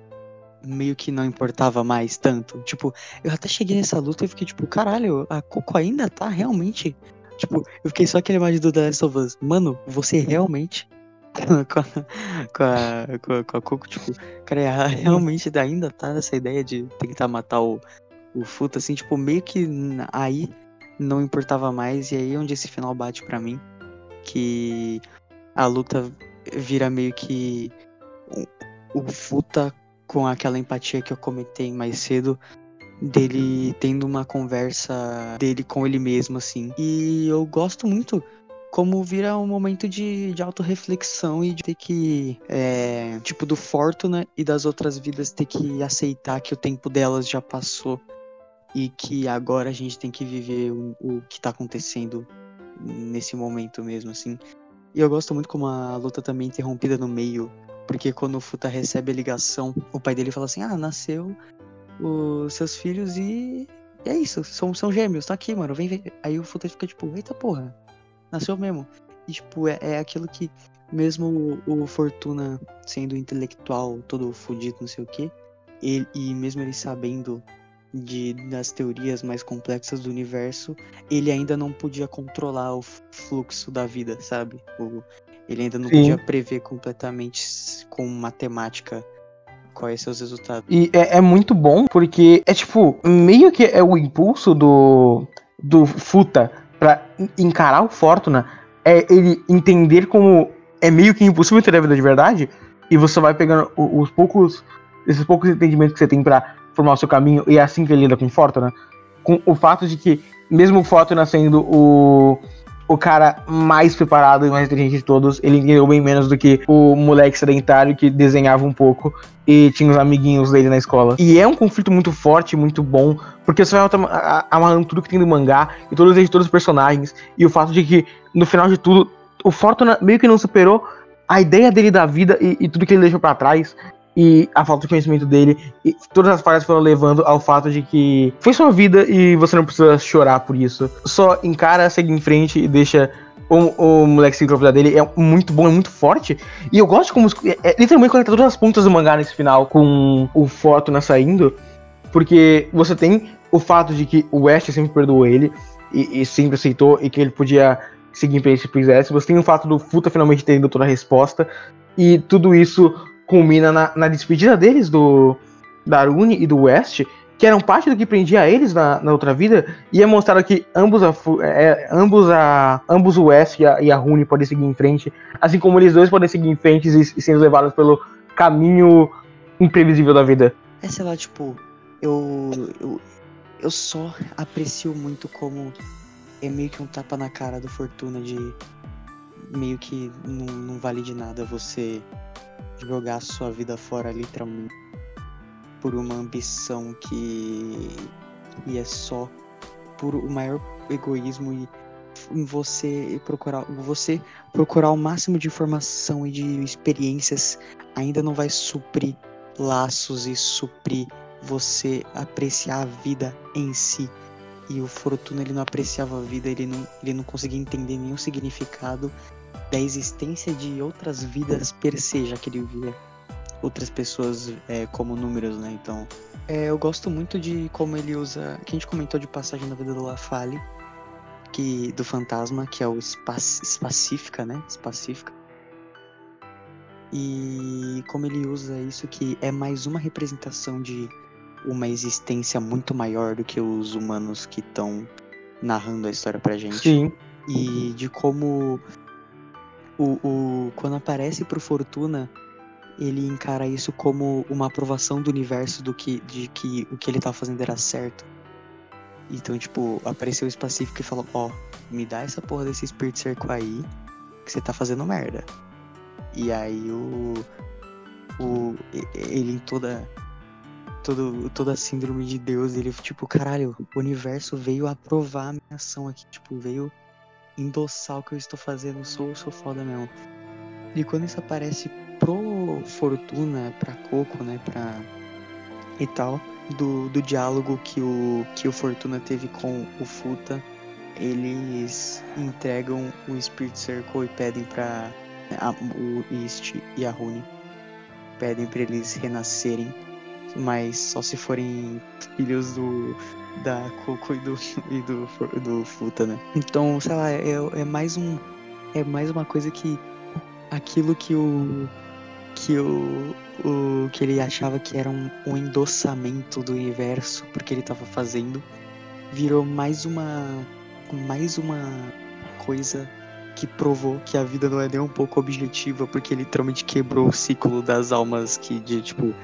Speaker 1: meio que não importava mais tanto. Tipo, eu até cheguei nessa luta e fiquei tipo, caralho, a Coco ainda tá realmente. Tipo, eu fiquei só aquela imagem do The Last of Us. Mano, você realmente. com, a, com, a, com, a, com a Coco, tipo, cara, realmente ainda tá nessa ideia de tentar matar o, o Futa, assim, tipo, meio que aí não importava mais, e aí é onde esse final bate pra mim, que a luta vira meio que o Futa com aquela empatia que eu comentei mais cedo, dele tendo uma conversa dele com ele mesmo, assim. E eu gosto muito como vira um momento de, de autorreflexão e de ter que, é, tipo, do Fortuna e das outras vidas ter que aceitar que o tempo delas já passou e que agora a gente tem que viver o, o que tá acontecendo nesse momento mesmo, assim. E eu gosto muito como a luta também é interrompida no meio, porque quando o Futa recebe a ligação, o pai dele fala assim: Ah, nasceu os seus filhos e é isso, são, são gêmeos, tá aqui, mano, vem ver. Aí o Futa fica tipo: Eita porra, nasceu mesmo. E tipo, é, é aquilo que, mesmo o, o Fortuna sendo intelectual, todo fodido, não sei o que, ele, e mesmo ele sabendo de, das teorias mais complexas do universo, ele ainda não podia controlar o fluxo da vida, sabe? O, ele ainda não Sim. podia prever completamente com matemática quais os resultados.
Speaker 2: E é, é, muito bom porque é tipo, meio que é o impulso do, do Futa pra encarar o Fortuna, é ele entender como é meio que impossível ter a vida de verdade, e você vai pegando os poucos, esses poucos entendimentos que você tem para formar o seu caminho, e é assim que ele lida com Fortuna. Com o fato de que, mesmo o Fortuna sendo o, o cara mais preparado e mais inteligente de todos, ele entendeu bem menos do que o moleque sedentário que desenhava um pouco e tinha os amiguinhos dele na escola. E é um conflito muito forte, muito bom, porque você vai amarrando tudo que tem do mangá e todos, todos os personagens, e o fato de que, no final de tudo, o Fortuna meio que não superou a ideia dele da vida e, e tudo que ele deixou para trás e a falta de conhecimento dele, e todas as falhas foram levando ao fato de que foi sua vida e você não precisa chorar por isso. Só encara, segue em frente e deixa o, o moleque seguir a vida dele. É muito bom, é muito forte. E eu gosto como. É, é, literalmente conecta todas as pontas do mangá nesse final com o Fortuna saindo. Porque você tem o fato de que o West sempre perdoou ele e, e sempre aceitou e que ele podia seguir em frente se quisesse. Você tem o fato do Futa finalmente tendo toda a resposta. E tudo isso culmina na, na despedida deles do Daruni e do West, que eram parte do que prendia eles na, na outra vida, e é mostrado que ambos a, é, ambos a ambos o West e a, e a Rune podem seguir em frente, assim como eles dois podem seguir em frente e, e sendo levados pelo caminho imprevisível da vida.
Speaker 1: É, sei lá, tipo, eu, eu, eu só aprecio muito como é meio que um tapa na cara do Fortuna de meio que não, não vale de nada você jogar sua vida fora literalmente por uma ambição que e é só por o maior egoísmo e em você procurar você procurar o máximo de informação e de experiências ainda não vai suprir laços e suprir você apreciar a vida em si. E o Fortuna ele não apreciava a vida ele não ele não conseguia entender nenhum significado da existência de outras vidas per se, já que ele via outras pessoas é, como números, né? Então, é, eu gosto muito de como ele usa. Que a gente comentou de passagem na vida do Lafale, que do fantasma, que é o Espacífica, né? Espacífica. E como ele usa isso, que é mais uma representação de uma existência muito maior do que os humanos que estão narrando a história pra gente.
Speaker 2: Sim.
Speaker 1: E de como o, o, quando aparece pro Fortuna, ele encara isso como uma aprovação do universo do que, de que o que ele tá fazendo era certo. Então, tipo, apareceu o Específico e falou, ó, oh, me dá essa porra desse Spirit Circle aí, que você tá fazendo merda. E aí o. o ele em toda. Todo, toda a síndrome de Deus, ele, tipo, caralho, o universo veio aprovar a minha ação aqui, tipo, veio endossar o que eu estou fazendo, sou, sou foda mesmo. E quando isso aparece pro Fortuna, pra Coco, né, pra... e tal, do, do diálogo que o, que o Fortuna teve com o Futa, eles entregam o Spirit Circle e pedem pra a, o East e a Rune. Pedem para eles renascerem, mas só se forem filhos do, da Coco e do, e do, do Futa, né? Então, sei lá, é, é mais um. É mais uma coisa que. Aquilo que o. Que o. o que ele achava que era um, um endossamento do universo, porque ele estava fazendo, virou mais uma. Mais uma coisa que provou que a vida não é nem um pouco objetiva, porque ele literalmente quebrou o ciclo das almas que de tipo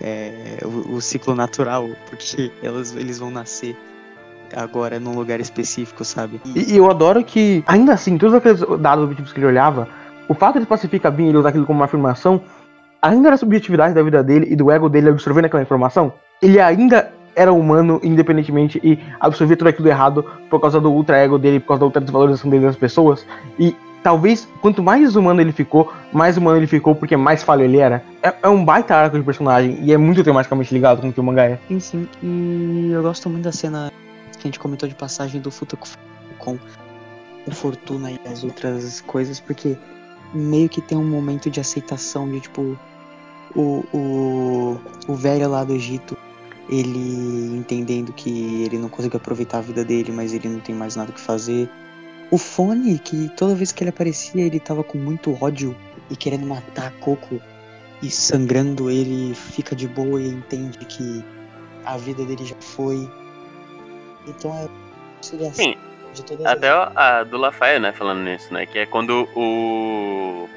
Speaker 1: é, o, o, ciclo natural, porque elas, eles vão nascer agora num lugar específico, sabe?
Speaker 2: E, e eu adoro que, ainda assim, todos aqueles dados objetivos que ele olhava, o fato de ele pacificar bem ele usar aquilo como uma afirmação, ainda era a subjetividade da vida dele e do ego dele absorvendo aquela informação, ele ainda era humano independentemente e absorvia tudo aquilo errado por causa do ultra ego dele, por causa da ultra desvalorização dele das pessoas. E talvez quanto mais humano ele ficou, mais humano ele ficou porque mais falho ele era. É, é um baita arco de personagem e é muito tematicamente ligado com o que o mangá é.
Speaker 1: Sim, sim. E eu gosto muito da cena que a gente comentou de passagem do Futa com o Fortuna e as outras coisas, porque meio que tem um momento de aceitação de tipo o, o, o velho lá do Egito ele entendendo que ele não conseguiu aproveitar a vida dele, mas ele não tem mais nada que fazer. O Fone, que toda vez que ele aparecia, ele tava com muito ódio e querendo matar Coco e sangrando, ele fica de boa e entende que a vida dele já foi. Então é seria
Speaker 3: Sim, até a do Lafayette, né, falando nisso, né, que é quando o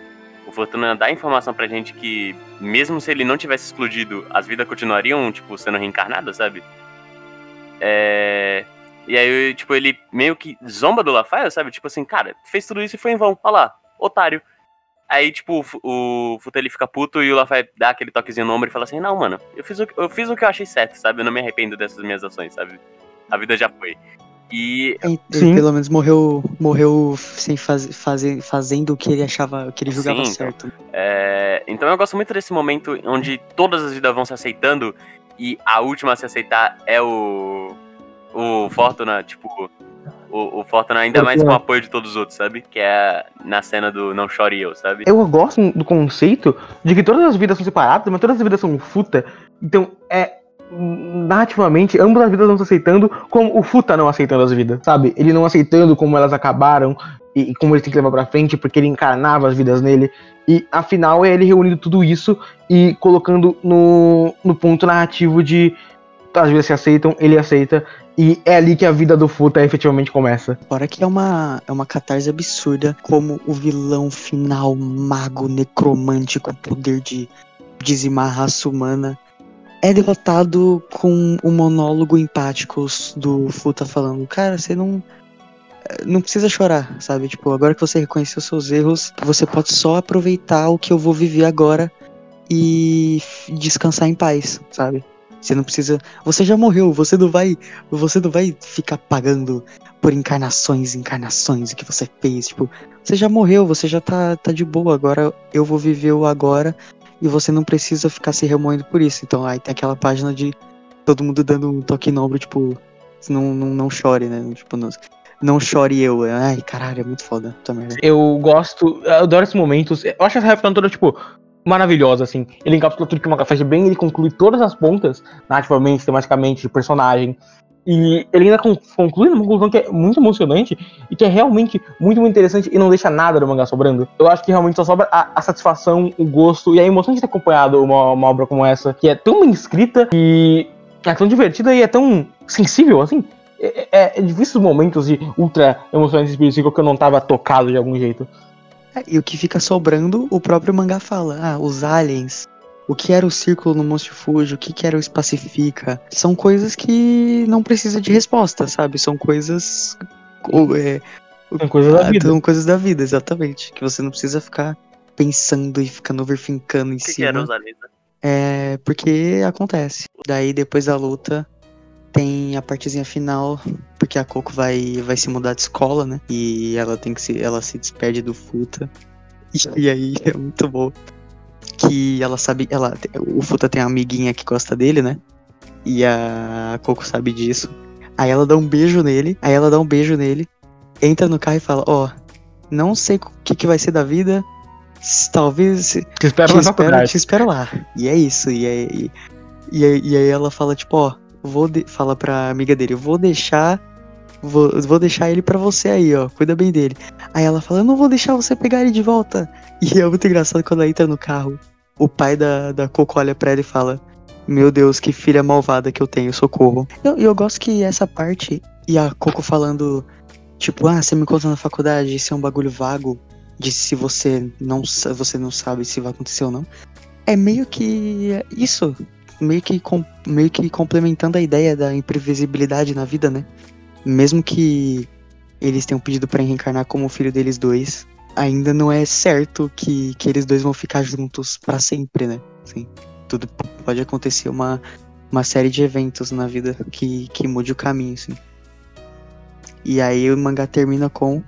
Speaker 3: o Fortuna dá informação pra gente que, mesmo se ele não tivesse explodido, as vidas continuariam, tipo, sendo reencarnadas, sabe? É... E aí, tipo, ele meio que zomba do Lafaia, sabe? Tipo assim, cara, fez tudo isso e foi em vão. Olha lá, otário. Aí, tipo, o ele fica puto e o Lafayette dá aquele toquezinho no ombro e fala assim: Não, mano, eu fiz, o, eu fiz o que eu achei certo, sabe? Eu não me arrependo dessas minhas ações, sabe? A vida já foi. E.
Speaker 1: Ele, ele pelo menos morreu morreu sem faz, fazer, fazendo o que ele achava, o que ele julgava Sim, certo.
Speaker 3: Então, é, então eu gosto muito desse momento onde todas as vidas vão se aceitando e a última a se aceitar é o. O Fortuna, tipo. O, o Fortuna ainda mais com o apoio de todos os outros, sabe? Que é na cena do Não Chore Eu, sabe?
Speaker 2: Eu gosto do conceito de que todas as vidas são separadas, mas todas as vidas são futa. Então é narrativamente, ambas as vidas não se aceitando, como o Futa não aceitando as vidas, sabe? Ele não aceitando como elas acabaram e, e como ele tem que levar pra frente, porque ele encarnava as vidas nele. E afinal é ele reunindo tudo isso e colocando no, no ponto narrativo de as vidas se aceitam, ele aceita. E é ali que a vida do Futa efetivamente começa.
Speaker 1: Fora que é uma, é uma catarse absurda, como o vilão final, mago, necromante, com poder de dizimar a raça humana é derrotado com o monólogo empático do Futa falando, cara, você não não precisa chorar, sabe? Tipo, agora que você reconheceu seus erros, você pode só aproveitar o que eu vou viver agora e descansar em paz, sabe? Você não precisa, você já morreu, você não vai, você não vai ficar pagando por encarnações, encarnações o que você fez, tipo, você já morreu, você já tá tá de boa, agora eu vou viver o agora e você não precisa ficar se remoendo por isso. Então aí tem aquela página de todo mundo dando um toque no ombro, tipo, não, não, não chore, né? Tipo, não, não chore eu. Ai, caralho, é muito foda também.
Speaker 2: Eu gosto, eu adoro esses momentos. Eu acho essa rap toda, tipo, maravilhosa, assim. Ele encapsula tudo que o manga faz bem, ele conclui todas as pontas, narrativamente, tematicamente, de personagem. E ele ainda conclui numa conclusão que é muito emocionante e que é realmente muito, muito interessante e não deixa nada do mangá sobrando. Eu acho que realmente só sobra a, a satisfação, o gosto e a emoção de ter acompanhado uma, uma, obra como essa, que é tão bem escrita e é tão divertida e é tão sensível, assim. É, é, é difícil momentos de ultra emocionantes específicos que eu não tava tocado de algum jeito.
Speaker 1: E o que fica sobrando, o próprio mangá fala. Ah, os aliens o que era o círculo no Monstro Fuji, o que, que era o Espacifica. São coisas que não precisa de resposta, sabe? São coisas. É,
Speaker 2: são coisas da vida.
Speaker 1: São coisas da vida, exatamente. Que você não precisa ficar pensando e ficando overfincando em
Speaker 3: que
Speaker 1: cima.
Speaker 3: Que era os aliens, né?
Speaker 1: É, porque acontece. Daí depois da luta tem a partezinha final, porque a Coco vai, vai se mudar de escola, né? E ela tem que se ela se despede do Futa. E, e aí é muito bom que ela sabe, ela, o Futa tem uma amiguinha que gosta dele, né? E a Coco sabe disso. Aí ela dá um beijo nele, aí ela dá um beijo nele, entra no carro e fala, ó, oh, não sei o que, que vai ser da vida, talvez
Speaker 2: te espero,
Speaker 1: te, espero, te espero lá. E é isso, e aí, e, e aí ela fala, tipo, ó, vou de, fala pra amiga dele, vou deixar vou, vou deixar ele para você aí, ó. Cuida bem dele. Aí ela fala, eu não vou deixar você pegar ele de volta. E é muito engraçado quando ela entra no carro. O pai da, da Coco olha pra ela e fala: Meu Deus, que filha malvada que eu tenho, socorro. E eu, eu, gosto que essa parte, e a Coco falando, tipo, ah, você me conta na faculdade, isso é um bagulho vago, de se você não, você não sabe se vai acontecer ou não. É meio que isso, meio que, meio que complementando a ideia da imprevisibilidade na vida, né? Mesmo que eles tenham pedido para reencarnar como filho deles dois, ainda não é certo que, que eles dois vão ficar juntos para sempre, né? Assim, tudo pode acontecer uma uma série de eventos na vida que, que mude o caminho, assim. E aí o mangá termina com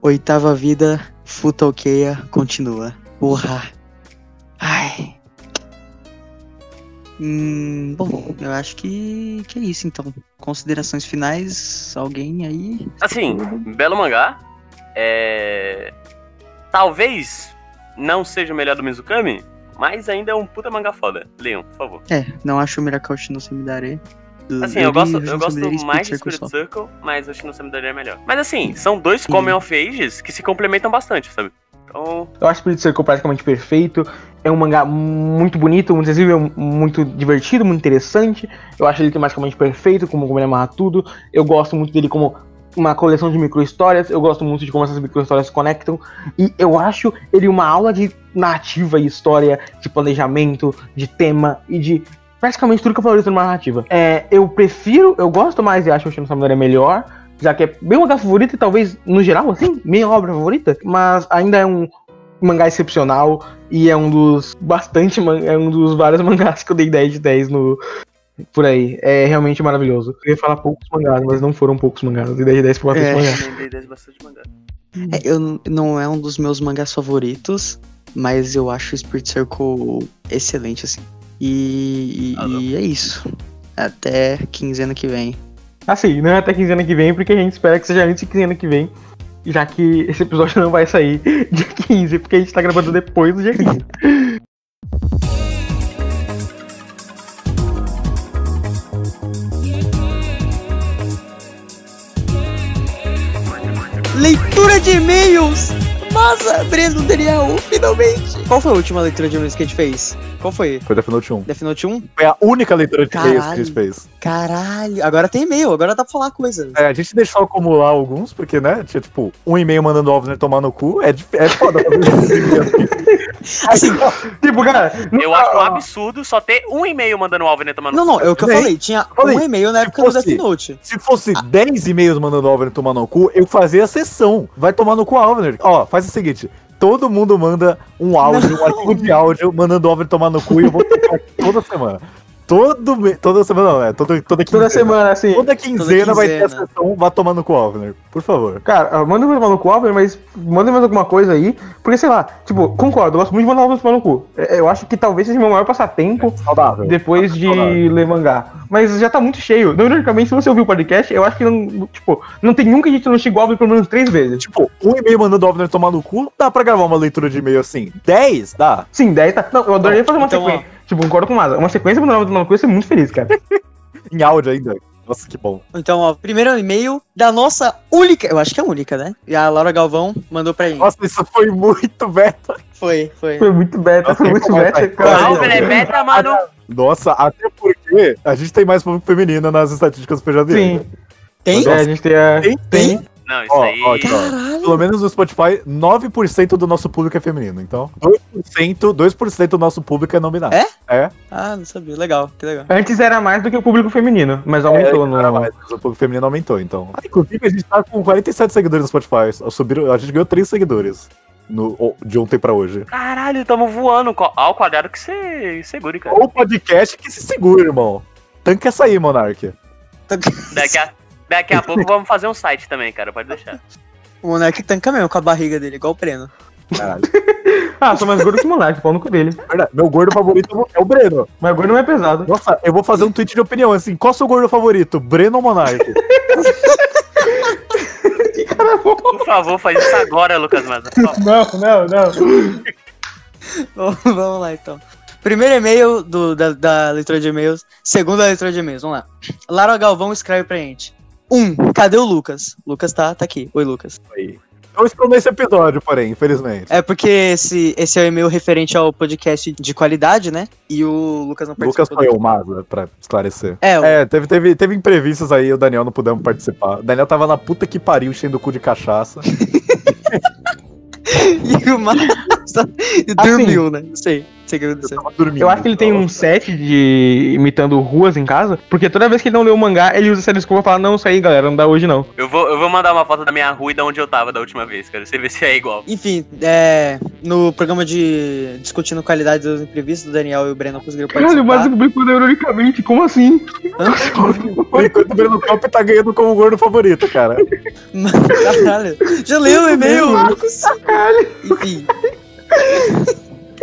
Speaker 1: Oitava vida, Futokeia continua. Porra. Ai. Hum, bom, eu acho que, que é isso então. Considerações finais? Alguém aí?
Speaker 3: Assim, belo mangá. É. Talvez não seja o melhor do Mizukami, mas ainda é um puta mangá foda. Leiam, por favor.
Speaker 1: É, não acho o Miracote no Semidare.
Speaker 3: Assim, eu gosto, eu gosto mais de
Speaker 1: Spirit Circle
Speaker 3: mas o Shino Samidare é melhor. Mas assim, são dois Coming of Ages que se complementam bastante, sabe? Então,
Speaker 2: Eu acho Spirit Circle praticamente perfeito. É um mangá muito bonito, muito muito divertido, muito interessante. Eu acho ele tematicamente perfeito, como, ele amarra tudo. Eu gosto muito dele como uma coleção de micro-histórias. Eu gosto muito de como essas micro-histórias se conectam. E eu acho ele uma aula de narrativa e história, de planejamento, de tema e de praticamente tudo que eu valorizo numa narrativa. É, eu prefiro, eu gosto mais e acho que o Shino é melhor. Já que é meu mangá favorito e talvez, no geral, assim, minha obra favorita. Mas ainda é um mangá excepcional e é um dos bastante é um dos vários mangás que eu dei 10 de 10 no por aí. É realmente maravilhoso. Eu ia falar poucos mangás, mas não foram poucos mangás. Eu dei 10 de 10 por bastante
Speaker 1: É.
Speaker 2: mangás.
Speaker 3: lembrei desse bastante mangá.
Speaker 1: É, eu, não é um dos meus mangás favoritos, mas eu acho o Spirit Circle excelente, assim. E,
Speaker 3: Ah,
Speaker 1: e é isso. Até quinzena que vem.
Speaker 2: Assim, não é até quinzena que vem, porque a gente espera que seja antes de quinzena que vem. Já que esse episódio não vai sair dia 15, porque a gente tá gravando depois do dia 15.
Speaker 1: Leitura de e-mails! Nossa, Breno Daniel, finalmente! Qual foi a última leitura de e-mails que a gente fez? Qual foi?
Speaker 4: Foi Death Note 1.
Speaker 1: Death Note 1?
Speaker 4: Foi a única leitura de e-mails que a
Speaker 1: Caralho.
Speaker 4: gente fez.
Speaker 1: Caralho, agora tem e-mail, agora dá pra falar coisas.
Speaker 4: É, a gente deixou acumular alguns, porque, né, tinha, tipo, um e-mail mandando o Ovner tomar no cu. É, dif- é foda.
Speaker 1: Assim,
Speaker 2: tipo, cara,
Speaker 3: Eu acho um absurdo só ter um e-mail mandando o Alvin tomar no
Speaker 1: não, não, é o que eu falei. Tinha
Speaker 4: falei,
Speaker 1: um e-mail na época do
Speaker 4: fosse-
Speaker 1: Death Note.
Speaker 4: Se fosse 10 e-mails mandando o Ovner tomar no cu, eu fazia a sessão. Vai tomar no cu, Ovner. Ó, faz o seguinte. Todo mundo manda um áudio, um arquivo de áudio, mandando o Ovner tomar no cu e eu vou tocar aqui toda semana. Todo, me- toda semana não, é toda, toda quinzena.
Speaker 2: toda semana, assim.
Speaker 4: Toda quinzena vai ter a
Speaker 1: quinzena.
Speaker 4: sessão, vai tomar no cu, Ovner. Por favor.
Speaker 2: Cara, ah, manda mais no cu, Álvaro, mas manda mais alguma coisa aí. Porque, sei lá, tipo, concordo, eu gosto muito de mandar tomar no cu. É, Eu acho que talvez seja meu maior passatempo
Speaker 4: Saudável.
Speaker 2: depois de
Speaker 4: Saudável.
Speaker 2: ler mangá. Mas já tá muito cheio. Não, ironicamente, se você ouvir o podcast, eu acho que não, tipo, não tem nunca a gente não chegou ao Álvaro pelo menos três vezes.
Speaker 4: Tipo, um e-mail mandando o Ovner tomar no cu, dá pra gravar uma leitura de e-mail assim. 10? Dá.
Speaker 2: Sim, 10 tá. Não, eu adoraria fazer uma
Speaker 1: então, ó.
Speaker 2: Tipo, concordo com o Maza. Uma sequência tomar no cu, eu ia ser muito feliz, cara.
Speaker 4: Em áudio ainda. Nossa, que bom.
Speaker 1: Então, ó, primeiro e-mail da nossa única, eu acho que é a única, né? E a Laura Galvão mandou pra gente.
Speaker 4: Nossa, isso foi muito beta.
Speaker 1: Foi, foi.
Speaker 2: Foi muito beta,
Speaker 4: Nossa,
Speaker 2: foi muito beta. cara.
Speaker 3: Alvin é beta, mano.
Speaker 4: Nossa, até porque a gente tem mais público feminino nas estatísticas do PJD.
Speaker 2: Sim.
Speaker 1: Tem?
Speaker 2: É, a gente tem a.
Speaker 4: Tem, tem.
Speaker 3: Não, isso
Speaker 4: Ó,
Speaker 3: aí.
Speaker 4: ó. Pelo menos no Spotify, 9% do nosso público é feminino. Então, 2%, 2% do nosso público é nominado.
Speaker 1: É?
Speaker 4: É.
Speaker 1: Ah, não sabia. Legal, que legal.
Speaker 2: Antes era mais do que o público feminino, mas aumentou no.
Speaker 4: Era mais, mas o público feminino aumentou, então. Ah, inclusive, a gente tá com 47 seguidores no Spotify. Subiram, a gente ganhou 3 seguidores no, de ontem pra hoje.
Speaker 3: Caralho, tamo voando ao quadrado que você segure, cara.
Speaker 4: Ou podcast que se segura, irmão. Tanca essa aí, Monark.
Speaker 3: Daqui a, daqui a pouco vamos fazer um site também, cara. Pode deixar.
Speaker 1: O Monark tanca mesmo com a barriga dele, igual o Breno.
Speaker 4: Caralho.
Speaker 2: Ah, sou mais gordo que o Monark, pau no cu dele.
Speaker 4: Verdade, Meu gordo favorito é o Breno.
Speaker 2: Mas gordo não é pesado.
Speaker 4: Nossa, eu vou fazer um tweet de opinião assim. Qual é o seu gordo favorito? Breno ou Monark?
Speaker 3: Por favor, faz isso agora, Lucas Maza.
Speaker 2: Não, não, não.
Speaker 1: Vamos lá, então. Primeiro e-mail do, da, da leitura de e-mails. Segunda leitura de e-mails, vamos lá. Lara Galvão escreve pra gente. Um, cadê o Lucas? Lucas tá, tá aqui. Oi, Lucas.
Speaker 4: Aí. Eu estou nesse episódio, porém, infelizmente.
Speaker 1: É porque esse, esse é o e-mail referente ao podcast de qualidade, né? E o Lucas não
Speaker 4: Lucas
Speaker 1: participou.
Speaker 4: foi eu, Maza, pra esclarecer.
Speaker 1: É, o-
Speaker 4: É, teve, teve, teve imprevistos aí, o Daniel não pudemos participar. O Daniel tava na puta que pariu, cheio do cu de cachaça.
Speaker 1: e o Massa dormiu, né? Não sei. O aconteceu.
Speaker 4: Tava dormindo.
Speaker 2: Eu acho que ele tem um set de imitando ruas em casa, porque toda vez que ele não lê o mangá, ele usa essa desculpa e fala, não, isso aí, galera, não dá hoje não.
Speaker 3: Eu vou, eu vou mandar uma foto da minha rua e da onde eu tava da última vez, cara. Você vê se é igual.
Speaker 1: Enfim, é, no programa de discutindo qualidade dos imprevistos, o Daniel e o Breno conseguiram
Speaker 2: Caralho,
Speaker 1: participar.
Speaker 2: mas publicou neuronicamente, como assim?
Speaker 4: O Breno Cop tá ganhando como gordo favorito, cara.
Speaker 1: Caralho. Já leu o e-mail? Não consigo. Enfim.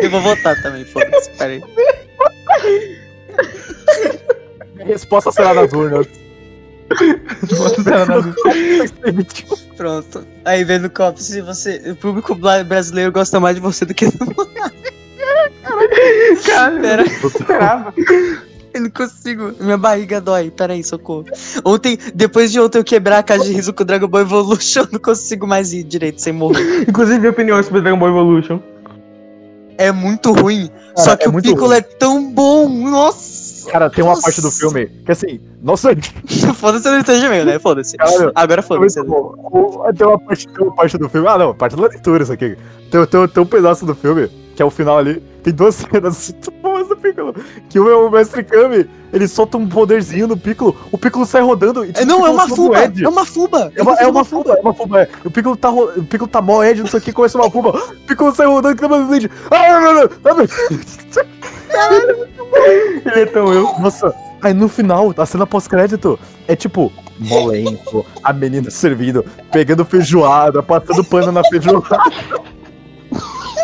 Speaker 1: Eu vou votar também, foda-se. Pera aí.
Speaker 4: A resposta será nas urnas.
Speaker 1: Pronto. Aí vem no copo, se você. O público brasileiro gosta mais de você do que do
Speaker 2: Cara,
Speaker 1: Pera,
Speaker 2: esperava.
Speaker 1: eu não consigo. Minha barriga dói. Pera aí, socorro. Ontem, depois de ontem eu quebrar a caixa de riso com o Dragon Ball Evolution, eu não consigo mais ir direito sem morrer.
Speaker 2: Inclusive, opiniões sobre Dragon Ball Evolution.
Speaker 1: É muito ruim.
Speaker 4: Cara,
Speaker 1: só que
Speaker 4: é
Speaker 1: o Piccolo
Speaker 4: ruim.
Speaker 1: é tão bom. Nossa.
Speaker 4: Cara, tem uma
Speaker 1: Nossa.
Speaker 4: parte do filme que assim, nossa,
Speaker 1: Foda-se não entendi mesmo, né? Foda-se. Agora
Speaker 4: é
Speaker 1: foda-se.
Speaker 4: Tem uma, parte, tem uma parte do filme. Ah, não, parte da leitura isso aqui. Tem, tem, tem um pedaço do filme, que é o final ali. Tem duas cenas muito boas do Piccolo. Que é o Mestre Kami, ele solta um poderzinho no Piccolo, o Piccolo sai rodando e
Speaker 1: É,
Speaker 4: tipo,
Speaker 1: não, é
Speaker 4: Piccolo
Speaker 1: uma fuba.
Speaker 4: Ed.
Speaker 1: É uma fuba.
Speaker 4: É uma, é uma fuba, é uma fuba, é. O Piccolo tá, o Piccolo tá mó Ed, não sei o que, começa uma fuba. O Piccolo sai rodando, que tá mais não, não, não, não.
Speaker 2: Ele é tão eu.
Speaker 4: Nossa, aí no final, a cena pós-crédito, é tipo, molenco, a menina servindo, pegando feijoada, passando pano na feijoada.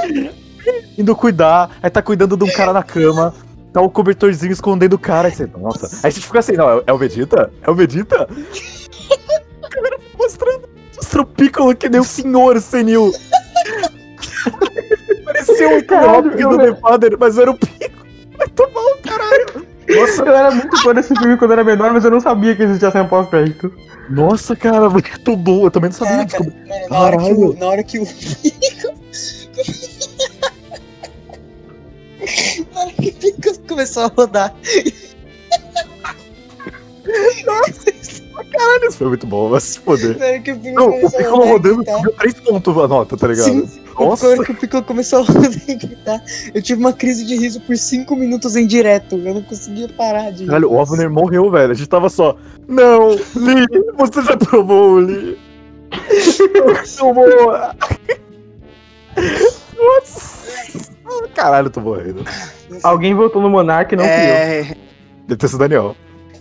Speaker 4: Indo cuidar, aí tá cuidando de um cara na cama, tá o cobertorzinho escondendo o cara, aí você, nossa. Aí a gente fica assim, não, é, é o Vegeta? É o Vegeta? A câmera mostrando, mostrou o Piccolo que nem um senhor senil. Parecia um
Speaker 2: Caralho,
Speaker 4: do. The Father, mas era o Piccolo. Vai tomar o caralho. Nossa,
Speaker 2: Eu era muito fã desse filme quando era menor, mas eu não sabia que existia cena pós-crédito.
Speaker 4: Nossa, cara, muito bom. Eu também não sabia.
Speaker 1: Caraca,
Speaker 4: descobri.
Speaker 1: mano, na hora que o.
Speaker 4: Caralho.
Speaker 1: Na hora que o. começou a rodar.
Speaker 4: Caralho, isso foi muito bom, vai se foder.
Speaker 1: Que o Piccolo
Speaker 4: Não, o Piccolo rodando subiu três pontos a nota, tá ligado?
Speaker 1: Sim.
Speaker 4: Nossa.
Speaker 1: Que o Piccolo começou a rodar e gritar, eu tive uma crise de riso por 5 minutos em direto. Eu não conseguia parar de.
Speaker 4: Caralho, o Avner morreu, velho. A gente tava só. Não, Lee, você já provou, Lee. Não morra. Nossa. Caralho, eu tô morrendo.
Speaker 2: Alguém votou no Monark e não.
Speaker 1: É,
Speaker 4: Deve ter sido o Daniel.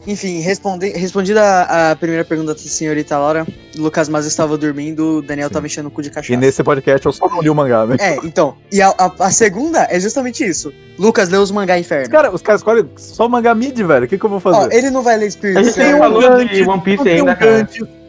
Speaker 1: Enfim, respondi, respondida a, a primeira pergunta da senhorita Laura, Lucas Mas estava dormindo, o Daniel tava enchendo o cu de
Speaker 4: E
Speaker 1: cachaça.
Speaker 4: nesse podcast eu só não li o mangá, né?
Speaker 1: É, então. E a, a- a segunda é justamente isso. Lucas leu os mangá inferno.
Speaker 4: Cara, os caras escolhem só mangá mid, velho. O que, que eu vou fazer?
Speaker 1: Ó, ele não vai ler Spirit
Speaker 2: A gente tem um falou de One Piece ainda,
Speaker 4: um
Speaker 2: cara.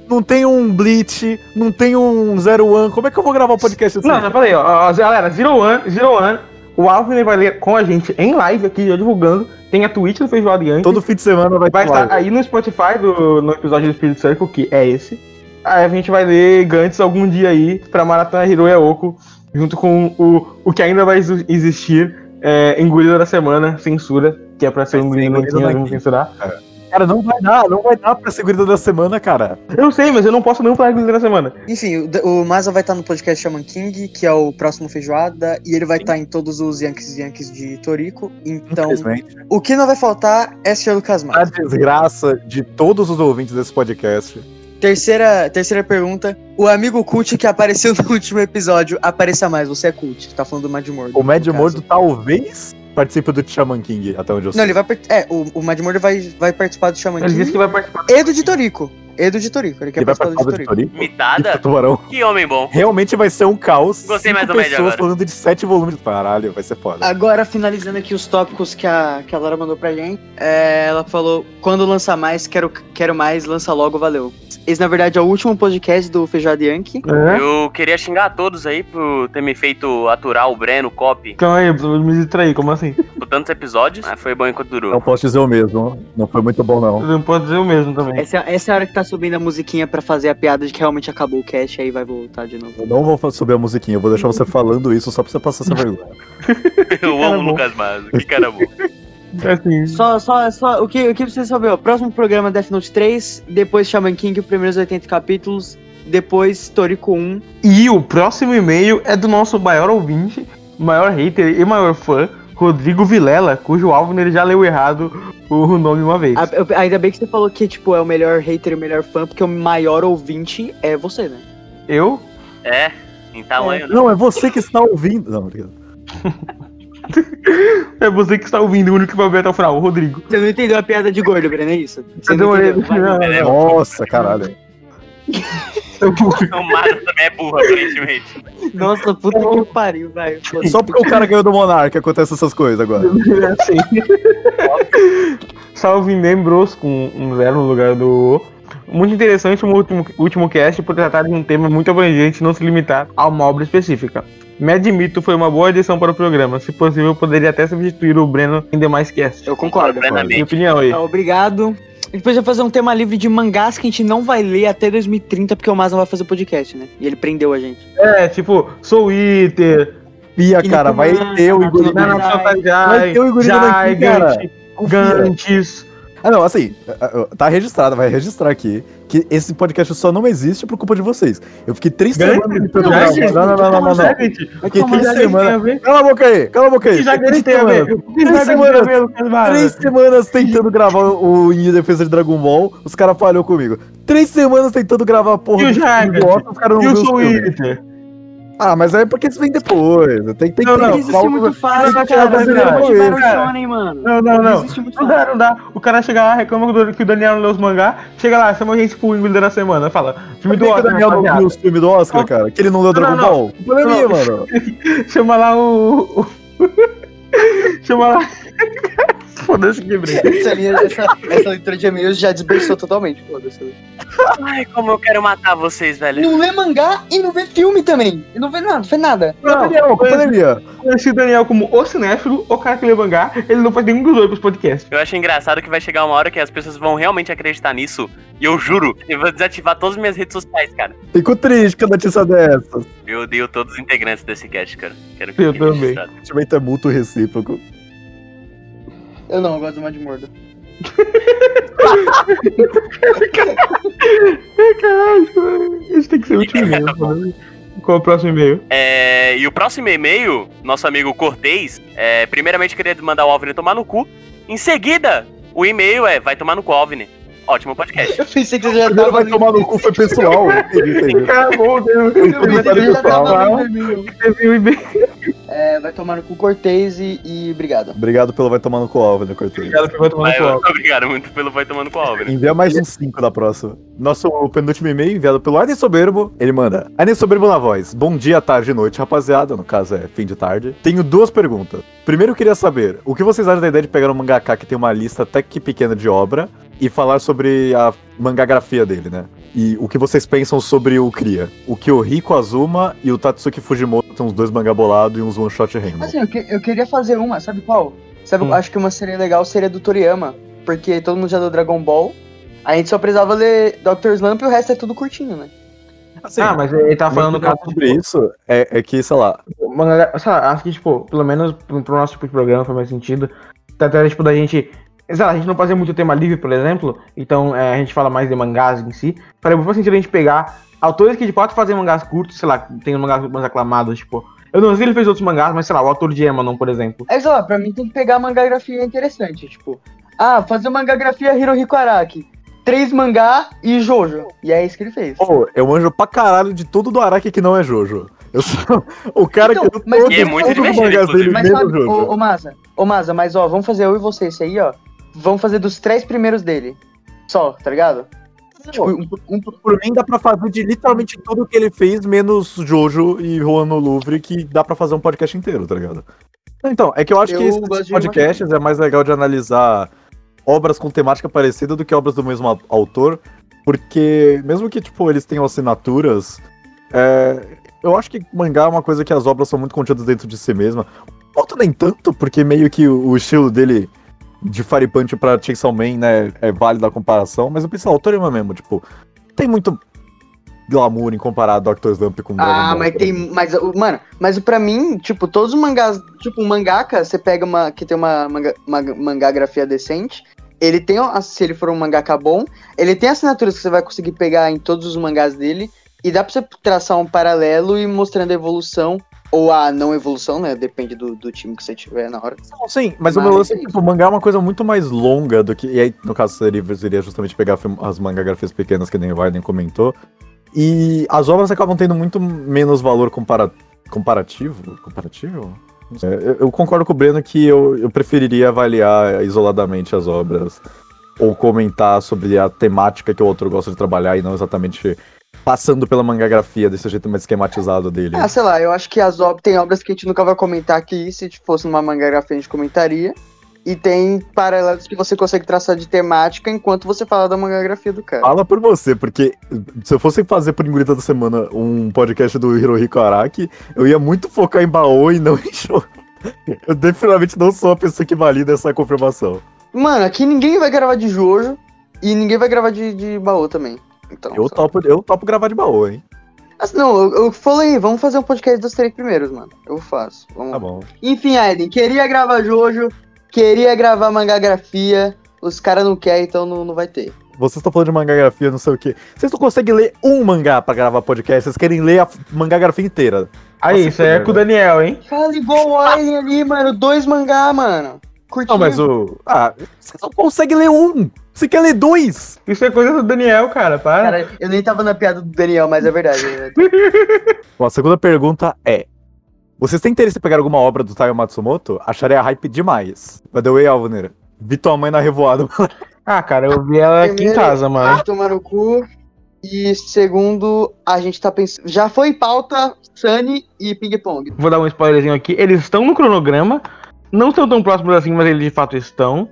Speaker 4: Não tem um Bleach, não tem um Zero One. Como é que eu vou gravar um podcast assim?
Speaker 2: Não, já falei, ó, ó, galera, Zero One, Zero One, o Alvin vai ler com a gente em live aqui, já divulgando. Tem a Twitch do Feijoada Yankee.
Speaker 4: Todo fim de semana vai,
Speaker 2: Vai estar
Speaker 4: live.
Speaker 2: aí no Spotify do, no episódio do Spirit Circle, que é esse. Aí a gente vai ler Gantz algum dia aí pra Maratona Hiro Yaoko, junto com o, o que ainda vai existir, é, Engolida da Semana, Censura, que é pra ser um engolido não censurar.
Speaker 4: Cara, não vai dar, não vai dar pra segurança da semana, cara.
Speaker 2: Eu sei, mas eu não posso não falar Engolida da Semana.
Speaker 1: Enfim, o, o Maza vai estar no podcast Shaman King, que é o próximo feijoada, e ele vai estar em todos os Yankees Yankees de Torico. Então, o que não vai faltar é Sr. Lucas
Speaker 4: A
Speaker 1: Maza.
Speaker 4: desgraça de todos os ouvintes desse podcast.
Speaker 1: Terceira, terceira pergunta. O amigo cult que apareceu no último episódio, apareça mais, você é cult. Tá falando do Mad Mordo.
Speaker 4: O Mad. Mordo talvez participe do Shaman King, até onde eu sei.
Speaker 1: Não, ele vai. É, o, o Mad Mordo vai, vai participar do Shaman
Speaker 2: Ele disse
Speaker 1: King.
Speaker 2: que vai participar.
Speaker 1: E do de Torico. E do de Torico. Ele quer
Speaker 4: Ele
Speaker 1: participar do de Torico.
Speaker 4: Torico
Speaker 3: Mitada?
Speaker 4: Tubarão.
Speaker 3: Que homem bom.
Speaker 4: Realmente vai ser um caos.
Speaker 3: Gostei mais do Mad
Speaker 4: pessoas
Speaker 3: agora.
Speaker 4: falando de sete volumes. Caralho, vai ser foda.
Speaker 5: Agora, finalizando aqui os tópicos que a, que a Laura mandou pra gente, é, ela falou: quando lançar mais, quero, quero mais, lança logo, valeu. Esse, na verdade, é o último podcast do Feijoada Yankee.
Speaker 2: É?
Speaker 3: Eu queria xingar a todos aí por ter me feito aturar o Breno, o Cop,
Speaker 2: Calma aí, eu preciso me distrair, como assim?
Speaker 3: por tantos episódios. Mas foi bom enquanto durou.
Speaker 4: Não posso dizer o mesmo. Não foi muito bom, não.
Speaker 2: Eu não posso dizer o mesmo também.
Speaker 5: Essa, essa é a hora que tá subindo a musiquinha pra fazer a piada de que realmente acabou o cast, aí vai voltar de novo.
Speaker 4: Eu não vou subir a musiquinha, eu vou deixar você falando isso só pra você passar essa vergonha.
Speaker 3: Eu amo o. Lucas Mazo. Que cara bom.
Speaker 2: Assim,
Speaker 5: Só, só, só, o que, o que você saber? ó, Próximo programa Death Note 3, depois Shaman King, os primeiros 80 capítulos.
Speaker 1: depois Torico 1.
Speaker 2: E o próximo e-mail é do nosso maior ouvinte, maior hater e maior fã, Rodrigo Vilela, cujo alvo ele já leu errado o nome uma vez.
Speaker 1: A- eu- Ainda bem que você falou que, tipo, é o melhor hater e o melhor fã, porque o maior ouvinte é você, né?
Speaker 2: Eu?
Speaker 3: É, em tamanho, né?
Speaker 4: Não, é você que está ouvindo. Não, obrigado.
Speaker 2: É você que está ouvindo, o único que vai ver até o final, o Rodrigo.
Speaker 1: Você não entendeu a piada de gordo, Breno, é isso? Você
Speaker 2: Eu
Speaker 1: não entendeu?
Speaker 4: Nossa, caralho.
Speaker 3: O Mara também é burro, aparentemente.
Speaker 1: Nossa, puta que pariu, velho.
Speaker 4: Só porque o cara ganhou do Monark acontece essas coisas agora.
Speaker 2: Assim. Salve membros com um zero no lugar do O. Muito interessante o último, último cast por tratar de um tema muito abrangente e não se limitar a uma obra específica. Me admito, foi uma boa adição para o programa. Se possível, eu poderia até substituir o Breno em demais casts.
Speaker 1: Eu concordo.
Speaker 2: Minha opinião aí.
Speaker 1: Tá, obrigado. Depois eu vou fazer um tema livre de mangás que a gente não vai ler até 2030, porque o Masa vai fazer podcast, né? E ele prendeu a gente.
Speaker 2: É, tipo, Soul Eater,
Speaker 4: Pia,
Speaker 1: E
Speaker 4: cara, vai ter o Igor
Speaker 1: Vai
Speaker 2: Jai,
Speaker 4: ter o Igor.
Speaker 2: Gigant,
Speaker 4: Confia. Ah, não, assim, tá registrado, vai registrar aqui que esse podcast só não existe por culpa de vocês. Eu fiquei três semanas gravar.
Speaker 2: gente,
Speaker 4: Não, não, não, não, não. não. Fiquei três semanas. Cala a boca aí, cala a boca aí. Três semanas. Três semanas. Três semanas tentando gravar o Em Defesa de Dragon Ball, os caras falhou comigo. Três semanas tentando gravar a porra
Speaker 2: E
Speaker 4: do Oscar, os caras não
Speaker 2: E o
Speaker 4: viram Ah, mas aí é porque isso vem depois. Tem, tem,
Speaker 2: Não,
Speaker 4: tem
Speaker 2: não,
Speaker 4: que
Speaker 1: Isso
Speaker 4: falar
Speaker 1: é
Speaker 4: o-
Speaker 1: muito fácil,
Speaker 2: não,
Speaker 1: cara.
Speaker 2: não, não,
Speaker 1: não
Speaker 2: não, não,
Speaker 1: o
Speaker 2: cara.
Speaker 1: shonen, mano.
Speaker 2: Não, não, não.
Speaker 1: Existe muito
Speaker 2: Não dá, não dá. O cara chega lá, reclama que o- o Daniel não leu os mangá, chega lá, chama a gente pro Engolida da semana, fala, filme do
Speaker 4: que que o
Speaker 2: Oscar,
Speaker 4: Daniel não viu os filmes do Oscar,
Speaker 2: Não.
Speaker 4: cara? Que ele não leu
Speaker 2: Não,
Speaker 4: Dragon
Speaker 2: não.
Speaker 4: Ball? Que problema,
Speaker 2: Não.
Speaker 4: mano.
Speaker 2: Chama lá o... o- chama lá... Foda-se, quebrei.
Speaker 1: Essa, linha- essa- essa leitura de e-mails já desberçou totalmente, foda-se.
Speaker 3: Ai, como eu quero matar vocês, velho.
Speaker 1: Não vê mangá e não vê filme também. E não vê nada, não vê nada.
Speaker 4: Não, Daniel,
Speaker 2: eu conheci-
Speaker 4: pandemia.
Speaker 2: conheci o Daniel como o cinéfilo, o cara que lê mangá, ele não faz nenhum dos dois pros podcasts.
Speaker 3: Eu acho engraçado que vai chegar uma hora que as pessoas vão realmente acreditar nisso. E eu juro, eu vou desativar todas as minhas redes sociais, cara.
Speaker 4: Fico triste com a notícia dessa.
Speaker 3: Eu odeio todos os integrantes desse cast, cara. Quero que
Speaker 2: Eu também.
Speaker 4: O sentimento é mútuo recíproco.
Speaker 1: Eu não, eu gosto mais de mordo.
Speaker 2: Caralho, esse tem que ser o último e-mail. né? Qual é o próximo e-mail?
Speaker 3: É, e o próximo e-mail, nosso amigo Cortez, é, primeiramente queria mandar o Alvin tomar no cu. Em seguida, o e-mail é vai tomar no cu, Alvin. Ótimo podcast.
Speaker 1: Eu pensei que você já tava
Speaker 4: vai tomar no cu, foi pessoal.
Speaker 2: Acabou, Deus.
Speaker 1: No.
Speaker 2: Teve um e-mail.
Speaker 1: É, vai tomar no cu Cortez e, e obrigado.
Speaker 4: Obrigado pelo vai tomar no cu, Alvin, né, Cortez.
Speaker 2: Obrigado que vai tomar no cu.
Speaker 3: obrigado muito pelo vai tomando com o Alvin.
Speaker 4: Envia mais uns 5 da próxima. Nosso penúltimo e-mail enviado pelo Arden Soberbo. Ele manda: Arden Soberbo na voz. Bom dia, tarde e noite, rapaziada. No caso é fim de tarde. Tenho duas perguntas. Primeiro eu queria saber: o que vocês acham da ideia de pegar um mangaka que tem uma lista até que pequena de obra e falar sobre a mangagrafia dele, né? E o que vocês pensam sobre o Cria? O Kyohiko Azuma e o Tatsuki Fujimoto tem uns dois mangá bolados e uns one shot Rainbow.
Speaker 1: Assim, eu, que- eu queria fazer uma, sabe qual? Sabe,
Speaker 2: Hum.
Speaker 1: acho que uma seria legal seria do Toriyama. Porque todo mundo já deu Dragon Ball. A gente só precisava ler Dr. Slump e o resto é tudo curtinho, né?
Speaker 4: Assim,
Speaker 2: Ah, mas ele tá falando caso
Speaker 4: sobre isso é, é que, sei lá,
Speaker 2: sei lá, acho que, tipo, pelo menos pro, pro nosso tipo de programa faz mais sentido. Até, tipo, da gente. Sei lá, a gente não fazer muito tema livre, por exemplo, então é, a gente fala mais de mangás em si. Falei, faz sentido a gente pegar autores que de fato fazem mangás curtos, sei lá, tem mangás mais aclamados, tipo. Eu não sei se ele fez outros mangás, mas sei lá, o autor de Emanon, por exemplo.
Speaker 1: É, sei lá, pra mim tem que pegar mangagrafia interessante, tipo... Ah, fazer mangagrafia Hirohiko Araki. Três mangá e Jojo. E é isso que ele fez.
Speaker 4: Pô, eu manjo pra caralho de tudo do Araki que não é Jojo. Eu sou o cara
Speaker 1: Então,
Speaker 4: que eu
Speaker 1: mas-
Speaker 3: E é muito divertido,
Speaker 4: mangás dele,
Speaker 1: Mas
Speaker 4: menos
Speaker 1: sabe,
Speaker 4: Jojo.
Speaker 1: ô, ô Masa, ô Masa, mas ó, vamos fazer eu e você isso aí, ó. Vamos fazer dos três primeiros dele. Só, tá ligado? Tipo, um, um,
Speaker 4: Por mim dá pra fazer de literalmente tudo que ele fez, menos Jojo e Juan no Louvre, que dá pra fazer um podcast inteiro, tá ligado? Então, é que eu acho
Speaker 1: Eu
Speaker 4: que esses podcasts é mais legal de analisar obras com temática parecida do que obras do mesmo au- autor, porque mesmo que, tipo, eles tenham assinaturas, é, eu acho que mangá é uma coisa que as obras são muito contidas dentro de si mesma. Falta nem tanto, porque meio que o, estilo dele de Fire Punch pra Chainsaw Man, né, é válido a comparação, mas eu penso, o Toriyama mesmo, tipo, tem muito glamour em comparar Dr. Slump com Dragon
Speaker 1: Ah,
Speaker 4: Ball,
Speaker 1: mas tem. Mas, mano, mas pra mim, tipo, todos os mangás. Tipo, um mangaka, você pega uma. que tem uma, manga, uma mangagrafia decente. Ele tem. Se ele for um mangaka bom, ele tem assinaturas que você vai conseguir pegar em todos os mangás dele. E dá pra você traçar um paralelo e mostrando a evolução, ou a não evolução, né? Depende do, do time que você tiver na hora.
Speaker 4: Não, sim, mas, o
Speaker 1: Mas
Speaker 4: meu lance é
Speaker 1: é
Speaker 4: que tipo, o mangá é uma coisa muito mais longa do que. E aí, no caso, seria, seria justamente pegar as mangagrafias pequenas que nem o Warden comentou. E as obras acabam tendo muito menos valor compara comparativo. Comparativo? Sei. Eu, concordo com o Breno que eu, eu preferiria avaliar isoladamente as obras. Ou comentar sobre a temática que o outro gosta de trabalhar e não exatamente passando pela mangagrafia desse jeito mais esquematizado dele.
Speaker 1: Ah, sei lá, eu acho que as obras tem obras que a gente nunca vai comentar aqui, se fosse numa mangagrafia a gente comentaria. E tem paralelos que você consegue traçar de temática enquanto você fala da mangagrafia do cara.
Speaker 4: Fala por você, porque se eu fosse fazer por engolida da semana um podcast do Hirohiko Araki, eu ia muito focar em Baô e não em show. Eu definitivamente não sou a pessoa que valida essa confirmação.
Speaker 1: Mano, aqui ninguém vai gravar de Jojo e ninguém vai gravar de, de baú também. Então,
Speaker 4: Eu
Speaker 1: só-
Speaker 4: topo, eu topo gravar de Baô, hein?
Speaker 1: Mas não, eu, eu falei, vamos fazer um podcast dos três primeiros, mano. Eu faço. Vamos
Speaker 4: Tá bom.
Speaker 1: Enfim, Aiden, queria gravar Jojo, queria gravar mangagrafia. Os caras não querem, então não, não vai ter.
Speaker 4: Vocês estão falando de mangagrafia, não sei o quê. Vocês não conseguem ler um mangá pra gravar podcast, vocês querem ler a mangagrafia inteira.
Speaker 2: Aí,
Speaker 4: Nossa,
Speaker 2: isso aí é com o Daniel, hein?
Speaker 1: Fala igual o Aiden ali, mano. Dois mangá, mano. Curtiu.
Speaker 4: Não, mas o. Ah, vocês não conseguem ler um! Você quer ler dois!
Speaker 2: Isso é coisa do Daniel, cara, para.
Speaker 1: Cara, eu nem tava na piada do Daniel, mas é verdade. né?
Speaker 4: Bom, a segunda pergunta é: Vocês têm interesse em pegar alguma obra do Taiyo Matsumoto? Acharia hype demais. By the way, Alvaneira, vi tua mãe na revoada.
Speaker 2: Ah, cara, eu vi ela aqui em
Speaker 1: Primeiro-
Speaker 2: casa, mano.
Speaker 1: Tomar no cu. E segundo, a gente tá pensando. Já foi pauta Sunny e Ping Pong.
Speaker 2: Vou dar um spoilerzinho aqui. Eles estão no cronograma. Não estão tão próximos assim, mas eles de fato estão.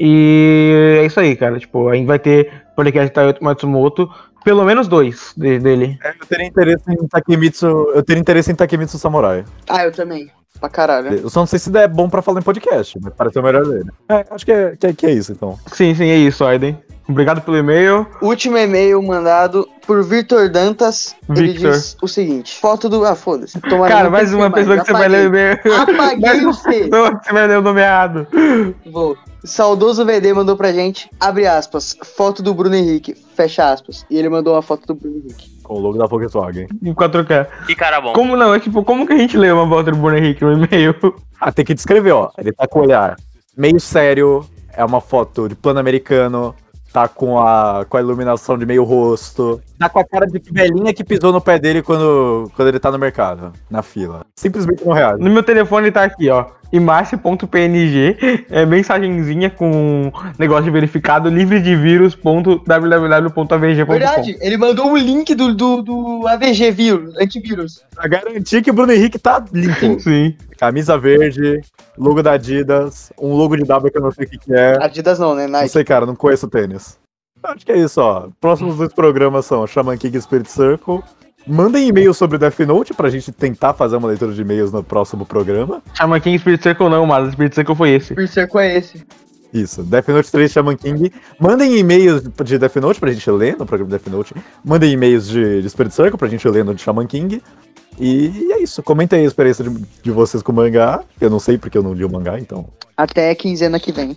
Speaker 2: E é isso aí, cara. Tipo, a gente vai ter podcast Taio Matsumoto. Pelo menos dois de- dele.
Speaker 4: Eu teria interesse em Takemitsu. Eu teria interesse em Takemitsu Samurai.
Speaker 1: Ah, eu também. Pra caralho.
Speaker 4: Eu só não sei se é bom pra falar em podcast, mas parece o melhor dele. É, acho que é, que é, que é isso, então.
Speaker 2: Sim, sim, é isso, Aiden. Obrigado pelo e-mail.
Speaker 1: Último e-mail mandado por Victor Dantas. Ele
Speaker 2: Victor.
Speaker 1: diz o seguinte: foto do. Ah, foda-se. Tomara
Speaker 2: Cara, mais uma pessoa que você vai ler o e-mail.
Speaker 1: Apaguei o C.
Speaker 2: Não, Você vai ler o nome errado.
Speaker 1: Vou. Saudoso VD mandou pra gente, abre aspas, foto do Bruno Henrique, fecha aspas. E ele mandou uma foto do Bruno Henrique.
Speaker 4: Com o logo da Volkswagen.
Speaker 2: Em 4K.
Speaker 3: Que cara bom.
Speaker 2: Como não? É tipo, como que a gente lê uma volta do Bruno Henrique no e-mail?
Speaker 4: Ah, tem que descrever, ó. Ele tá com o olhar meio sério, é uma foto de plano americano, tá com a, com a iluminação de meio rosto, tá com a cara de velhinha que pisou no pé dele quando, quando ele tá no mercado, na fila. Simplesmente não reage.
Speaker 2: No meu telefone tá aqui, ó. Image.png, é mensagenzinha com negócio de verificado, livre de vírus.www.avg.com.
Speaker 1: Verdade, ele mandou um link do, do, do AVG vírus, antivírus.
Speaker 4: Pra garantir que o Bruno Henrique tá limpo.
Speaker 2: Sim.
Speaker 4: Camisa verde, logo da Adidas, um logo de W que eu não sei o que, que é.
Speaker 1: Adidas não, né?
Speaker 4: Não
Speaker 1: Nike.
Speaker 4: sei, cara, não conheço o tênis. Acho que é isso, ó. Próximos dois programas são Shaman King Spirit Circle. Mandem e-mails sobre Death Note pra gente tentar fazer uma leitura de e-mails no próximo programa.
Speaker 2: Chama King Spirit Circle não, mas Spirit Circle foi esse.
Speaker 1: O cerco é esse.
Speaker 4: Isso, Death Note 3 Shaman King. Mandem e-mails de Death Note pra gente ler no programa Death Note. Mandem e-mails de, de Spirit Circle pra gente ler no de Shaman King. E é isso. Comentem aí a experiência de, de vocês com o mangá. Eu não sei porque eu não li o mangá, então.
Speaker 1: Até quinzena que vem.